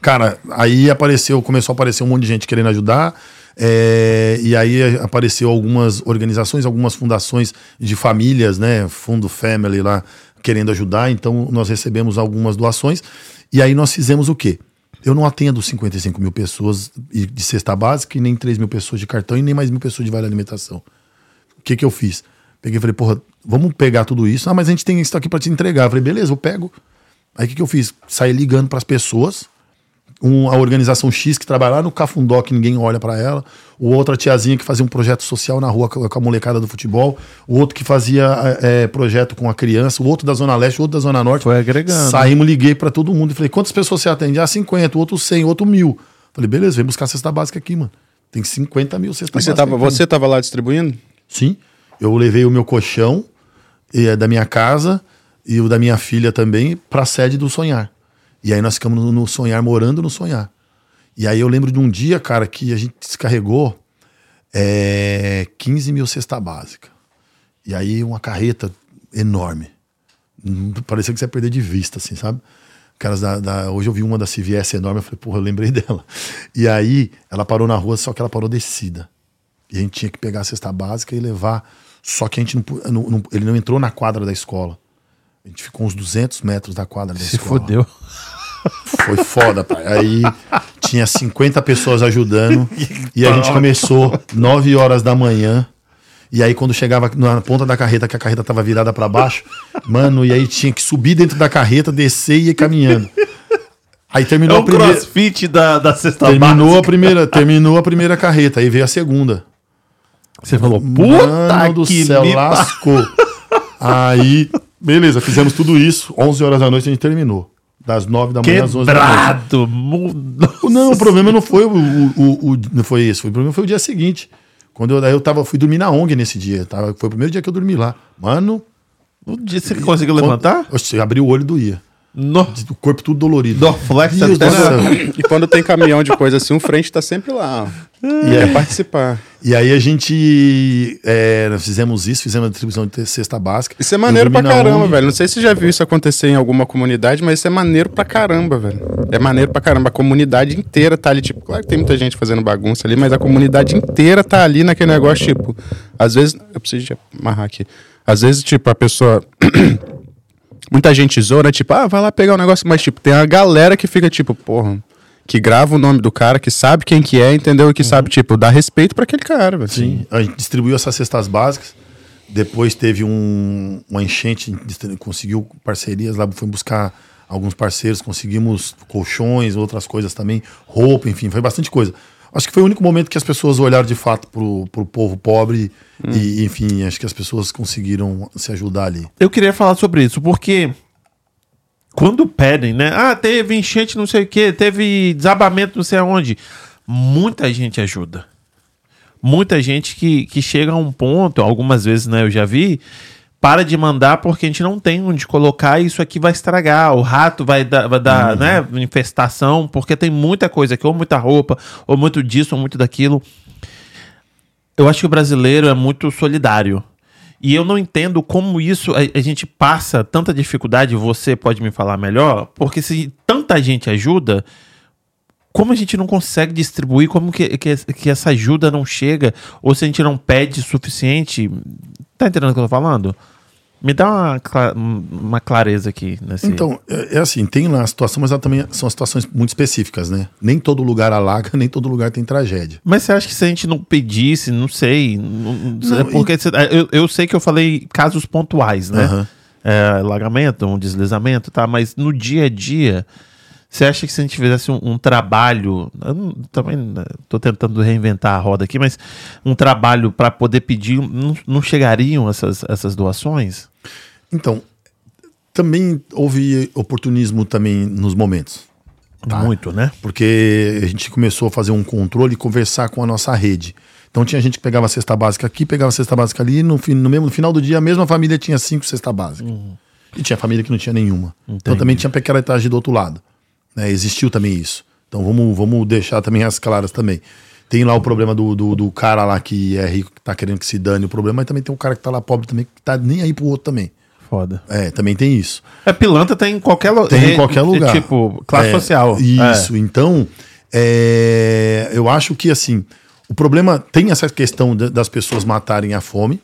Cara, aí apareceu, começou a aparecer um monte de gente querendo ajudar. É, e aí apareceu algumas organizações, algumas fundações de famílias, né? Fundo Family lá, querendo ajudar. Então nós recebemos algumas doações. E aí nós fizemos o quê? Eu não atendo 55 mil pessoas de cesta básica, e nem 3 mil pessoas de cartão, e nem mais mil pessoas de vale alimentação. O que que eu fiz? Peguei e falei, porra, vamos pegar tudo isso. Ah, mas a gente tem isso aqui para te entregar. Eu falei, beleza, eu pego. Aí o que, que eu fiz? Saí ligando para as pessoas. Um, a organização X que trabalha lá no Cafundó, que ninguém olha para ela. O outra tiazinha que fazia um projeto social na rua com a molecada do futebol. O outro que fazia é, projeto com a criança. O outro da Zona Leste, o outro da Zona Norte. Foi agregando. Saímos, liguei para todo mundo e falei: quantas pessoas você atende? Ah, 50, o outro 100, o outro mil. Falei: beleza, vem buscar a cesta básica aqui, mano. Tem 50 mil cesta você básica. tava, você tava lá distribuindo? Sim. Eu levei o meu colchão e, é, da minha casa e o da minha filha também para a sede do Sonhar. E aí nós ficamos no, no Sonhar, morando no Sonhar. E aí eu lembro de um dia, cara, que a gente descarregou é, 15 mil cesta básica. E aí uma carreta enorme. Hum, Parecia que você ia perder de vista, assim, sabe? Caras da, da- hoje eu vi uma da CVS enorme, eu falei, porra, eu lembrei [LAUGHS] dela. E aí ela parou na rua, só que ela parou descida. E a gente tinha que pegar a cesta básica e levar. Só que a gente não, não- não- ele não entrou na quadra da escola. A gente ficou uns 200 metros da quadra da Se escola. fodeu. Foi foda, pai. Aí tinha 50 pessoas ajudando. e a gente começou 9 horas da manhã. E aí, quando chegava na ponta da carreta, que a carreta tava virada para baixo, mano, e aí tinha que subir dentro da carreta, descer e ir caminhando. Aí É terminou o a primeira. crossfit da, da cesta Terminou a primeira, terminou a primeira carreta, aí veio a segunda. Você falou, puta Mano do que céu, me lascou. Aí, beleza, fizemos tudo isso. 11 horas da noite a gente terminou. Das 9 da manhã às 11 da noite. Quebrado. Não, o problema não foi o, o, o- o- não foi esse, o problema foi o dia seguinte. Quando eu, eu tava, fui dormir na ONG nesse dia. Tava, foi o primeiro dia que eu dormi lá. Mano, Um dia você conseguiu levantar? Oxe, abri o olho e doía. No. O corpo tudo dolorido. Dorflex. E quando tem caminhão de coisa assim, o frente tá sempre lá, ó. E é participar. E aí a gente é, fizemos isso, fizemos a distribuição de cesta básica. Isso é maneiro pra caramba, ONG. velho. Não sei se você já viu isso acontecer em alguma comunidade, mas isso é maneiro pra caramba, velho. É maneiro pra caramba. A comunidade inteira tá ali, tipo, claro que tem muita gente fazendo bagunça ali, mas a comunidade inteira tá ali naquele negócio, tipo, às vezes. Eu preciso de amarrar aqui. Às vezes, tipo, a pessoa. Muita gente zoa, né? Tipo, ah, vai lá pegar o negócio, mas, tipo, tem a galera que fica, tipo, porra. Que grava o nome do cara, que sabe quem que é, entendeu? E que sabe, tipo, dar respeito pra aquele cara, velho. Sim, a gente distribuiu essas cestas básicas. Depois teve um, uma enchente, conseguiu parcerias lá, foi buscar alguns parceiros, conseguimos colchões, outras coisas também, roupa, enfim, foi bastante coisa. Acho que foi o único momento que as pessoas olharam de fato pro, pro povo pobre e, enfim, acho que as pessoas conseguiram se ajudar ali. Eu queria falar sobre isso, porque quando pedem, né? Ah, teve enchente não sei o que, teve desabamento não sei aonde. Muita gente ajuda. Muita gente que, que chega a um ponto, algumas vezes, né, eu já vi, para de mandar porque a gente não tem onde colocar e isso aqui vai estragar. O rato vai dar, vai dar né, infestação, porque tem muita coisa aqui, ou muita roupa, ou muito disso, ou muito daquilo. Eu acho que o brasileiro é muito solidário. E eu não entendo como isso a, a gente passa tanta dificuldade, você pode me falar melhor, porque se tanta gente ajuda, como a gente não consegue distribuir, como que, que, que essa ajuda não chega, ou se a gente não pede suficiente. Tá entendendo o que eu tô falando? Me dá uma, uma clareza aqui nesse. Então, é, é assim, tem lá a situação, mas ela também são situações muito específicas, né? Nem todo lugar alaga, [LAUGHS] nem todo lugar tem tragédia. Mas você acha que se a gente não pedisse, não sei. Não, Não, é porque você- eu, eu sei que eu falei casos pontuais, né? Aham. É, alagamento, um deslizamento, tá? Mas no dia a dia, você acha que se a gente fizesse um, um trabalho. eu não- também né, tô tentando reinventar a roda aqui, mas um trabalho para poder pedir, não, não chegariam essas, essas doações? Então, também houve oportunismo também nos momentos. Tá. Muito, né? Porque a gente começou a fazer um controle e conversar com a nossa rede. Então tinha gente que pegava a cesta básica aqui, pegava a cesta básica ali, e no, fim- no mesmo no final do dia a mesma família tinha cinco cesta básicas. E tinha família que não tinha nenhuma. Então Entendi. também tinha picaretagem do outro lado. Né? Existiu também isso. Então vamos, vamos deixar também as claras também. Tem lá o problema do, do, do cara lá que é rico, que tá querendo que se dane o problema, mas também tem um cara que tá lá pobre também, que tá nem aí pro outro também. Foda. É, também tem isso. É pilantra tem em qualquer lugar. Tem em qualquer lugar. Tipo, classe É, social. Isso, então, é, eu acho que assim, o problema tem essa questão da- das pessoas matarem a fome.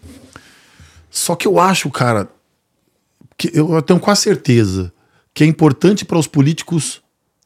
Só que eu acho, cara, que eu tenho quase certeza que é importante para os políticos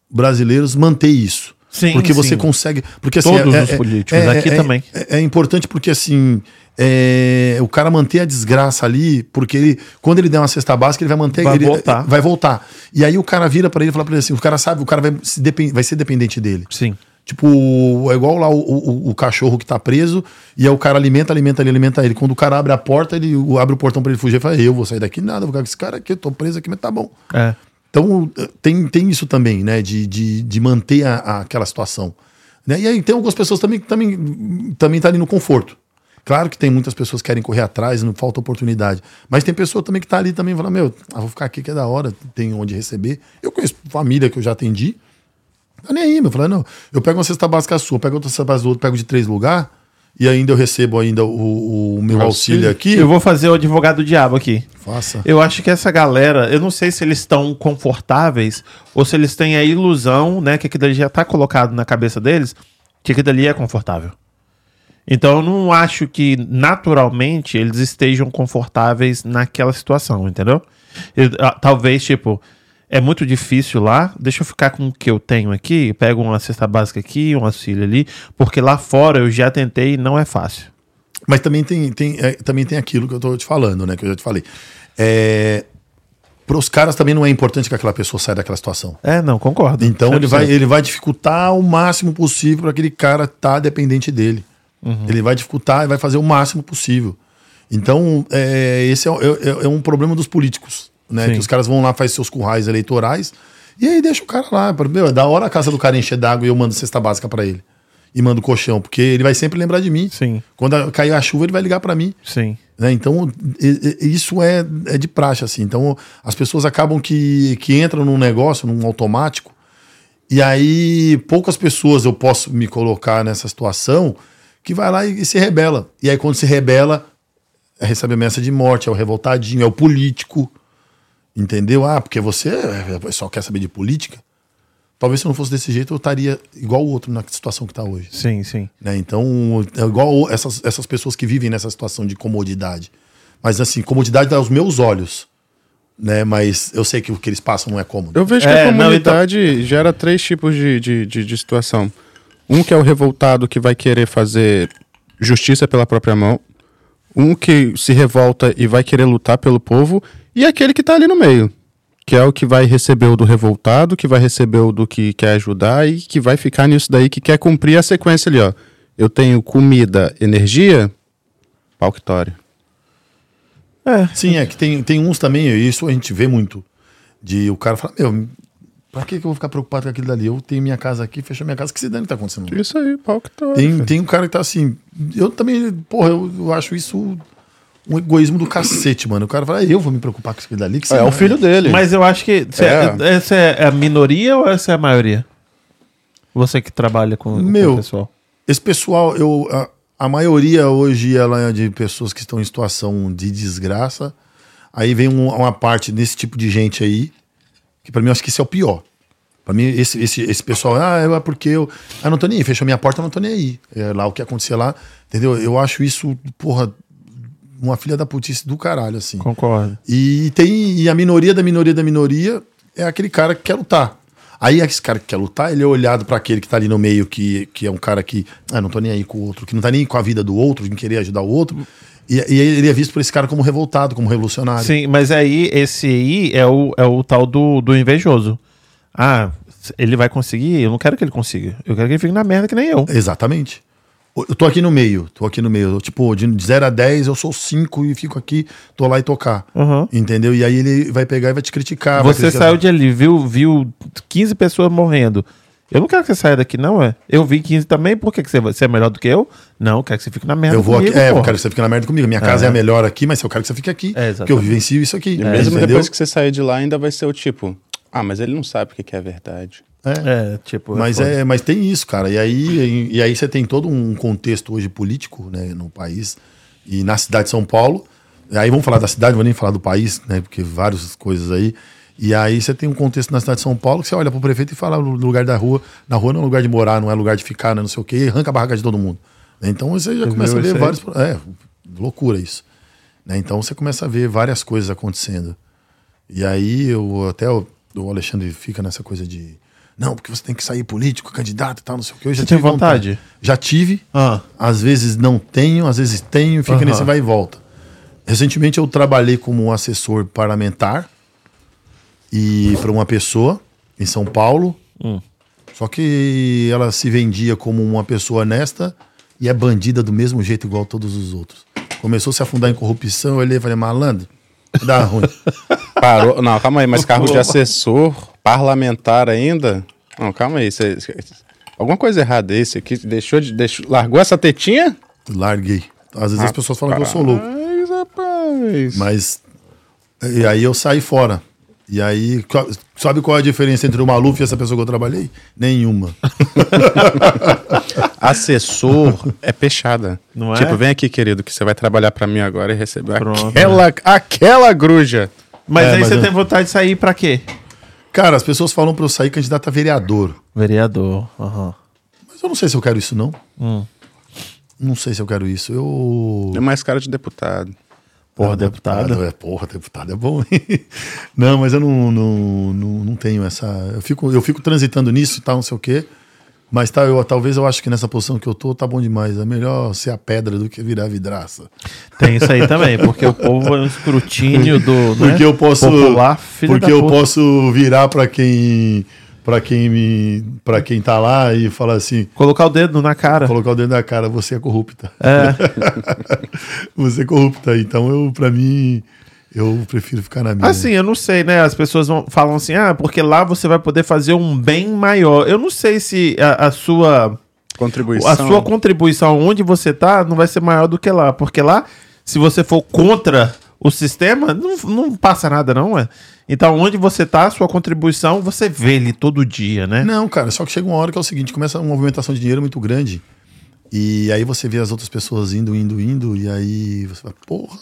brasileiros manter isso. Sim, porque você sim. consegue. Porque, assim, Todos é- os é- políticos, é- aqui é- também. É, é importante porque, assim, é, o cara manter a desgraça ali, porque ele, quando ele der uma cesta básica, ele vai manter. Vai ele, voltar. Vai voltar. E aí o cara vira para ele e fala pra ele assim: o cara sabe, o cara vai, se depen- vai ser dependente dele. Sim. Tipo, é igual lá o, o, o cachorro que tá preso, e aí o cara alimenta, alimenta ele, alimenta ele. Quando o cara abre a porta, ele abre o portão pra ele fugir e fala: Eu vou sair daqui, nada, vou ficar com esse cara aqui, eu tô preso aqui, mas tá bom. É. Então, eh, tem, tem isso também, né? De, de, de manter a, a- aquela situação. Né? E aí tem algumas pessoas também que também, também tá ali no conforto. Claro que tem muitas pessoas que querem correr atrás, não falta oportunidade. Mas tem pessoa também que tá ali também falando, meu, ah, vou ficar aqui que é da hora, tem onde receber. Eu conheço família que eu já atendi. Tá nem aí, meu. Falando, não, eu pego uma cesta básica sua, pego outra cesta básica do outro, pego de três lugares, e ainda eu recebo ainda o, o meu auxílio, Auxílio. aqui. Eu vou fazer o advogado do diabo aqui. Faça. Eu acho que essa galera, eu não sei se eles estão confortáveis ou se eles têm a ilusão, né, que aquilo ali já tá colocado na cabeça deles, que aquilo ali é confortável. Então eu não acho que naturalmente eles estejam confortáveis naquela situação, entendeu? Eu- ah, talvez, tipo, é muito difícil lá, deixa eu ficar com o que eu tenho aqui, pego uma cesta básica aqui, um auxílio ali, porque lá fora eu já tentei e não é fácil. Mas também tem, tem, é, também tem aquilo que eu tô te falando, né? Que eu já te falei. É, para os caras também não é importante que aquela pessoa saia daquela situação. É, não, concordo. Então ele 100%. vai, ele vai dificultar o máximo possível para aquele cara estar tá dependente dele. Ele vai dificultar e vai fazer o máximo possível. Então, é, esse é, é- é um problema dos políticos. Né? Sim. Que os caras vão lá, fazem seus currais eleitorais e aí deixa o cara lá. Meu, é da hora a casa do cara encher d'água e eu mando cesta básica para ele. E mando colchão, porque ele vai sempre lembrar de mim. Sim, Quando cair a chuva, ele vai ligar para mim. sim. né? Então, isso é, é de praxe, assim. Então, as pessoas acabam que, que entram num negócio, num automático, e aí poucas pessoas eu posso me colocar nessa situação que vai lá e, e se rebela. E aí, quando se rebela, é recebe ameaça de morte, é o revoltadinho, é o político. Entendeu? Ah, porque você é, só quer saber de política. Talvez se eu não fosse desse jeito, eu estaria igual o outro na situação que está hoje. Sim, sim. Né? Então, é igual essas, essas pessoas que vivem nessa situação de comodidade. Mas assim, comodidade aos meus olhos. Né? Mas eu sei que o que eles passam não é cômodo. Eu vejo É, que a não, comunidade gera três tipos de, de, de, de situação. Um que é o revoltado que vai querer fazer justiça pela própria mão. Um que se revolta e vai querer lutar pelo povo. E aquele que tá ali no meio. Que é o que vai receber o do revoltado, que vai receber o do que quer ajudar e que vai ficar nisso daí, que quer cumprir a sequência ali, ó. Eu tenho comida, energia, pau que tore. É, Sim, é que tem, tem uns também, isso a gente vê muito. De o cara falar, meu, pra que, que eu vou ficar preocupado com aquilo dali? Eu tenho minha casa aqui, fechou minha casa, que se dane que tá acontecendo? Isso aí, pau que tore. Tem, tem um cara que tá assim. Eu também, porra, eu, eu acho isso um egoísmo do cacete, mano. O cara fala, "Ah, eu vou me preocupar com aquilo dali. Que É, é o dane." filho dele. Mas eu acho que. cê- É. Essa é a minoria ou essa é a maioria? Você que trabalha com, com Meu. o pessoal. Esse pessoal, eu, a, a maioria hoje ela é de pessoas que estão em situação de desgraça. Aí vem um- uma parte desse tipo de gente aí, que pra mim eu acho que esse é o pior. Pra mim, esse, esse, esse pessoal, ah, é porque eu. Ah, não tô nem aí, fechou minha porta, eu não tô nem aí. É lá o que acontecer lá, entendeu? Eu acho isso, porra, uma filha da putice do caralho, assim. Concordo. E tem e a minoria da minoria da minoria é aquele cara que quer lutar. Aí esse cara que quer lutar, ele é olhado para aquele que tá ali no meio, que, que é um cara que, ah, não tô nem aí com o outro, que não tá nem com a vida do outro, em querer ajudar o outro. E, e ele é visto por esse cara como revoltado, como revolucionário. Sim, mas aí esse aí é o, é o tal do, do invejoso. Ah, ele vai conseguir? Eu não quero que ele consiga. Eu quero que ele fique na merda que nem eu. Exatamente. Eu tô aqui no meio, tô aqui no meio. Eu, tipo, de 0 a 10, eu sou 5 e fico aqui, tô lá e tocar. Uhum. Entendeu? E aí ele vai pegar e vai te criticar. Você criticar- saiu de ali, viu, viu 15 pessoas morrendo. Eu não quero que você saia daqui, não, é? Eu vi 15 também, por que, que você, você é melhor do que eu? Não, eu quero que você fique na merda Eu vou comigo, aqui, é, eu porra. quero que você fique na merda comigo. Minha casa é, a melhor aqui, mas eu quero que você fique aqui. É, porque eu vivencio isso aqui. E mesmo entendeu? depois que você sair de lá, ainda vai ser o tipo, ah, mas ele não sabe o que é verdade. É, tipo... Mas, foda. é, mas tem isso, cara. E aí, e aí você tem todo um contexto hoje político né, no país e na cidade de São Paulo. Aí vamos falar da cidade, não vou nem falar do país, né? Porque várias coisas aí. E aí você tem um contexto na cidade de São Paulo que você olha pro prefeito e fala no lugar da rua. Na rua não é lugar de morar, não é lugar de ficar, não, é não sei o quê, e arranca a barraca de todo mundo. Então você já Você começa a ver vários. É, loucura isso. Né? Então você começa a ver várias coisas acontecendo. E aí eu até o, o Alexandre fica nessa coisa de não, porque você tem que sair político, candidato e tal, não sei o que. Eu já Você tem tive vontade? Já tive. Ah, Às vezes não tenho, às vezes tenho, fica Aham. nesse vai e volta. Recentemente eu trabalhei como assessor parlamentar e para uma pessoa em São Paulo. Hum. Só que ela se vendia como uma pessoa honesta e é bandida do mesmo jeito igual todos os outros. Começou a se afundar em corrupção, eu olhei e falei, malandro, dá ruim. [LAUGHS] Parou. Não, calma aí, mas carro de [LAUGHS] assessor parlamentar ainda? Não, calma aí. Você, você- alguma coisa errada esse aqui. Deixou de. Deixou, largou essa tetinha? Larguei. Às vezes as pessoas falam que eu sou louco. Rapaz, rapaz. Mas. E aí eu saí fora. E aí, sabe qual é a diferença entre o Maluf e essa pessoa que eu trabalhei? Nenhuma. [LAUGHS] Assessor é peixada. Não é? Tipo, vem aqui, querido, que você vai trabalhar pra mim agora e receber Pronto. aquela, aquela gruja. mas É, aí mas você eu- tem vontade de sair pra quê? Cara, as pessoas falam pra eu sair candidato a vereador. Vereador. aham. Mas eu não sei se eu quero isso, não. Hum. Não sei se eu quero isso. Eu. É mais cara de deputado. Porra, Ah, deputado. É, porra, deputado é bom. hein? [LAUGHS] não, mas eu não, não, não, não tenho essa. Eu fico, eu fico transitando nisso e tal, não sei o quê. Mas tá, eu, talvez eu acho que nessa posição que eu tô, tá bom demais. É melhor ser a pedra do que virar vidraça. Tem isso aí também, porque o povo é um escrutínio do [LAUGHS] né, Porque eu posso. popular, porque eu posso virar pra quem. para quem me. para quem tá lá e falar assim. Colocar o dedo na cara. Colocar o dedo na cara, você é corrupta. É, [LAUGHS] Você é corrupta. Então eu, pra mim, eu prefiro ficar na minha. assim, eu não sei, né? As pessoas vão- falam assim, ah, porque lá você vai poder fazer um bem maior. Eu não sei se a, a sua Contribuição. a sua contribuição onde você tá não vai ser maior do que lá, porque lá, se você for contra o sistema, não, não passa nada, não é? Então, onde você tá, a sua contribuição, você vê ele todo dia, né? Não, cara, só que chega uma hora que é o seguinte, começa uma movimentação de dinheiro muito grande. E aí você vê as outras pessoas indo, indo, indo, e aí você fala, porra.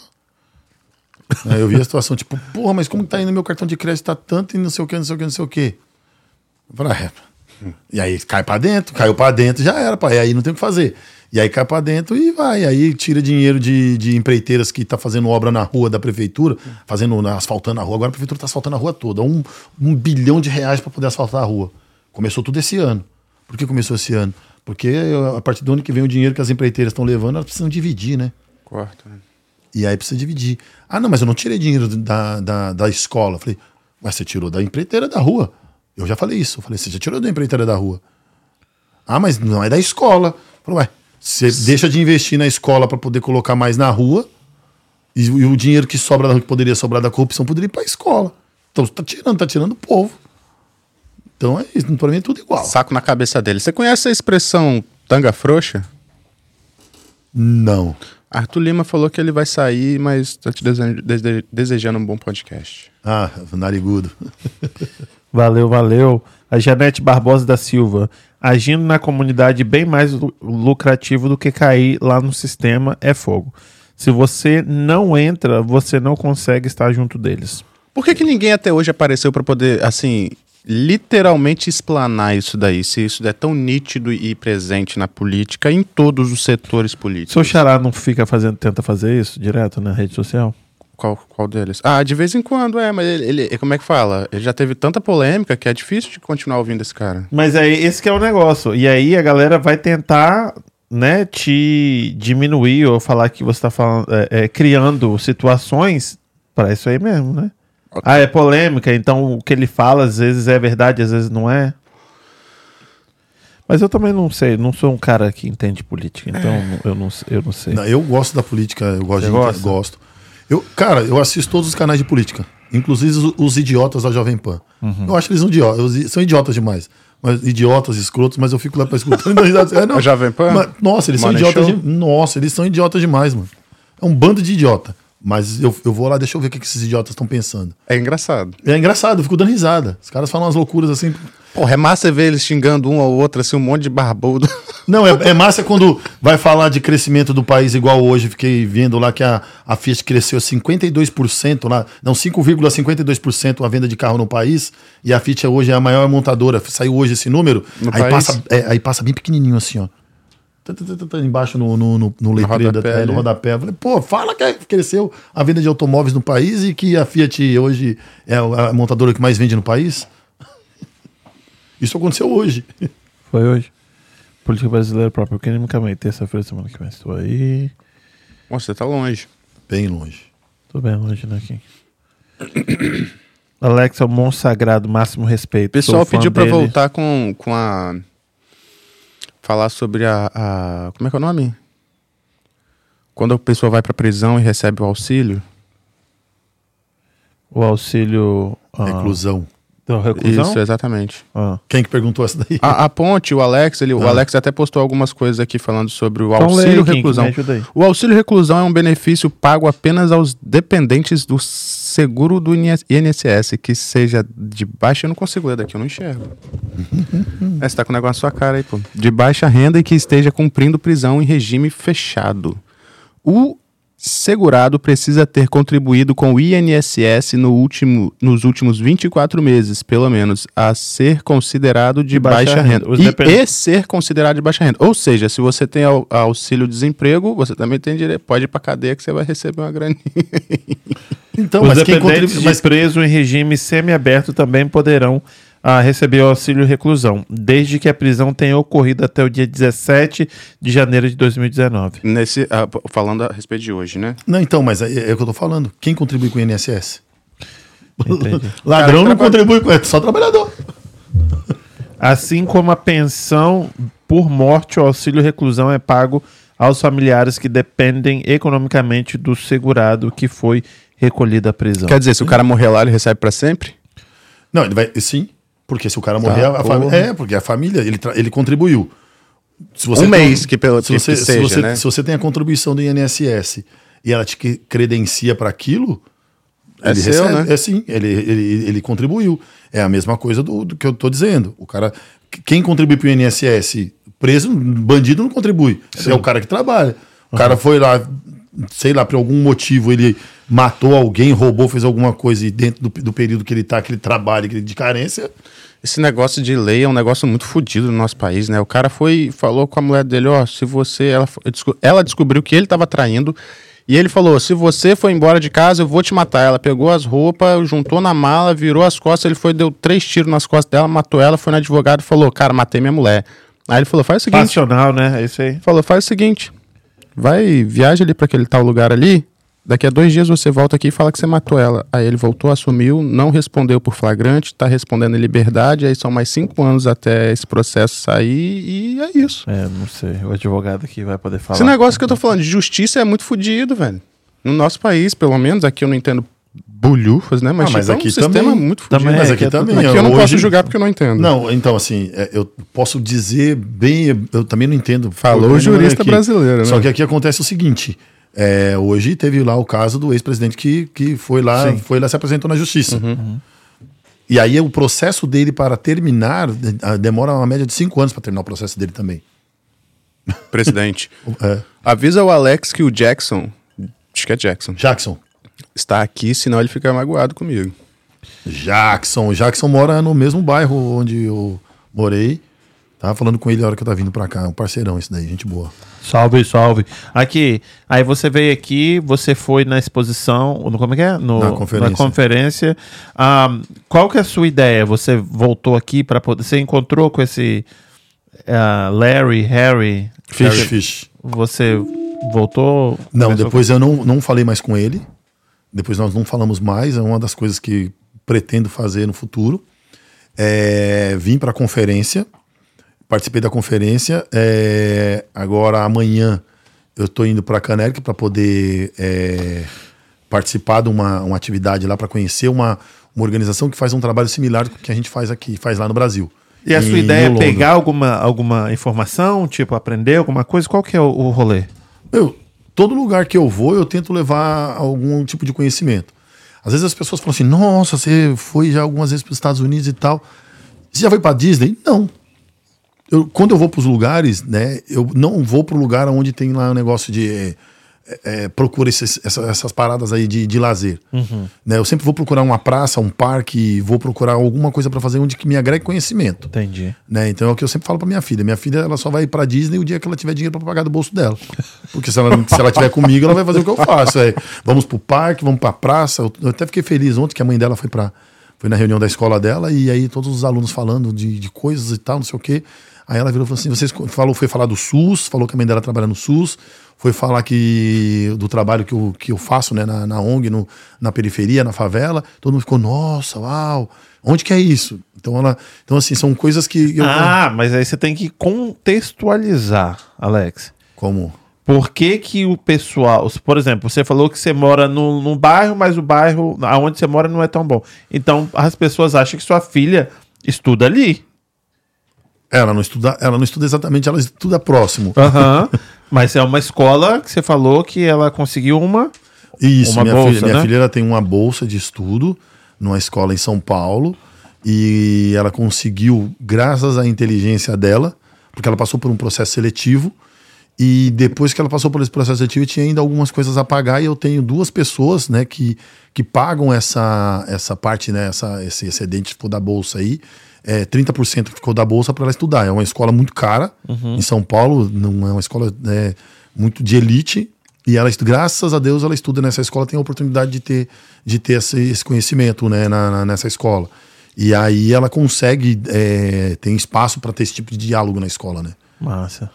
[LAUGHS] Eu vi a situação, tipo, porra, mas como tá indo meu cartão de crédito? Tá tanto e não sei o que, não sei o que, não sei o que. Ah, é. E aí cai pra dentro, caiu pra dentro, já era, pai. Aí não tem o que fazer. E aí cai pra dentro e vai. Aí tira dinheiro de, de empreiteiras que tá fazendo obra na rua da prefeitura, fazendo, asfaltando a rua. Agora a prefeitura tá asfaltando a rua toda. Um, um bilhão de reais pra poder asfaltar a rua. Começou tudo esse ano. Por que começou esse ano? Porque a partir do ano que vem o dinheiro que as empreiteiras estão levando, elas precisam dividir, né? Corta, né? E aí precisa dividir. Ah, não, mas eu não tirei dinheiro da, da, da escola. Eu falei, mas você tirou da empreiteira da rua. Eu já falei isso. Eu falei, você já tirou da empreiteira da rua. Ah, mas não é da escola. Eu falei, ué, você deixa de investir na escola para poder colocar mais na rua e, e o dinheiro que sobra da rua, que poderia sobrar da corrupção, poderia ir para a escola. Então você tá tirando, tá tirando o povo. Então é isso, para mim é tudo igual. Saco na cabeça dele. Você conhece a expressão tanga frouxa? Não. Arthur Lima falou que ele vai sair, mas tá te dese- dese- desejando um bom podcast. Ah, narigudo. [LAUGHS] Valeu, valeu. A Janete Barbosa da Silva. Agindo na comunidade bem mais lu- lucrativo do que cair lá no sistema é fogo. Se você não entra, você não consegue estar junto deles. Por que, que ninguém até hoje apareceu pra poder, assim, literalmente explanar isso daí? Se isso é tão nítido e presente na política, em todos os setores políticos. Seu xará não fica fazendo, tenta fazer isso direto na rede social? Qual, qual deles? Ah, de vez em quando, é, mas ele, ele- como é que fala? Ele já teve tanta polêmica que é difícil de continuar ouvindo esse cara. Mas é esse que é o negócio. E aí a galera vai tentar, né, te diminuir ou falar que você tá falando, é, é, criando situações para isso aí mesmo, né? Ah, é polêmica, então o que ele fala às vezes é verdade, às vezes não é. Mas eu também não sei, não sou um cara que entende política, então eu, não, eu não sei. Não, eu gosto da política, eu gosto Você de gosta? gosto. Eu, cara, eu assisto todos os canais de política, inclusive os, os idiotas da Jovem Pan. Uhum. Eu acho que eles são idiotas, são idiotas demais. Mas, idiotas, escrotos, mas eu fico lá pra escutar. [LAUGHS] e. É, não. A Jovem Pan? Mas, nossa, eles Morning são idiotas de, Nossa, eles são idiotas demais, mano. É um bando de idiota. Mas eu, eu vou lá, deixa eu ver o que, que esses idiotas estão pensando. É engraçado. É engraçado, eu fico dando risada. Os caras falam umas loucuras assim. Porra, é massa ver eles xingando um ao outro, assim, um monte de barbudo. [LAUGHS] Não, é, é massa quando vai falar de crescimento do país igual hoje. Fiquei vendo lá que a, a Fiat cresceu 52% lá, não, 5,52% a venda de carro no país. E a Fiat hoje é a maior montadora. Saiu hoje esse número. No aí, país? passa, é, aí passa bem pequenininho assim, ó. Embaixo no, no, no, no letreiro, da, rodapé no rodapé. Eu falei, pô, fala que cresceu a venda de automóveis no país e que a Fiat hoje é a montadora que mais vende no país. [LAUGHS] Isso aconteceu hoje. Foi hoje. Política brasileira própria, clinicamente, terça-feira, semana que vem. Estou aí. Nossa, você tá longe. Bem longe. Tô bem longe daqui. [COUGHS] Alex é o monstro sagrado, máximo respeito. O pessoal pediu pra dele. voltar com, com a. Falar sobre a, a- Como é que é o nome? Quando a pessoa vai pra prisão e recebe o auxílio. O auxílio. ah, Reclusão. Da reclusão? Isso, exatamente. Ah. Quem que perguntou essa daí? A, a ponte, o Alex, ele, o Ah. Alex até postou algumas coisas aqui falando sobre o Então aí, auxílio que reclusão. aí. O auxílio reclusão é um benefício pago apenas aos dependentes do seguro do INSS, que seja de baixa. Eu não consigo ler daqui, eu não enxergo. [LAUGHS] é, você tá com o negócio na sua cara aí, pô. De baixa renda e que esteja cumprindo prisão em regime fechado. O segurado precisa ter contribuído com o INSS no último, nos últimos 24 meses, pelo menos, a ser considerado de, De baixa baixa, renda. renda. E, depend- e ser considerado de baixa renda. Ou seja, se você tem au- auxílio-desemprego, você também tem direito, pode ir pra cadeia que você vai receber uma graninha. Então, Os mas quem dependentes contribui. de Mas, preso em regime semiaberto também poderão a receber o auxílio reclusão, desde que a prisão tenha ocorrido até o dia 17 de janeiro de 2019. Nesse, p- falando a respeito de hoje, né? Não, então, mas é, é o que eu tô falando. Quem contribui com o INSS? Entendi. [LAUGHS] Ladrão Cara, não contribui com é só trabalhador. Assim como a pensão por morte, o auxílio reclusão é pago aos familiares que dependem economicamente do segurado que foi recolhido à prisão. Quer dizer, se o cara morrer lá, ele recebe pra sempre? Não, ele vai. Sim. Porque se o cara morrer, a família. É, porque a família, ele, ele contribuiu. Se Um mês que pelo- se que você, se seja, você, né? se você tem a contribuição do INSS e ela te que- credencia para aquilo, É ele seu, né? É sim, ele, ele, ele contribuiu. É a mesma coisa do, do que eu tô dizendo. O cara. Quem contribui para o INSS preso, bandido não contribui. É o cara que trabalha. O cara foi lá, sei lá, por algum motivo, ele matou alguém, roubou, fez alguma coisa e dentro do, do período que ele tá, que ele trabalha, que ele- de carência. Esse negócio de lei é um negócio muito fodido no nosso país, né? O cara foi falou com a mulher dele, ó, se você ela, ela descobriu que ele estava traindo e ele falou, se você for embora de casa, eu vou te matar. Ela pegou as roupas, juntou na mala, virou as costas, ele foi deu três tiros nas costas dela, matou ela, foi no advogado e falou, cara, matei minha mulher. Aí ele falou, faz o seguinte, Passional, né? É isso aí. falou, faz o seguinte, vai, viaja ali para aquele tal lugar ali. Daqui a dois dias você volta aqui e fala que você matou ela. Aí ele voltou, assumiu, não respondeu por flagrante, tá respondendo em liberdade. Aí são mais cinco anos até esse processo sair e é isso. É, não sei. O advogado aqui vai poder falar. Esse negócio que eu tô falando de justiça é muito fodido, velho. No nosso país, pelo menos, aqui eu não entendo bulhufas, né? Mas, Ah, mas tipo, é aqui um sistema também- muito fodido. também Mas É, aqui é também. Aqui eu não hoje- posso julgar porque eu não entendo. Não, então assim, é, eu posso dizer bem, eu também não entendo. Falou o jurista aqui. brasileiro, né? Só que aqui acontece o seguinte: é, hoje teve lá o caso do ex-presidente que, que foi lá, Sim. foi lá se apresentou na justiça. Uhum. E aí o processo dele para terminar de- demora uma média de cinco anos para terminar o processo dele também. Presidente. [LAUGHS] É. Avisa o Alex que o Jackson, acho que é Jackson, Jackson. está aqui, senão ele fica magoado comigo. Jackson. Jackson mora no mesmo bairro onde eu morei. Tava falando com ele a hora que eu tava vindo pra cá. É um parceirão esse daí, gente boa. Salve, salve. Aqui, aí você veio aqui, você foi na exposição, no, como é que é? No, Na conferência. Na conferência. Ah, qual que é a sua ideia? Você voltou aqui para poder... Você encontrou com esse ah, Larry, Harry? Fish. Fish. Você voltou? Não, depois eu não, não falei mais com ele. Depois nós não falamos mais. É uma das coisas que pretendo fazer no futuro. É, vim para a conferência, participei da conferência. é, agora, amanhã, eu estou indo para a Canérica para poder é, participar de uma, uma atividade lá para conhecer uma, uma organização que faz um trabalho similar com o que a gente faz aqui, faz lá no Brasil. E a sua ideia é pegar alguma, alguma informação, tipo, aprender alguma coisa? Qual que é o, o rolê? Eu, todo lugar que eu vou, eu tento levar algum tipo de conhecimento. Às vezes as pessoas falam assim: nossa, você foi já algumas vezes para os Estados Unidos e tal. Você já foi para Disney? Não. Eu, quando eu vou para os lugares, né, eu não vou para o lugar onde tem lá um negócio de. É, é, procura esses- essa- essas paradas aí de, de lazer. Né, eu sempre vou procurar uma praça, um parque, vou procurar alguma coisa para fazer onde que me agregue conhecimento. Entendi. Né? Então é o que eu sempre falo pra minha filha. Minha filha ela só vai pra Disney o dia que ela tiver dinheiro pra pagar do bolso dela. Porque se ela, [LAUGHS] se ela tiver comigo, ela vai fazer o que eu faço. É, vamos pro parque, vamos pra praça. Eu, eu até fiquei feliz ontem que a mãe dela foi para foi na reunião da escola dela e aí todos os alunos falando de, de coisas e tal, não sei o quê. Aí ela virou e falou assim: vocês falou, foi falar do SUS, falou que a mãe dela trabalha no SUS, foi falar que do trabalho que eu, que eu faço né, na, na ONG, no, na periferia, na favela. Todo mundo ficou, nossa, uau, onde que é isso? Então ela. Então, assim, são coisas que. Eu, Ah, mas aí você tem que contextualizar, Alex. Como? Por que, que o pessoal, por exemplo, você falou que você mora no, num bairro, mas o bairro aonde você mora não é tão bom. Então as pessoas acham que sua filha estuda ali. Ela não estuda, ela não estuda exatamente, ela estuda próximo. Aham. [LAUGHS] mas é uma escola que você falou que ela conseguiu uma. Isso, Uma minha, bolsa, filha, minha né? filha ela tem uma bolsa de estudo numa escola em São Paulo e ela conseguiu, graças à inteligência dela, porque ela passou por um processo seletivo e depois que ela passou por esse processo seletivo tinha ainda algumas coisas a pagar e eu tenho duas pessoas, né, que, que pagam essa, essa parte, né, essa, esse excedente ficou da bolsa aí, é, 30% que ficou da bolsa para ela estudar. É uma escola muito cara em São Paulo, não é uma escola né, muito de elite, e ela, graças a Deus, ela estuda nessa escola, tem a oportunidade de ter, de ter esse, esse conhecimento né, na, na- nessa escola. E aí ela consegue, é, tem espaço para ter esse tipo de diálogo na escola, né? Massa.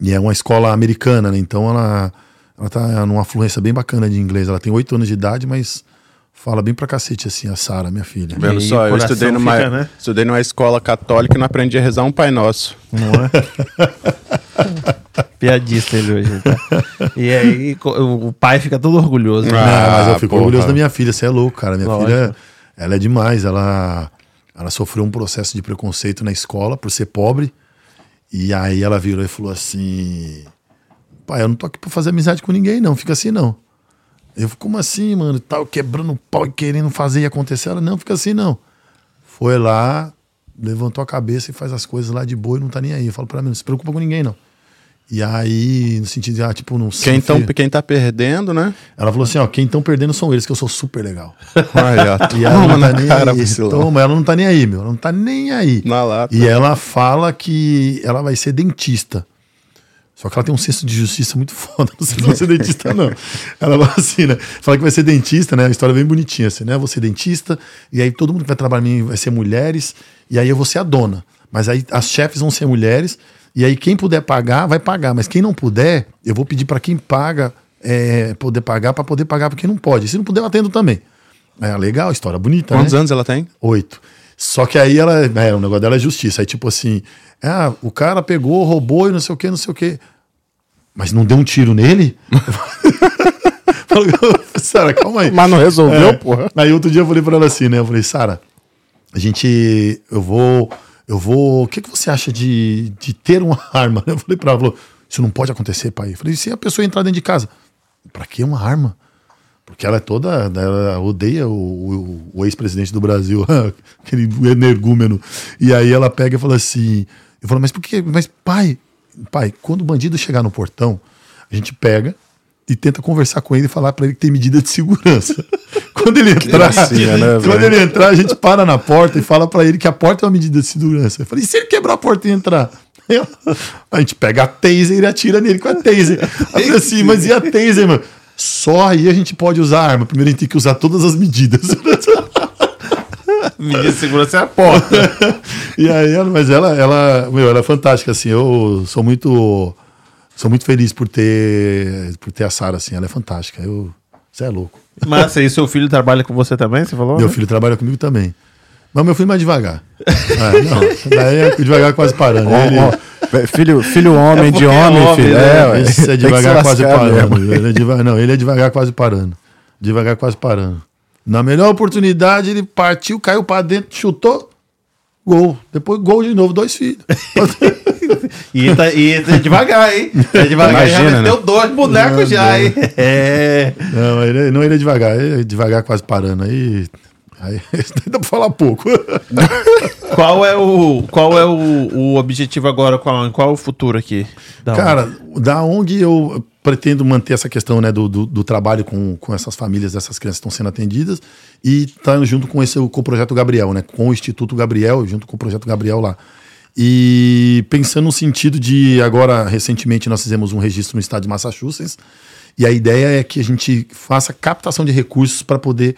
E é uma escola americana, né? Então ela, ela tá numa fluência bem bacana de inglês. Ela tem oito anos de idade, mas fala bem pra cacete, assim, a Sara, minha filha. Vendo só, eu estudei numa, fica, né? estudei numa escola católica e não aprendi a rezar um Pai Nosso. Não é? [LAUGHS] Piadista ele hoje. Tá? E aí o pai fica todo orgulhoso. né? Ah, Não, mas eu fico porra. orgulhoso da minha filha, você é louco, cara. Minha Lógico. filha, ela é demais. Ela, ela sofreu um processo de preconceito na escola por ser pobre. E aí ela virou e falou assim: Pai, eu não tô aqui pra fazer amizade com ninguém, não. Fica assim, não. Eu fico, como assim, mano? Tal, quebrando o pau e querendo fazer e acontecer. Ela, não, fica assim, não. Foi lá, levantou a cabeça e faz as coisas lá de boa e não tá nem aí. Eu falo pra mim, não se preocupa com ninguém, não. E aí, no sentido de, ah, tipo, não sei. Quem, tão, quem tá perdendo, né? Ela falou assim: ó, quem estão perdendo são eles, que eu sou super legal. [LAUGHS] Aí, ó, E ela não tá nem cara, aí. Toma, ela não tá nem aí, meu. Ela não tá nem aí. Na lata. E ela fala que ela vai ser dentista. Só que ela tem um senso de justiça muito [LAUGHS] foda. Não sei se vai ser dentista, não. Ela fala assim, né? Fala que vai ser dentista, né? Uma história bem bonitinha, assim, né? Vou ser dentista, e aí todo mundo que vai trabalhar em mim vai ser mulheres, e aí eu vou ser a dona. Mas aí as chefes vão ser mulheres, e aí quem puder pagar, vai pagar. Mas quem não puder, eu vou pedir para quem paga é, poder pagar, para poder pagar para quem não pode. Se não puder, eu atendo também. É legal, história bonita, Quantos né? anos ela tem? Oito. Só que aí ela. É, o negócio dela é justiça. Aí, tipo assim, ah, o cara pegou, roubou e não sei o que, não sei o que. Mas não deu um tiro nele? [LAUGHS] [LAUGHS] Sara, calma aí. Mas não resolveu, É. porra. Aí outro dia eu falei pra ela assim, né? Eu falei, Sara, a gente. Eu vou. Eu vou. O que, que você acha de, de ter uma [LAUGHS] arma? Eu falei pra ela, falou, isso não pode acontecer, pai. Eu falei, e se a pessoa entrar dentro de casa? Pra que uma arma? Porque ela é toda. Ela odeia o, o- o ex-presidente do Brasil, [LAUGHS] aquele energúmeno. E aí ela pega e fala assim. Eu falo, mas por que? Mas, pai, pai, quando o bandido chegar no portão, a gente pega e tenta conversar com ele e falar pra ele que tem medida de segurança. [LAUGHS] quando ele entrar, gracinha, né, [LAUGHS] quando ele entrar, a gente para na porta e fala pra ele que a porta é uma medida de segurança. Eu falei, e se ele quebrar a porta e entrar? A gente pega a taser e atira nele com a taser. Eu falei assim, mas e a taser, mano? Só aí a gente pode usar a arma. Primeiro a gente tem que usar todas as medidas. [LAUGHS] Medida de segurança é a porta. [LAUGHS] e aí, mas ela, ela, meu, ela é fantástica, assim. Eu sou muito, sou muito feliz por ter, por ter a Sara, assim. Ela é fantástica. Eu, você é louco. Massa, e seu filho trabalha com você também? Você falou? Meu né? filho trabalha comigo também. Mas meu filho é mais devagar. [LAUGHS] É, não, daí é devagar quase parando. Ele, Ó, ó, filho, filho homem de porque é homem, homem, filho. né? É, ué. esse é devagar se quase parando. mesmo. Ele é deva- não, ele é devagar quase parando. Devagar quase parando. Na melhor oportunidade, ele partiu, caiu pra dentro, chutou, gol. Depois gol de novo, dois filhos. [LAUGHS] E tá, e tá devagar, hein? Tá devagar, já Imagina, meteu né? dois bonecos já, hein? [LAUGHS] É. Não, ele, é- não, ele é devagar, ele é devagar quase parando. Aí, aí [LAUGHS] dá pra falar pouco. [LAUGHS] Qual é o, qual é o, o objetivo agora? Qual, qual é o futuro aqui? da ONG? Cara, da ONG eu pretendo manter essa questão né, do, do, do trabalho com, com essas famílias, essas crianças que estão sendo atendidas e tá junto com esse com o projeto Gabriel, né, com o Instituto Gabriel, junto com o projeto Gabriel lá. E pensando no sentido de agora recentemente nós fizemos um registro no estado de Massachusetts e a ideia é que a gente faça captação de recursos para poder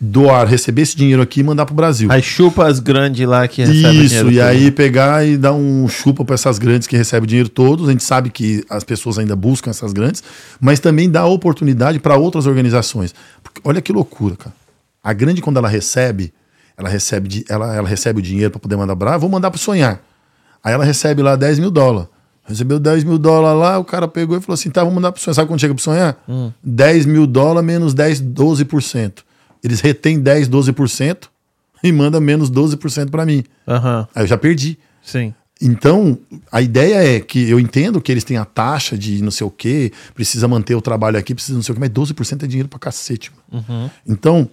doar, receber esse dinheiro aqui e mandar para o Brasil. As chupas grandes lá que recebem Isso, dinheiro e todo. aí pegar e dar um chupa para essas grandes que recebem dinheiro todos. A gente sabe que as pessoas ainda buscam essas grandes, mas também dá oportunidade para outras organizações. Porque olha que loucura, cara. A grande, quando ela recebe, ela recebe, ela, ela recebe o dinheiro para poder mandar para vou mandar para sonhar. Aí ela recebe lá 10 mil dólares. Recebeu 10 mil dólares lá, o cara pegou e falou assim: tá, vamos mandar para sonhar. Sabe quando chega para sonhar? 10 mil dólares menos 10, 12%. Eles retêm 10, 12% e manda menos 12% para mim. Aham, Aí eu já perdi. sim. Então, a ideia é que eu entendo que eles têm a taxa de não sei o quê, precisa manter o trabalho aqui, precisa não sei o quê, mas 12% é dinheiro pra cacete. mano. Então,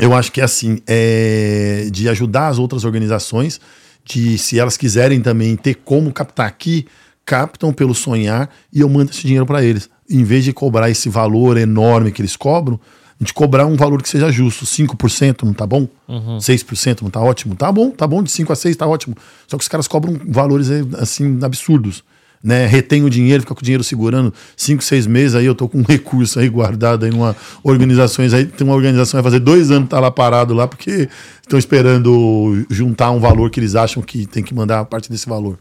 eu acho que é assim, é de ajudar as outras organizações, de se elas quiserem também ter como captar aqui, captam pelo sonhar e eu mando esse dinheiro para eles. Em vez de cobrar esse valor enorme que eles cobram, a gente cobrar um valor que seja justo. 5% não tá bom? 6% não tá ótimo? Tá bom, tá bom, de 5 a 6 tá ótimo. Só que os caras cobram valores eh, assim absurdos. né? Retém o dinheiro, fica com o dinheiro segurando cinco, seis meses, aí eu tô com um [LAUGHS] recurso aí guardado aí numa organizações aí, tem uma organização que vai fazer dois anos tá lá parado lá, porque estão esperando juntar um valor que eles acham que tem que mandar a parte desse valor.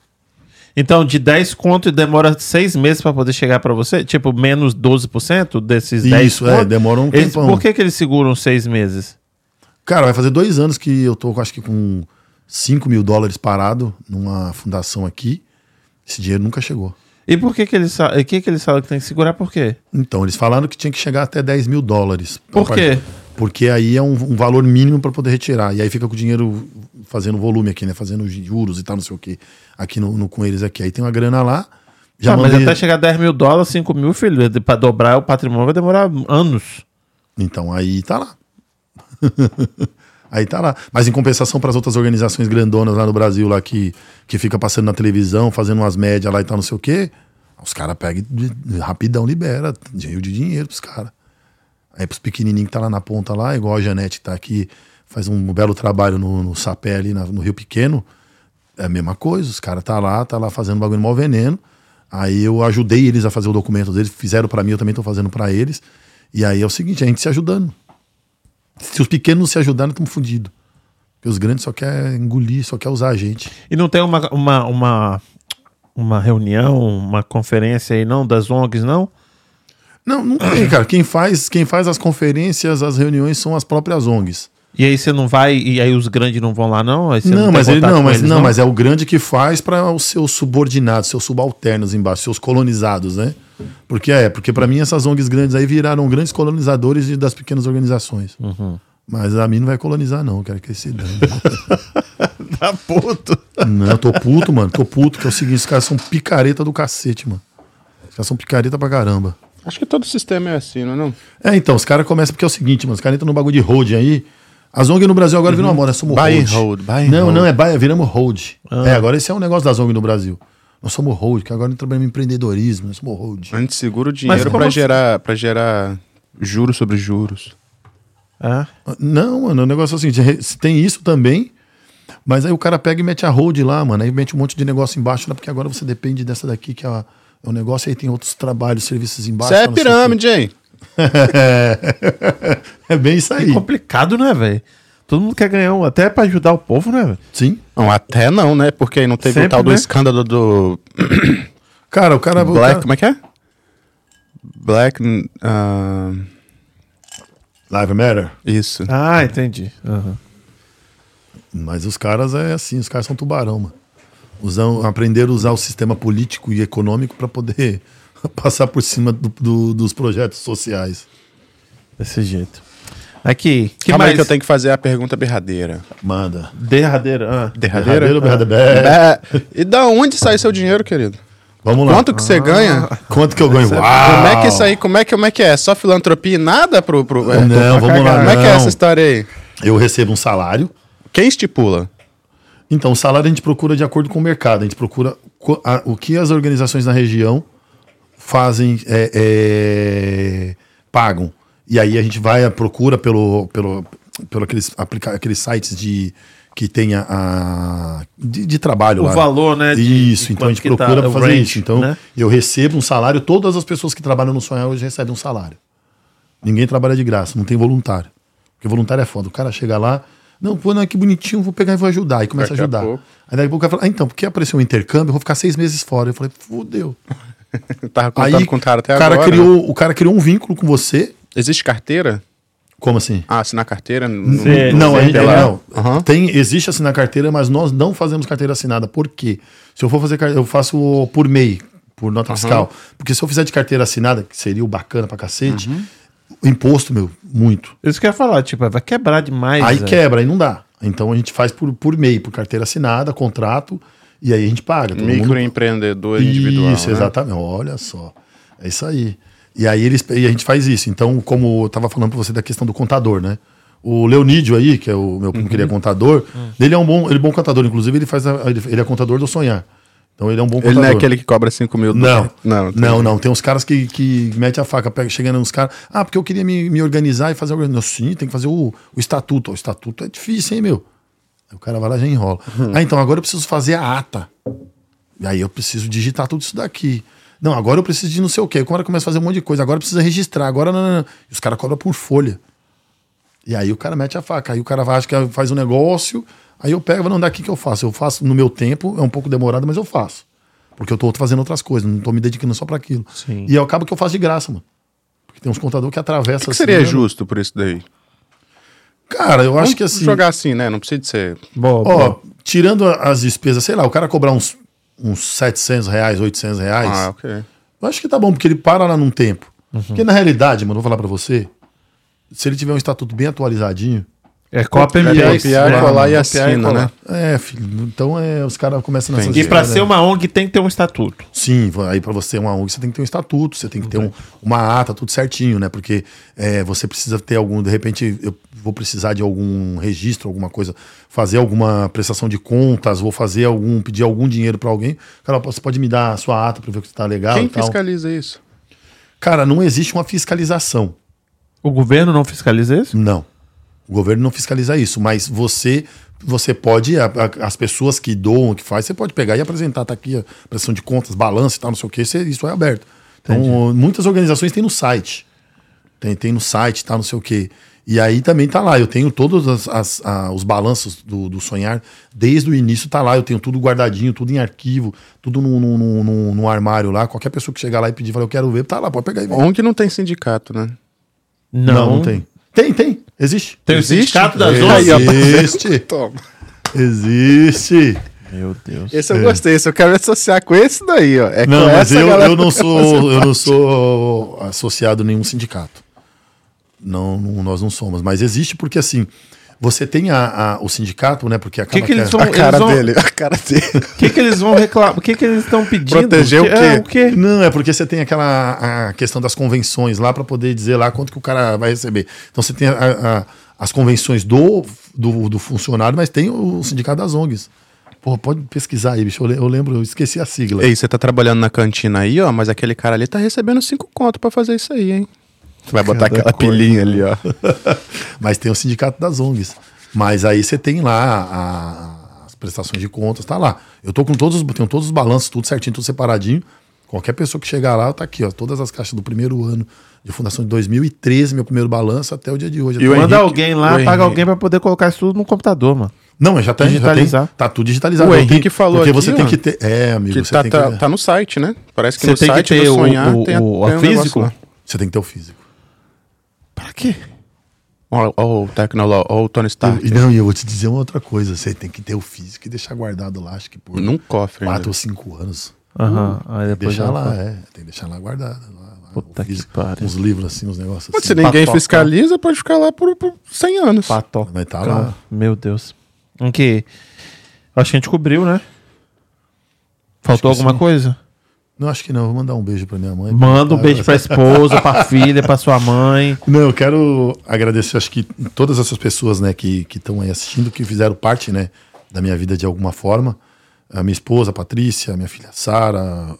Então, de 10 conto demora 6 meses pra poder chegar pra você? Tipo, menos 12% desses 10 Isso, é, demora um Eles, tempão. por que, que eles seguram 6 meses? Cara, vai fazer dois anos que eu tô, acho que com 5 mil dólares parado numa fundação aqui. Esse dinheiro nunca chegou. E por que, que eles que, que eles falam que tem que segurar? Por quê? Então, eles falaram que tinha que chegar até 10 mil dólares. Por quê? Porque aí é um, um valor mínimo para poder retirar. E aí fica com o dinheiro fazendo volume aqui, né? Fazendo juros e tal, não sei o quê. Aqui no, no- com eles aqui. Aí tem uma grana lá. Já Ah, mas mandei- até chegar a 10 mil dólares, 5 mil, filho, pra dobrar o patrimônio vai demorar anos. Então aí tá lá. [LAUGHS] aí tá lá. Mas em compensação para as outras organizações grandonas lá no Brasil, lá que, que fica passando na televisão, fazendo umas médias lá e tal, não sei o quê, os caras pegam rapidão, libera. Cheio de dinheiro pros caras. Aí pros pequenininhos que tá lá na ponta lá, igual a Janete tá aqui, faz um belo trabalho no, no Sapé ali na- no Rio Pequeno. É a mesma coisa, os caras tá lá, tá lá fazendo bagulho mal veneno. Aí eu ajudei eles a fazer o documento deles, fizeram pra mim, eu também tô fazendo pra eles. E aí é o seguinte, a gente se ajudando. Se os pequenos não se ajudarem, estamos fodidos. Porque os grandes só quer engolir, só quer usar a gente. E não tem uma, uma, uma, uma reunião, uma conferência aí, não, das ONGs, não? Não, não tem, cara. Quem faz, quem faz as conferências, as reuniões são as próprias ONGs. E aí você não vai, e aí os grandes não vão lá, não? Não, tem mas ele não, mas eles, não, mas é o grande que faz para os seus subordinados, seus subalternos embaixo, seus colonizados, né? Porque é, porque para mim essas ONGs grandes aí viraram grandes colonizadores de- das pequenas organizações. Mas a mim não vai colonizar não, eu quero que esse dane. [LAUGHS] Tá puto. Não, eu tô puto, mano. Tô puto, que é o seguinte, os caras são picareta do cacete, mano. Os caras são picareta pra caramba. Acho que todo sistema é assim, não é? Não? É, então, os caras começam porque é o seguinte, mano, os caras entram no bagulho de hold aí. As ONG no Brasil agora viram uma moda, nós somos Buy hold. hold, buy não, hold. não, é buy, viramos hold. É, agora esse é um negócio das ONG no Brasil. Nós somos hold, que agora trabalhamos em empreendedorismo, nós somos hold. A gente segura o dinheiro pra assim? gerar, pra gerar juros sobre juros. É. Não, mano, o negócio é o seguinte, tem isso também, mas aí o cara pega e mete a hold lá, mano, aí mete um monte de negócio embaixo, lá, porque agora você depende dessa daqui, que é, a- é o negócio, aí tem outros trabalhos, serviços embaixo. Isso é o pirâmide, hein? é, [LAUGHS] é bem isso Que aí. complicado, né, velho? Todo mundo quer ganhar um, até pra ajudar o povo, né, velho? Sim. Não, até não, né? Porque aí não teve Sempre, o tal do né? escândalo do [COUGHS] Cara, o cara. o Black. cara- Como é que é? Black. ah, Live Matter. isso. Ah, entendi. Aham. Mas os caras é assim, os caras são tubarão, mano. Usam, aprenderam a usar o sistema político e econômico para poder [LAUGHS] passar por cima do- do- dos projetos sociais. Desse jeito. Aqui, que Calma mais? aí que eu tenho que fazer a pergunta berradeira. Manda. Derradeira. Ah. Derradeira? Derradeiro, berradeira. É. E da onde sai seu dinheiro, querido? Vamos lá. Quanto que você ganha? Quanto que eu ganho? Uau! Como é que isso aí, como é que, como é que é? Só filantropia e nada pro... pro é, Não, vamos lá. Como é que é não. essa história aí? Eu recebo um salário. Quem estipula? Então, o salário a gente procura de acordo com o mercado. A gente procura o que as organizações na região fazem, é, é, pagam. E aí a gente vai à procura pelo, pelo, pelo aqueles, aplica, aqueles sites de que tenha a de, de trabalho O lá. valor, né, de- Isso, de então a gente tá procura o fazer range, isso. Então né? eu recebo um salário. Todas as pessoas que trabalham no Sonhar hoje recebem um salário. Ninguém trabalha de graça, não tem voluntário. Porque voluntário é foda. O cara chega lá, não, pô, não, que bonitinho, vou pegar e vou ajudar. E começa Daqui a a ajudar. pouco. Aí daqui a pouco o cara fala, ah, então, porque apareceu um intercâmbio, eu vou ficar seis meses fora. Eu falei, fudeu. Eu [LAUGHS] tava contando Aí com o cara até o cara agora. né? criou, o cara criou um vínculo com você. Existe carteira? Como assim? Ah, assinar carteira? Não, Sim. não, gente, pela- não. Aham. Tem, existe assinar carteira, mas nós não fazemos carteira assinada. Por quê? Se eu for fazer carteira, eu faço por MEI, por nota fiscal. Porque se eu fizer de carteira assinada, que seria o bacana pra cacete, o imposto, meu, muito. Isso que eu ia falar, tipo, vai quebrar demais. Aí é. quebra, aí não dá. Então a gente faz por, por MEI, por carteira assinada, contrato, e aí a gente paga. Todo mundo- Microempreendedor individual. Isso, né? exatamente. Olha só. É isso aí. E aí eles, e a gente faz isso. Então, como eu tava falando pra você da questão do contador, né? O Leonídio aí, que é o meu primo que ele é Uhum. contador, ele é um bom, ele é um bom contador. Inclusive, ele faz a- ele é contador do sonhar. Então ele é um bom Ele contador. não é aquele que cobra 5 mil Não, não, não, não, Tem uns caras que, que metem a faca, pega, chegando uns caras. Ah, porque eu queria me, me organizar e fazer. Não, sim, tem que fazer o, o estatuto. O estatuto é difícil, hein, meu? Aí o cara vai lá e já enrola. Uhum. Ah, então agora eu preciso fazer a ata. E aí eu preciso digitar tudo isso daqui. Não, agora eu preciso de não sei o quê. Cara começa a fazer um monte de coisa. Agora precisa registrar. Agora não, não, não. E os caras cobram por folha. E aí o cara mete a faca. Aí o cara vai, acha que faz um negócio. Aí eu pego e falo, não, daqui que eu faço. Eu faço no meu tempo, é um pouco demorado, mas eu faço. Porque eu tô fazendo outras coisas, não tô me dedicando só para aquilo. Sim. E eu acabo que eu faço de graça, mano. Porque tem uns contadores que atravessam. O que, que assim, seria né? justo por isso daí? Cara, eu acho Vamos que assim. jogar assim, né? Não precisa de ser. Boa, Ó, boa. tirando as despesas, sei lá, o cara cobrar uns, uns 700 reais, 800 reais. Ah, ok. Eu acho que tá bom, porque ele para lá num tempo. Porque na realidade, mano, vou falar pra você, se ele tiver um estatuto bem atualizadinho, É Copa É MBA. copiar, lá, colar e e assina, né? é, filho, então é, os caras começam nessas. E pra histórias, ser né? uma ONG tem que ter um estatuto. Sim, aí pra você uma ONG você tem que ter um estatuto, você tem que ter um- uma ata, tudo certinho, né? Porque é, você precisa ter algum, de repente eu vou precisar de algum registro, alguma coisa, fazer alguma prestação de contas, vou fazer algum, pedir algum dinheiro pra alguém. Cara, você pode me dar a sua ata pra ver que tá legal Quem e tal. fiscaliza isso? Cara, não existe uma fiscalização. O governo não fiscaliza isso? Não. O governo não fiscaliza isso, mas você você pode, a- a- as pessoas que doam, que faz, você pode pegar e apresentar, tá aqui a prestação de contas, balanço e tal, não sei o que, isso é aberto. Então, muitas organizações têm no site. Tem, tem no site, tá, não sei o que. E aí também tá lá, eu tenho todos as, as- a- os balanços do, do Sonhar, desde o início tá lá, eu tenho tudo guardadinho, tudo em arquivo, tudo num no, no, no, no armário lá. Qualquer pessoa que chegar lá e pedir, falar, eu quero ver, tá lá, pode pegar e ver. ONG não tem sindicato, né? Não, não tem. Tem, tem, existe. Tem o Existe? sindicato das É, ONGs? Existe. [LAUGHS] Toma. Existe. Meu Deus. Esse eu gostei, esse eu quero me associar com esse daí, ó. É Não, com mas essa eu, eu não sou eu não sou associado a nenhum sindicato. Não, não- nós não somos. Mas existe porque assim, você tem a, a- o sindicato, né? Porque acaba que eles a- vão- [LAUGHS] A cara Eles vão- dele, a cara dele. O [LAUGHS] que, que eles vão reclamar? O que, que eles estão pedindo? Proteger o Que- quê? É, o quê? Não, é porque você tem aquela a questão das convenções lá para poder dizer lá quanto que o cara vai receber. Então você tem a- a- as convenções do, do, do funcionário, mas tem o sindicato das ONGs. Pô, pode pesquisar aí, bicho. Eu le- eu lembro, eu esqueci a sigla. Ei, você tá trabalhando na cantina aí, ó, mas aquele cara ali tá recebendo cinco conto pra fazer isso aí, hein? Você vai botar Cada aquela coisa. pilhinha ali, ó. [LAUGHS] Mas tem o sindicato das ONGs. Mas aí você tem lá a- as prestações de contas, tá lá. Eu tô com todos, os- tenho todos os balanços, tudo certinho, tudo separadinho. Qualquer pessoa que chegar lá, tá aqui, ó. Todas as caixas do primeiro ano de fundação de 2013, meu primeiro balanço, até o dia de hoje. E o Manda Henrique- alguém lá, o paga Henrique- alguém pra poder colocar isso tudo no computador, mano. Não, mas já tá tem- tá tudo digitalizado. O Henrique tenho- falou Porque aqui, você ó, tem que ter. É, amigo, Que você tá, tem tá, que. tá no site, né? Parece que Você no tem que site ter do o- Sonhar o- tem, a- o- tem um físico? lá. Você tem que ter o físico. Pra quê? O Tecnolo, o Tony Stark. E não, e eu vou te dizer uma outra coisa. Você tem que ter o físico e deixar guardado lá, acho que por Num cofre ainda. quatro ou cinco anos. Aham. Aí depois Deixar já- lá, é. Tem que deixar lá guardado. Lá, lá, Puta o que pariu. Uns livros assim, uns negócios Mas assim. se ninguém Patoca. fiscaliza, pode ficar lá por, por 100 anos. Patoca. Vai tá lá. Meu Deus. Em que? Acho que a gente cobriu, né? Faltou alguma sim. coisa? Não, acho que não. Vou mandar um beijo pra minha mãe. Manda um Ah, beijo pra [LAUGHS] esposa, pra filha, pra sua mãe. Não, eu quero agradecer, acho que todas essas pessoas, né, que estão aí assistindo, que fizeram parte, né, da minha vida de alguma forma. A minha esposa, a Patrícia, a minha filha Sara,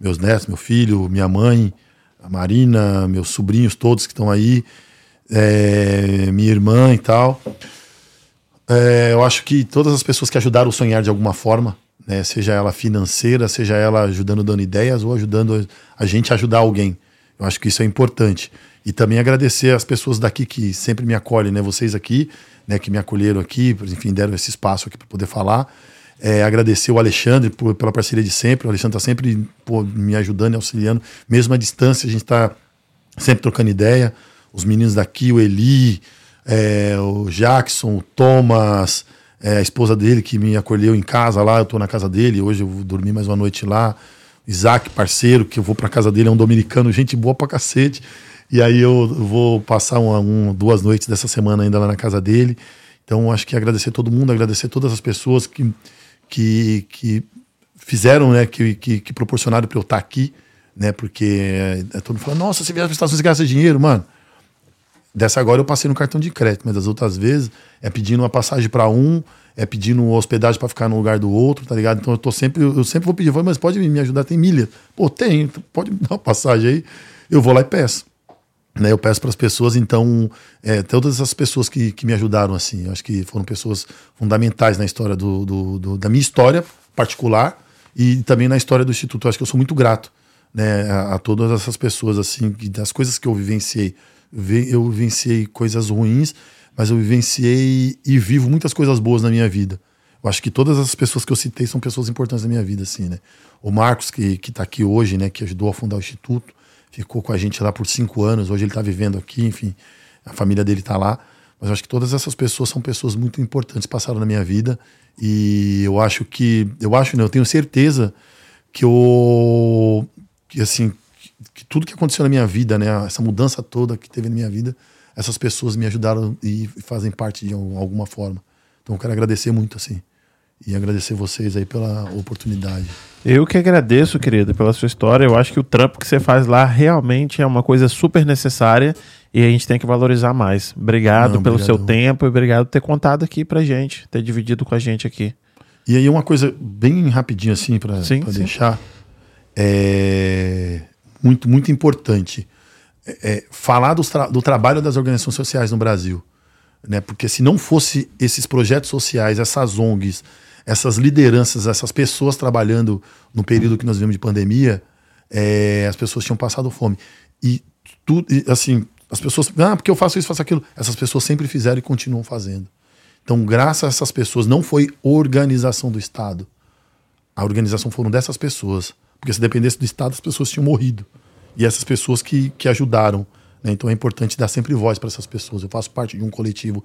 meus netos, meu filho, minha mãe, a Marina, meus sobrinhos todos que estão aí, é, minha irmã e tal. É, eu acho que todas as pessoas que ajudaram o sonhar de alguma forma, né, seja ela financeira, seja ela ajudando dando ideias ou ajudando a gente a ajudar alguém. Eu acho que isso é importante. E também agradecer as pessoas daqui que sempre me acolhem, né, vocês aqui, né, que me acolheram aqui, enfim, deram esse espaço aqui para poder falar. É, agradecer o Alexandre por- pela parceria de sempre. O Alexandre está sempre pô, me ajudando e auxiliando, mesmo à distância, a gente está sempre trocando ideia. Os meninos daqui, o Eli, é, o Jackson, o Thomas, é, a esposa dele que me acolheu em casa lá, eu tô na casa dele, hoje eu vou dormir mais uma noite lá. Isaac, parceiro, que eu vou pra casa dele, é um dominicano, gente boa pra cacete. E aí eu vou passar uma, um, duas noites dessa semana ainda lá na casa dele. Então acho que agradecer todo mundo, agradecer todas as pessoas que, que, que fizeram, né, que, que, que proporcionaram para eu estar aqui, né, porque é, todo mundo fala, nossa, você viaja para os Estados Unidos e gasta dinheiro, mano. Dessa agora eu passei no cartão de crédito, mas das outras vezes é pedindo uma passagem para um, é pedindo hospedagem para ficar no lugar do outro, tá ligado? Então eu tô sempre, eu sempre vou pedir, mas pode me ajudar, tem milha? Pô, tem, pode me [LAUGHS] dar uma passagem aí? Eu vou lá e peço. Né, eu peço para as pessoas, então, é, todas essas pessoas que, que me ajudaram, assim, acho que foram pessoas fundamentais na história do, do- do- da minha história particular e também na história do Instituto. Acho que eu sou muito grato né, a, a todas essas pessoas, assim, das coisas que eu vivenciei. Eu vivenciei coisas ruins, mas eu vivenciei e vivo muitas coisas boas na minha vida. Eu acho que todas as pessoas que eu citei são pessoas importantes na minha vida, assim, né? O Marcos, que, que tá aqui hoje, né, que ajudou a fundar o Instituto, ficou com a gente lá por cinco anos, hoje ele está vivendo aqui, enfim, a família dele está lá. Mas eu acho que todas essas pessoas são pessoas muito importantes passaram na minha vida e eu acho que, eu acho, né, eu tenho certeza que eu, que assim, que tudo que aconteceu na minha vida, né, essa mudança toda que teve na minha vida, essas pessoas me ajudaram e fazem parte de alguma forma. Então eu quero agradecer muito, assim e agradecer vocês aí pela oportunidade. Eu que agradeço, querido, pela sua história. Eu acho que o trampo que você faz lá realmente é uma coisa super necessária e a gente tem que valorizar mais. Obrigado Não, pelo seu tempo e obrigado por ter contado aqui pra gente, ter dividido com a gente aqui. E aí uma coisa bem rapidinho assim para deixar é muito muito importante é, é falar do, tra do trabalho das organizações sociais no Brasil, né? Porque se não fosse esses projetos sociais, essas ONGs, essas lideranças, essas pessoas trabalhando no período que nós vivemos de pandemia, é, as pessoas tinham passado fome. E tudo, assim, as pessoas, ah, porque eu faço isso, faço aquilo. Essas pessoas sempre fizeram e continuam fazendo. Então, graças a essas pessoas, não foi organização do Estado. A organização foram dessas pessoas. Porque se dependesse do Estado, as pessoas tinham morrido. E essas pessoas que, que ajudaram. Né? Então é importante dar sempre voz para essas pessoas. Eu faço parte de um coletivo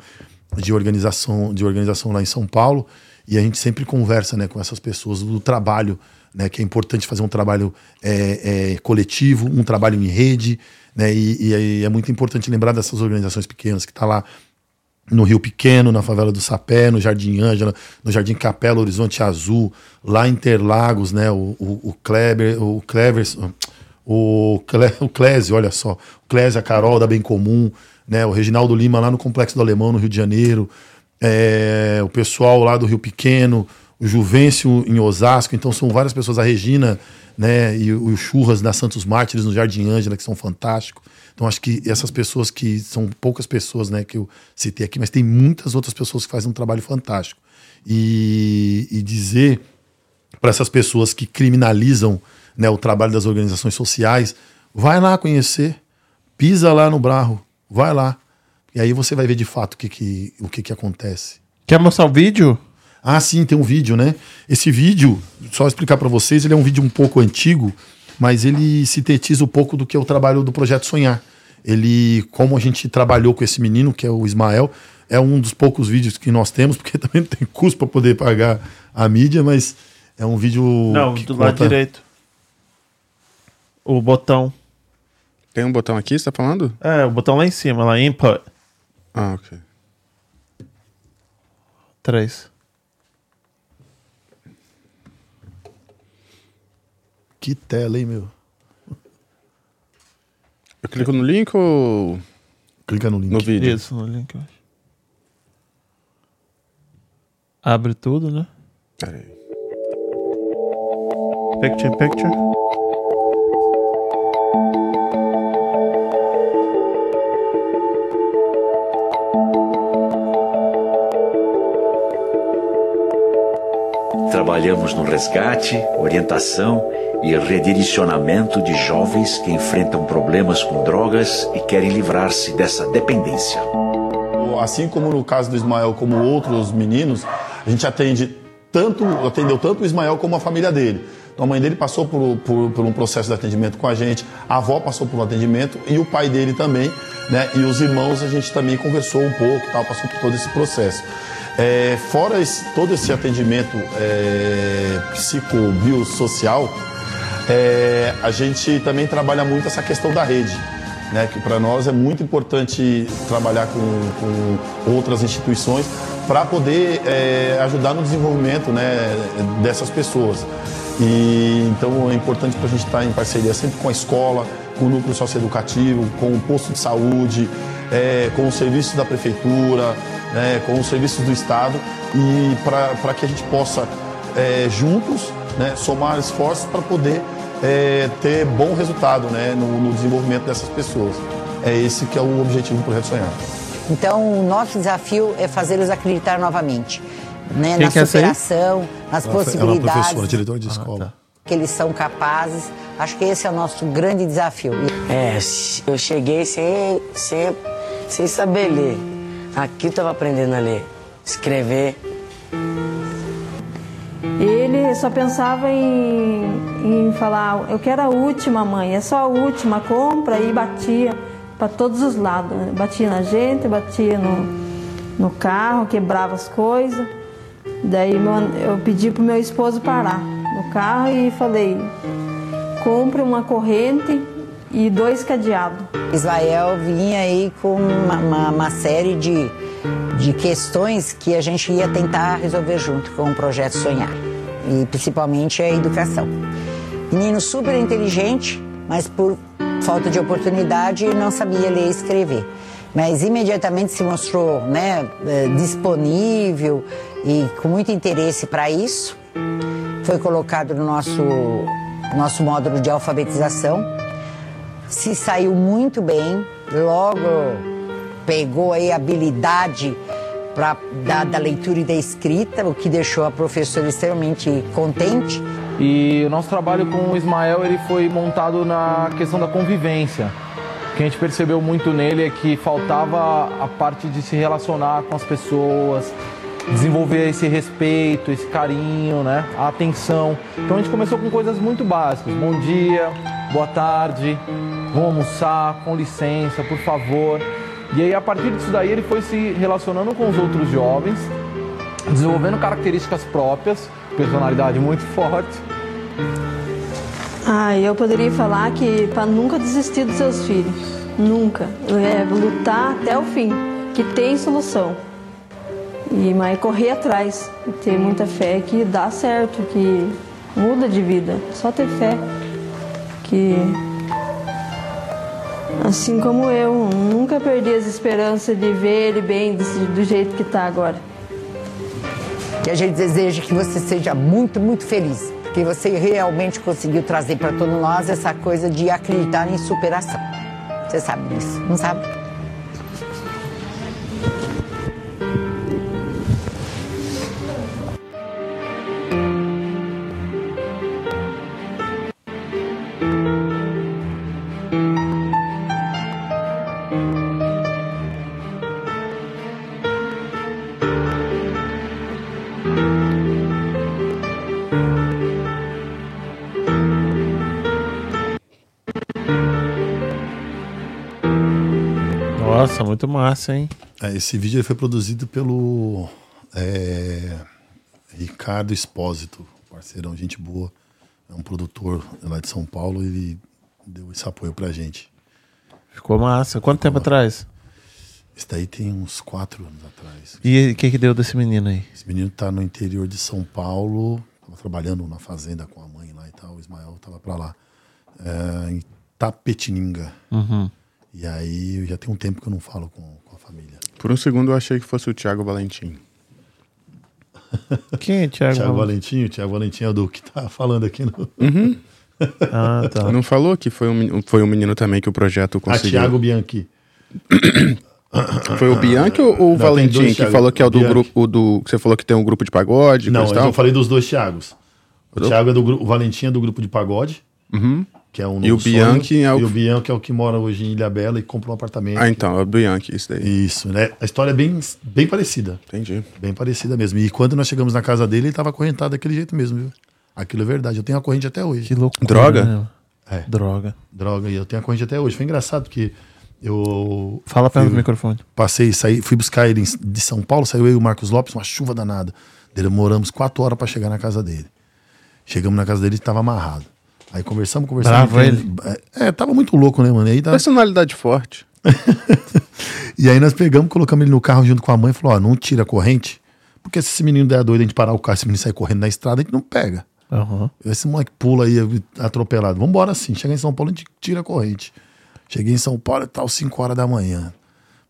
de organização, de organização lá em São Paulo e a gente sempre conversa né, com essas pessoas do trabalho, né, que é importante fazer um trabalho é, é, coletivo, um trabalho em rede, né, e, e, é muito importante lembrar dessas organizações pequenas que estão tá lá no Rio Pequeno, na favela do Sapé, no Jardim Ângela, no Jardim Capela, Horizonte Azul, lá em Interlagos, né, o, o, o Kleber, o Clever, o, Cle, o Clésio, olha só, o Clésio, a Carol da Bem Comum, né, o Reginaldo Lima lá no Complexo do Alemão, no Rio de Janeiro, é, o pessoal lá do Rio Pequeno, o Juvencio em Osasco, então são várias pessoas, a Regina, né, e os Churras da Santos Mártires no Jardim Ângela, que são fantásticos. Então acho que essas pessoas que são poucas pessoas, né, que eu citei aqui, mas tem muitas outras pessoas que fazem um trabalho fantástico. E, e dizer para essas pessoas que criminalizam né, o trabalho das organizações sociais, vai lá conhecer, pisa lá no Brarro, vai lá. E aí você vai ver de fato o que, que, o que, que acontece. Quer mostrar o vídeo? Ah, sim, tem um vídeo, né? Esse vídeo, só explicar para vocês, ele é um vídeo um pouco antigo, mas ele sintetiza um pouco do que é o trabalho do Projeto Sonhar. Ele, como a gente trabalhou com esse menino, que é o Ismael, é um dos poucos vídeos que nós temos, [LAUGHS] porque também não tem custo para poder pagar a mídia, mas é um vídeo. Não, do conta... lado direito. O botão. Tem um botão aqui, você tá falando? É, o botão lá em cima, lá, input. Ah, ok. Três. Que tela, hein, meu? Eu clico no link ou. Clica no link. No vídeo. Isso, no link, eu acho. Abre tudo, né? Peraí. Picture, picture. Trabalhamos no resgate, orientação e redirecionamento de jovens que enfrentam problemas com drogas e querem livrar-se dessa dependência. Assim como no caso do Ismael, como outros meninos, a gente atende tanto, atendeu tanto o Ismael como a família dele. Então a mãe dele passou por, por, por, um processo de atendimento com a gente, a avó passou por um atendimento e o pai dele também, né? E os irmãos a gente também conversou um pouco, tal, passou por todo esse processo. É, fora esse, todo esse atendimento é, psicobiosocial, é, a gente também trabalha muito essa questão da rede. Né, que para nós é muito importante trabalhar com, com outras instituições para poder é, ajudar no desenvolvimento né, dessas pessoas. E, então é importante para a gente estar em parceria sempre com a escola, com o núcleo socioeducativo, com o posto de saúde, é, com os serviços da prefeitura, né, com os serviços do Estado e para que a gente possa é, juntos né, somar esforços para poder é, ter bom resultado né, no, no, desenvolvimento dessas pessoas. É esse que é o objetivo do Projeto Sonhar. Então, o nosso desafio é fazê-los acreditar novamente. né, Quem na superação, nas Ela, foi- ela é uma possibilidades professora, diretora de escola. que eles são capazes. Acho que esse é o nosso grande desafio. É, eu cheguei sem, sem, sem saber ler. Aqui eu tava aprendendo a ler, escrever. Ele só pensava em, em falar, eu quero a última, mãe, é só a última, compra e batia para todos os lados. né? Batia na gente, batia no, no carro, quebrava as coisas. Daí eu pedi pro meu esposo parar no carro e falei, compre uma corrente e dois cadeados. Israel vinha aí com uma, uma- uma série de, de questões que a gente ia tentar resolver junto com o projeto Sonhar, e principalmente a educação. Menino super inteligente, mas por falta de oportunidade não sabia ler e escrever. Mas imediatamente se mostrou né, eh, disponível e com muito interesse para isso. Foi colocado no nosso, nosso módulo de alfabetização se saiu muito bem, logo pegou aí habilidade pra, da, da leitura e da escrita, o que deixou a professora extremamente contente. E o nosso trabalho com o Ismael ele foi montado na questão da convivência. O que a gente percebeu muito nele é que faltava a parte de se relacionar com as pessoas, desenvolver esse respeito, esse carinho, né? a atenção. Então a gente começou com coisas muito básicas. Bom dia, boa tarde, vamos almoçar, com licença, por favor. E aí a partir disso daí ele foi se relacionando com os outros jovens, desenvolvendo características próprias, personalidade muito forte. Ah, eu poderia falar que para nunca desistir dos seus filhos. Nunca. É lutar até o fim, que tem solução. E mas correr atrás, ter muita fé que dá certo, que muda de vida. Só ter fé. Que assim como eu, nunca perdi as esperanças de ver ele bem do jeito que está agora. Que a gente deseja que você seja muito, muito feliz, porque você realmente conseguiu trazer para todos nós essa coisa de acreditar em superação. Você sabe disso, não sabe? Muito massa, hein? É, esse vídeo foi produzido pelo é, Ricardo Espósito, parceirão, gente boa. É um produtor lá de São Paulo, ele deu esse apoio pra gente. Ficou massa. Quanto tempo atrás? Esse daí tem uns quatro anos atrás. E o que que deu desse menino aí? Esse menino tá no interior de São Paulo, tava trabalhando na fazenda com a mãe lá e tal. O Ismael tava pra lá, é, em Tapetininga. E aí já tem um tempo que eu não falo com, com a família. Por um segundo eu achei que fosse o Thiago Valentim. Quem é Thiago? Tiago Valentim, o Tiago Valentim é o do que tá falando aqui no. [LAUGHS] Ah, tá. Não falou que foi um, foi um menino também que o projeto Ah, conseguiu? Tiago Bianchi. Foi o Bianchi ou o Não, Valentim que Thiago. falou que é o do Bianchi. grupo, o do que você falou que tem um grupo de pagode, Não, eu falei dos dois Thiagos. O Thiago é do grupo, o Valentim é do grupo de pagode, que é um. E o novo sonho, Bianchi é o- E o Bianchi é o que mora hoje em Ilha Bela e comprou um apartamento. Ah, então, é o Bianchi, isso daí. Isso, né? A história é bem, bem parecida. Entendi. Bem parecida mesmo. E quando nós chegamos na casa dele, ele tava acorrentado daquele jeito mesmo, viu? Aquilo é verdade. Eu tenho a corrente até hoje. Que loucura. Droga? né? É. Droga. Droga, e eu tenho a corrente até hoje. Foi engraçado porque eu Fala perto do fui- microfone. Passei, saí, fui buscar ele de São Paulo, saiu eu e o Marcos Lopes, uma chuva danada. Demoramos quatro horas pra chegar na casa dele. Chegamos na casa dele e tava amarrado. Aí conversamos, conversamos. Bravo ele? É, tava muito louco, né, mano? E aí, tá- Personalidade forte. [LAUGHS] e aí nós pegamos, colocamos ele no carro junto com a mãe e falou: ó, não tira a corrente, porque se esse menino der doido, a gente parar o carro, esse menino sair correndo na estrada, a gente não pega. Aham. Esse moleque pula aí atropelado. Vambora assim. Chega em São Paulo, a gente tira a corrente. Cheguei em São Paulo, tal, 5 horas da manhã.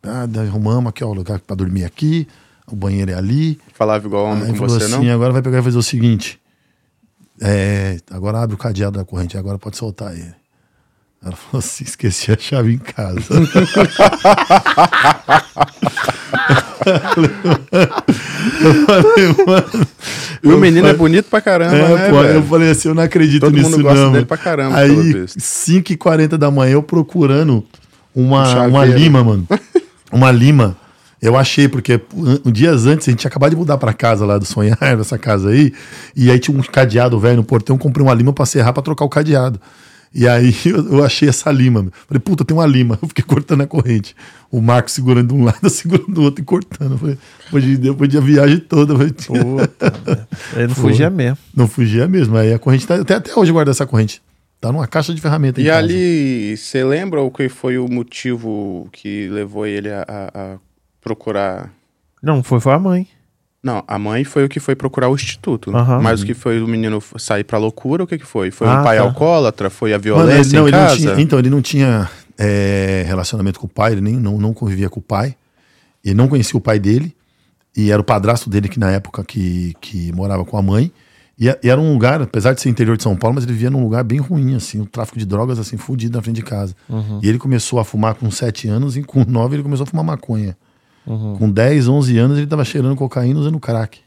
Ah, arrumamos aqui, ó, o lugar pra dormir aqui. O banheiro é ali. Falava igual homem Aí com falou você, assim: não? agora vai pegar e fazer o seguinte. É, agora abre o cadeado da corrente, agora pode soltar ele. Ela falou assim: [LAUGHS] esqueci a chave em casa. Eu falei, mano. E o menino é falei- bonito pra caramba, É, né, pô, eu falei assim, eu não acredito Todo nisso mundo gosta não. dele pra caramba, Aí, visto. 5h40 da manhã, eu procurando uma, chaveiro. [LAUGHS] uma lima, mano. Uma lima. Eu achei, porque um, dias antes a gente tinha acabado de mudar pra casa lá do Sonhar, [LAUGHS] dessa casa aí, e aí tinha um cadeado velho no portão, eu comprei uma lima pra serrar pra trocar o cadeado. E aí [LAUGHS] eu, eu achei essa lima. Falei, puta, tem uma lima. [LAUGHS] Eu fiquei cortando a corrente. O Marco segurando de um lado, eu segurando do outro e cortando. Eu Falei, depois, de, depois de a viagem toda. eu falei, Ele não Foi. fugia mesmo. Não fugia mesmo. Aí a corrente tá. Até, até hoje eu guardo essa corrente. Tá numa caixa de ferramenta em E casa. ali, você lembra o que foi o motivo que levou ele a, a- a procurar? Não, foi, foi a mãe. Não, a mãe foi o que foi procurar o instituto. Aham. Mas o que foi o menino sair pra loucura, o que que foi? Foi Ah, o pai tá. alcoólatra? Foi a Mano, ele- violência não, em ele não casa? tinha, então, ele não tinha é, relacionamento com o pai, ele nem, não, não convivia com o pai. Ele não conhecia o pai dele. E era o padrasto dele que na época que, que morava com a mãe. E, e era um lugar, apesar de ser interior de São Paulo, mas ele vivia num lugar bem ruim, assim, um tráfico de drogas, assim, fudido na frente de casa. E ele começou a fumar com 7 anos e com 9 ele começou a fumar maconha. Com 10, 11 anos ele tava cheirando cocaína usando crack.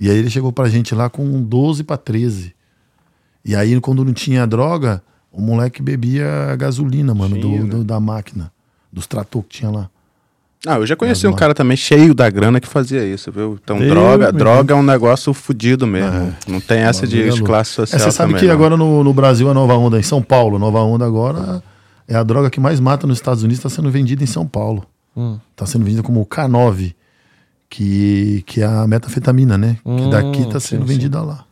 E aí ele chegou pra gente lá com 12 para 13. E aí, quando não tinha droga, o moleque bebia gasolina, mano, do, do- da máquina, dos trator que tinha lá. Ah, eu já conheci um cara também cheio da grana que fazia isso, viu? Então, Deus droga, droga é um negócio fudido mesmo. Não tem essa de, é de classe É, social você sabe também, que não. agora no, no Brasil a nova onda, em São Paulo, a nova onda agora é a droga que mais mata nos Estados Unidos, está sendo vendida em São Paulo. Está sendo vendida como o K9, que, que é a metafetamina, né? que daqui está sendo vendida lá.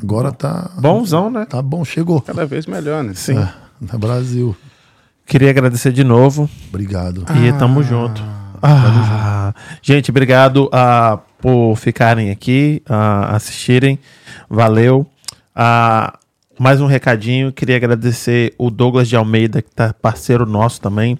Agora tá. Bonzão, né? Tá bom, chegou. Cada vez melhor, né? Sim. É, no Brasil. Queria agradecer de novo. Obrigado. E tamo junto. Ah, gente, obrigado ah, por ficarem aqui, ah, assistirem. Valeu. Ah, mais um recadinho. Queria agradecer o Douglas de Almeida, que tá parceiro nosso também.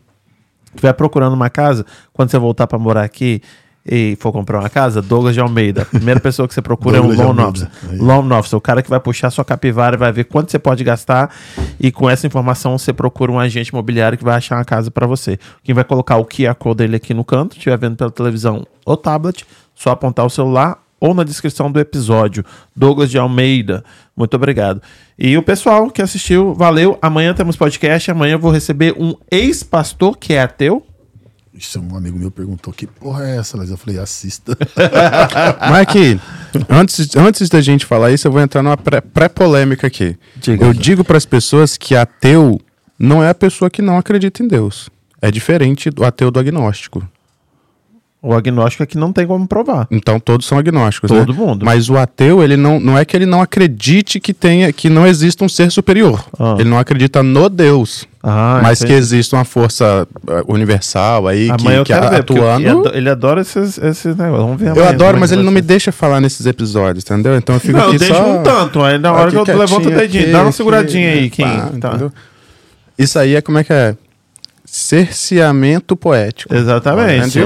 Estiver procurando uma casa, quando você voltar para morar aqui e for comprar uma casa, Douglas de Almeida. A primeira pessoa que você procura é um loan officer. Aí. Loan officer, o cara que vai puxar sua capivara e vai ver quanto você pode gastar e com essa informação você procura um agente imobiliário que vai achar uma casa para você. Quem vai colocar o QR Code dele aqui no canto, estiver vendo pela televisão ou tablet, só apontar o celular ou na descrição do episódio. Douglas de Almeida, muito obrigado. E o pessoal que assistiu, valeu. Amanhã temos podcast. Amanhã eu vou receber um ex-pastor que é ateu. Isso, um amigo meu perguntou: que porra é essa? Mas eu falei: assista. [LAUGHS] Mike, antes, antes da gente falar isso, eu vou entrar numa pré- pré-polêmica aqui. Diga. eu digo para as pessoas que ateu não é a pessoa que não acredita em Deus. É diferente do ateu do agnóstico. O agnóstico é que não tem como provar. Então todos são agnósticos, Todo né? mundo. Mas o ateu, ele não, não é que ele não acredite que tenha que não exista um ser superior. Ah. Ele não acredita no Deus. Ah, mas que entendi. existe uma força eh, universal aí que, Amanhã eu que quero ver, atuando. ele ado- ele adora esses, esses negócios. Vamos ver Eu adoro, é mas que ele não me deixa falar nesses episódios, entendeu? Então eu fico Não, aqui deixa só... um tanto. Aí na hora que eu aqui levanto o dedinho, aqui, dá uma aqui, seguradinha aí, Kim. pá, Tá. Isso aí é como é que é? Cerceamento poético. Exatamente.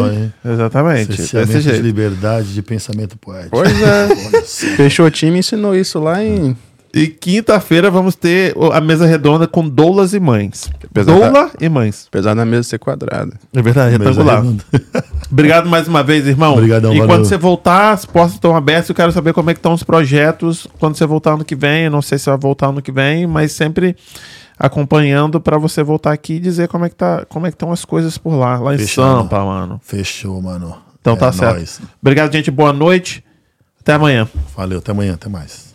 Exatamente. Cerceamento Desse de jeito. liberdade de pensamento poético. Pois é. [LAUGHS] Peixotinho me ensinou isso lá em... E quinta-feira vamos ter a mesa redonda com doulas e mães. Apesar Doula e mães. Apesar da mesa ser quadrada. É verdade, Mesa retangular. [LAUGHS] Obrigado mais uma vez, irmão. Obrigadão, E valeu. quando você voltar, as portas estão abertas. Eu quero saber como é que estão os projetos. Quando você voltar ano que vem, eu não sei se vai voltar ano que vem, mas sempre acompanhando pra você voltar aqui e dizer como é que tá, como é que estão as coisas por lá, lá em Fechado. Sampa, mano. Fechou, mano. Então É tá certo. nóis. Obrigado, gente. Boa noite. Até amanhã. Valeu, até amanhã, até mais.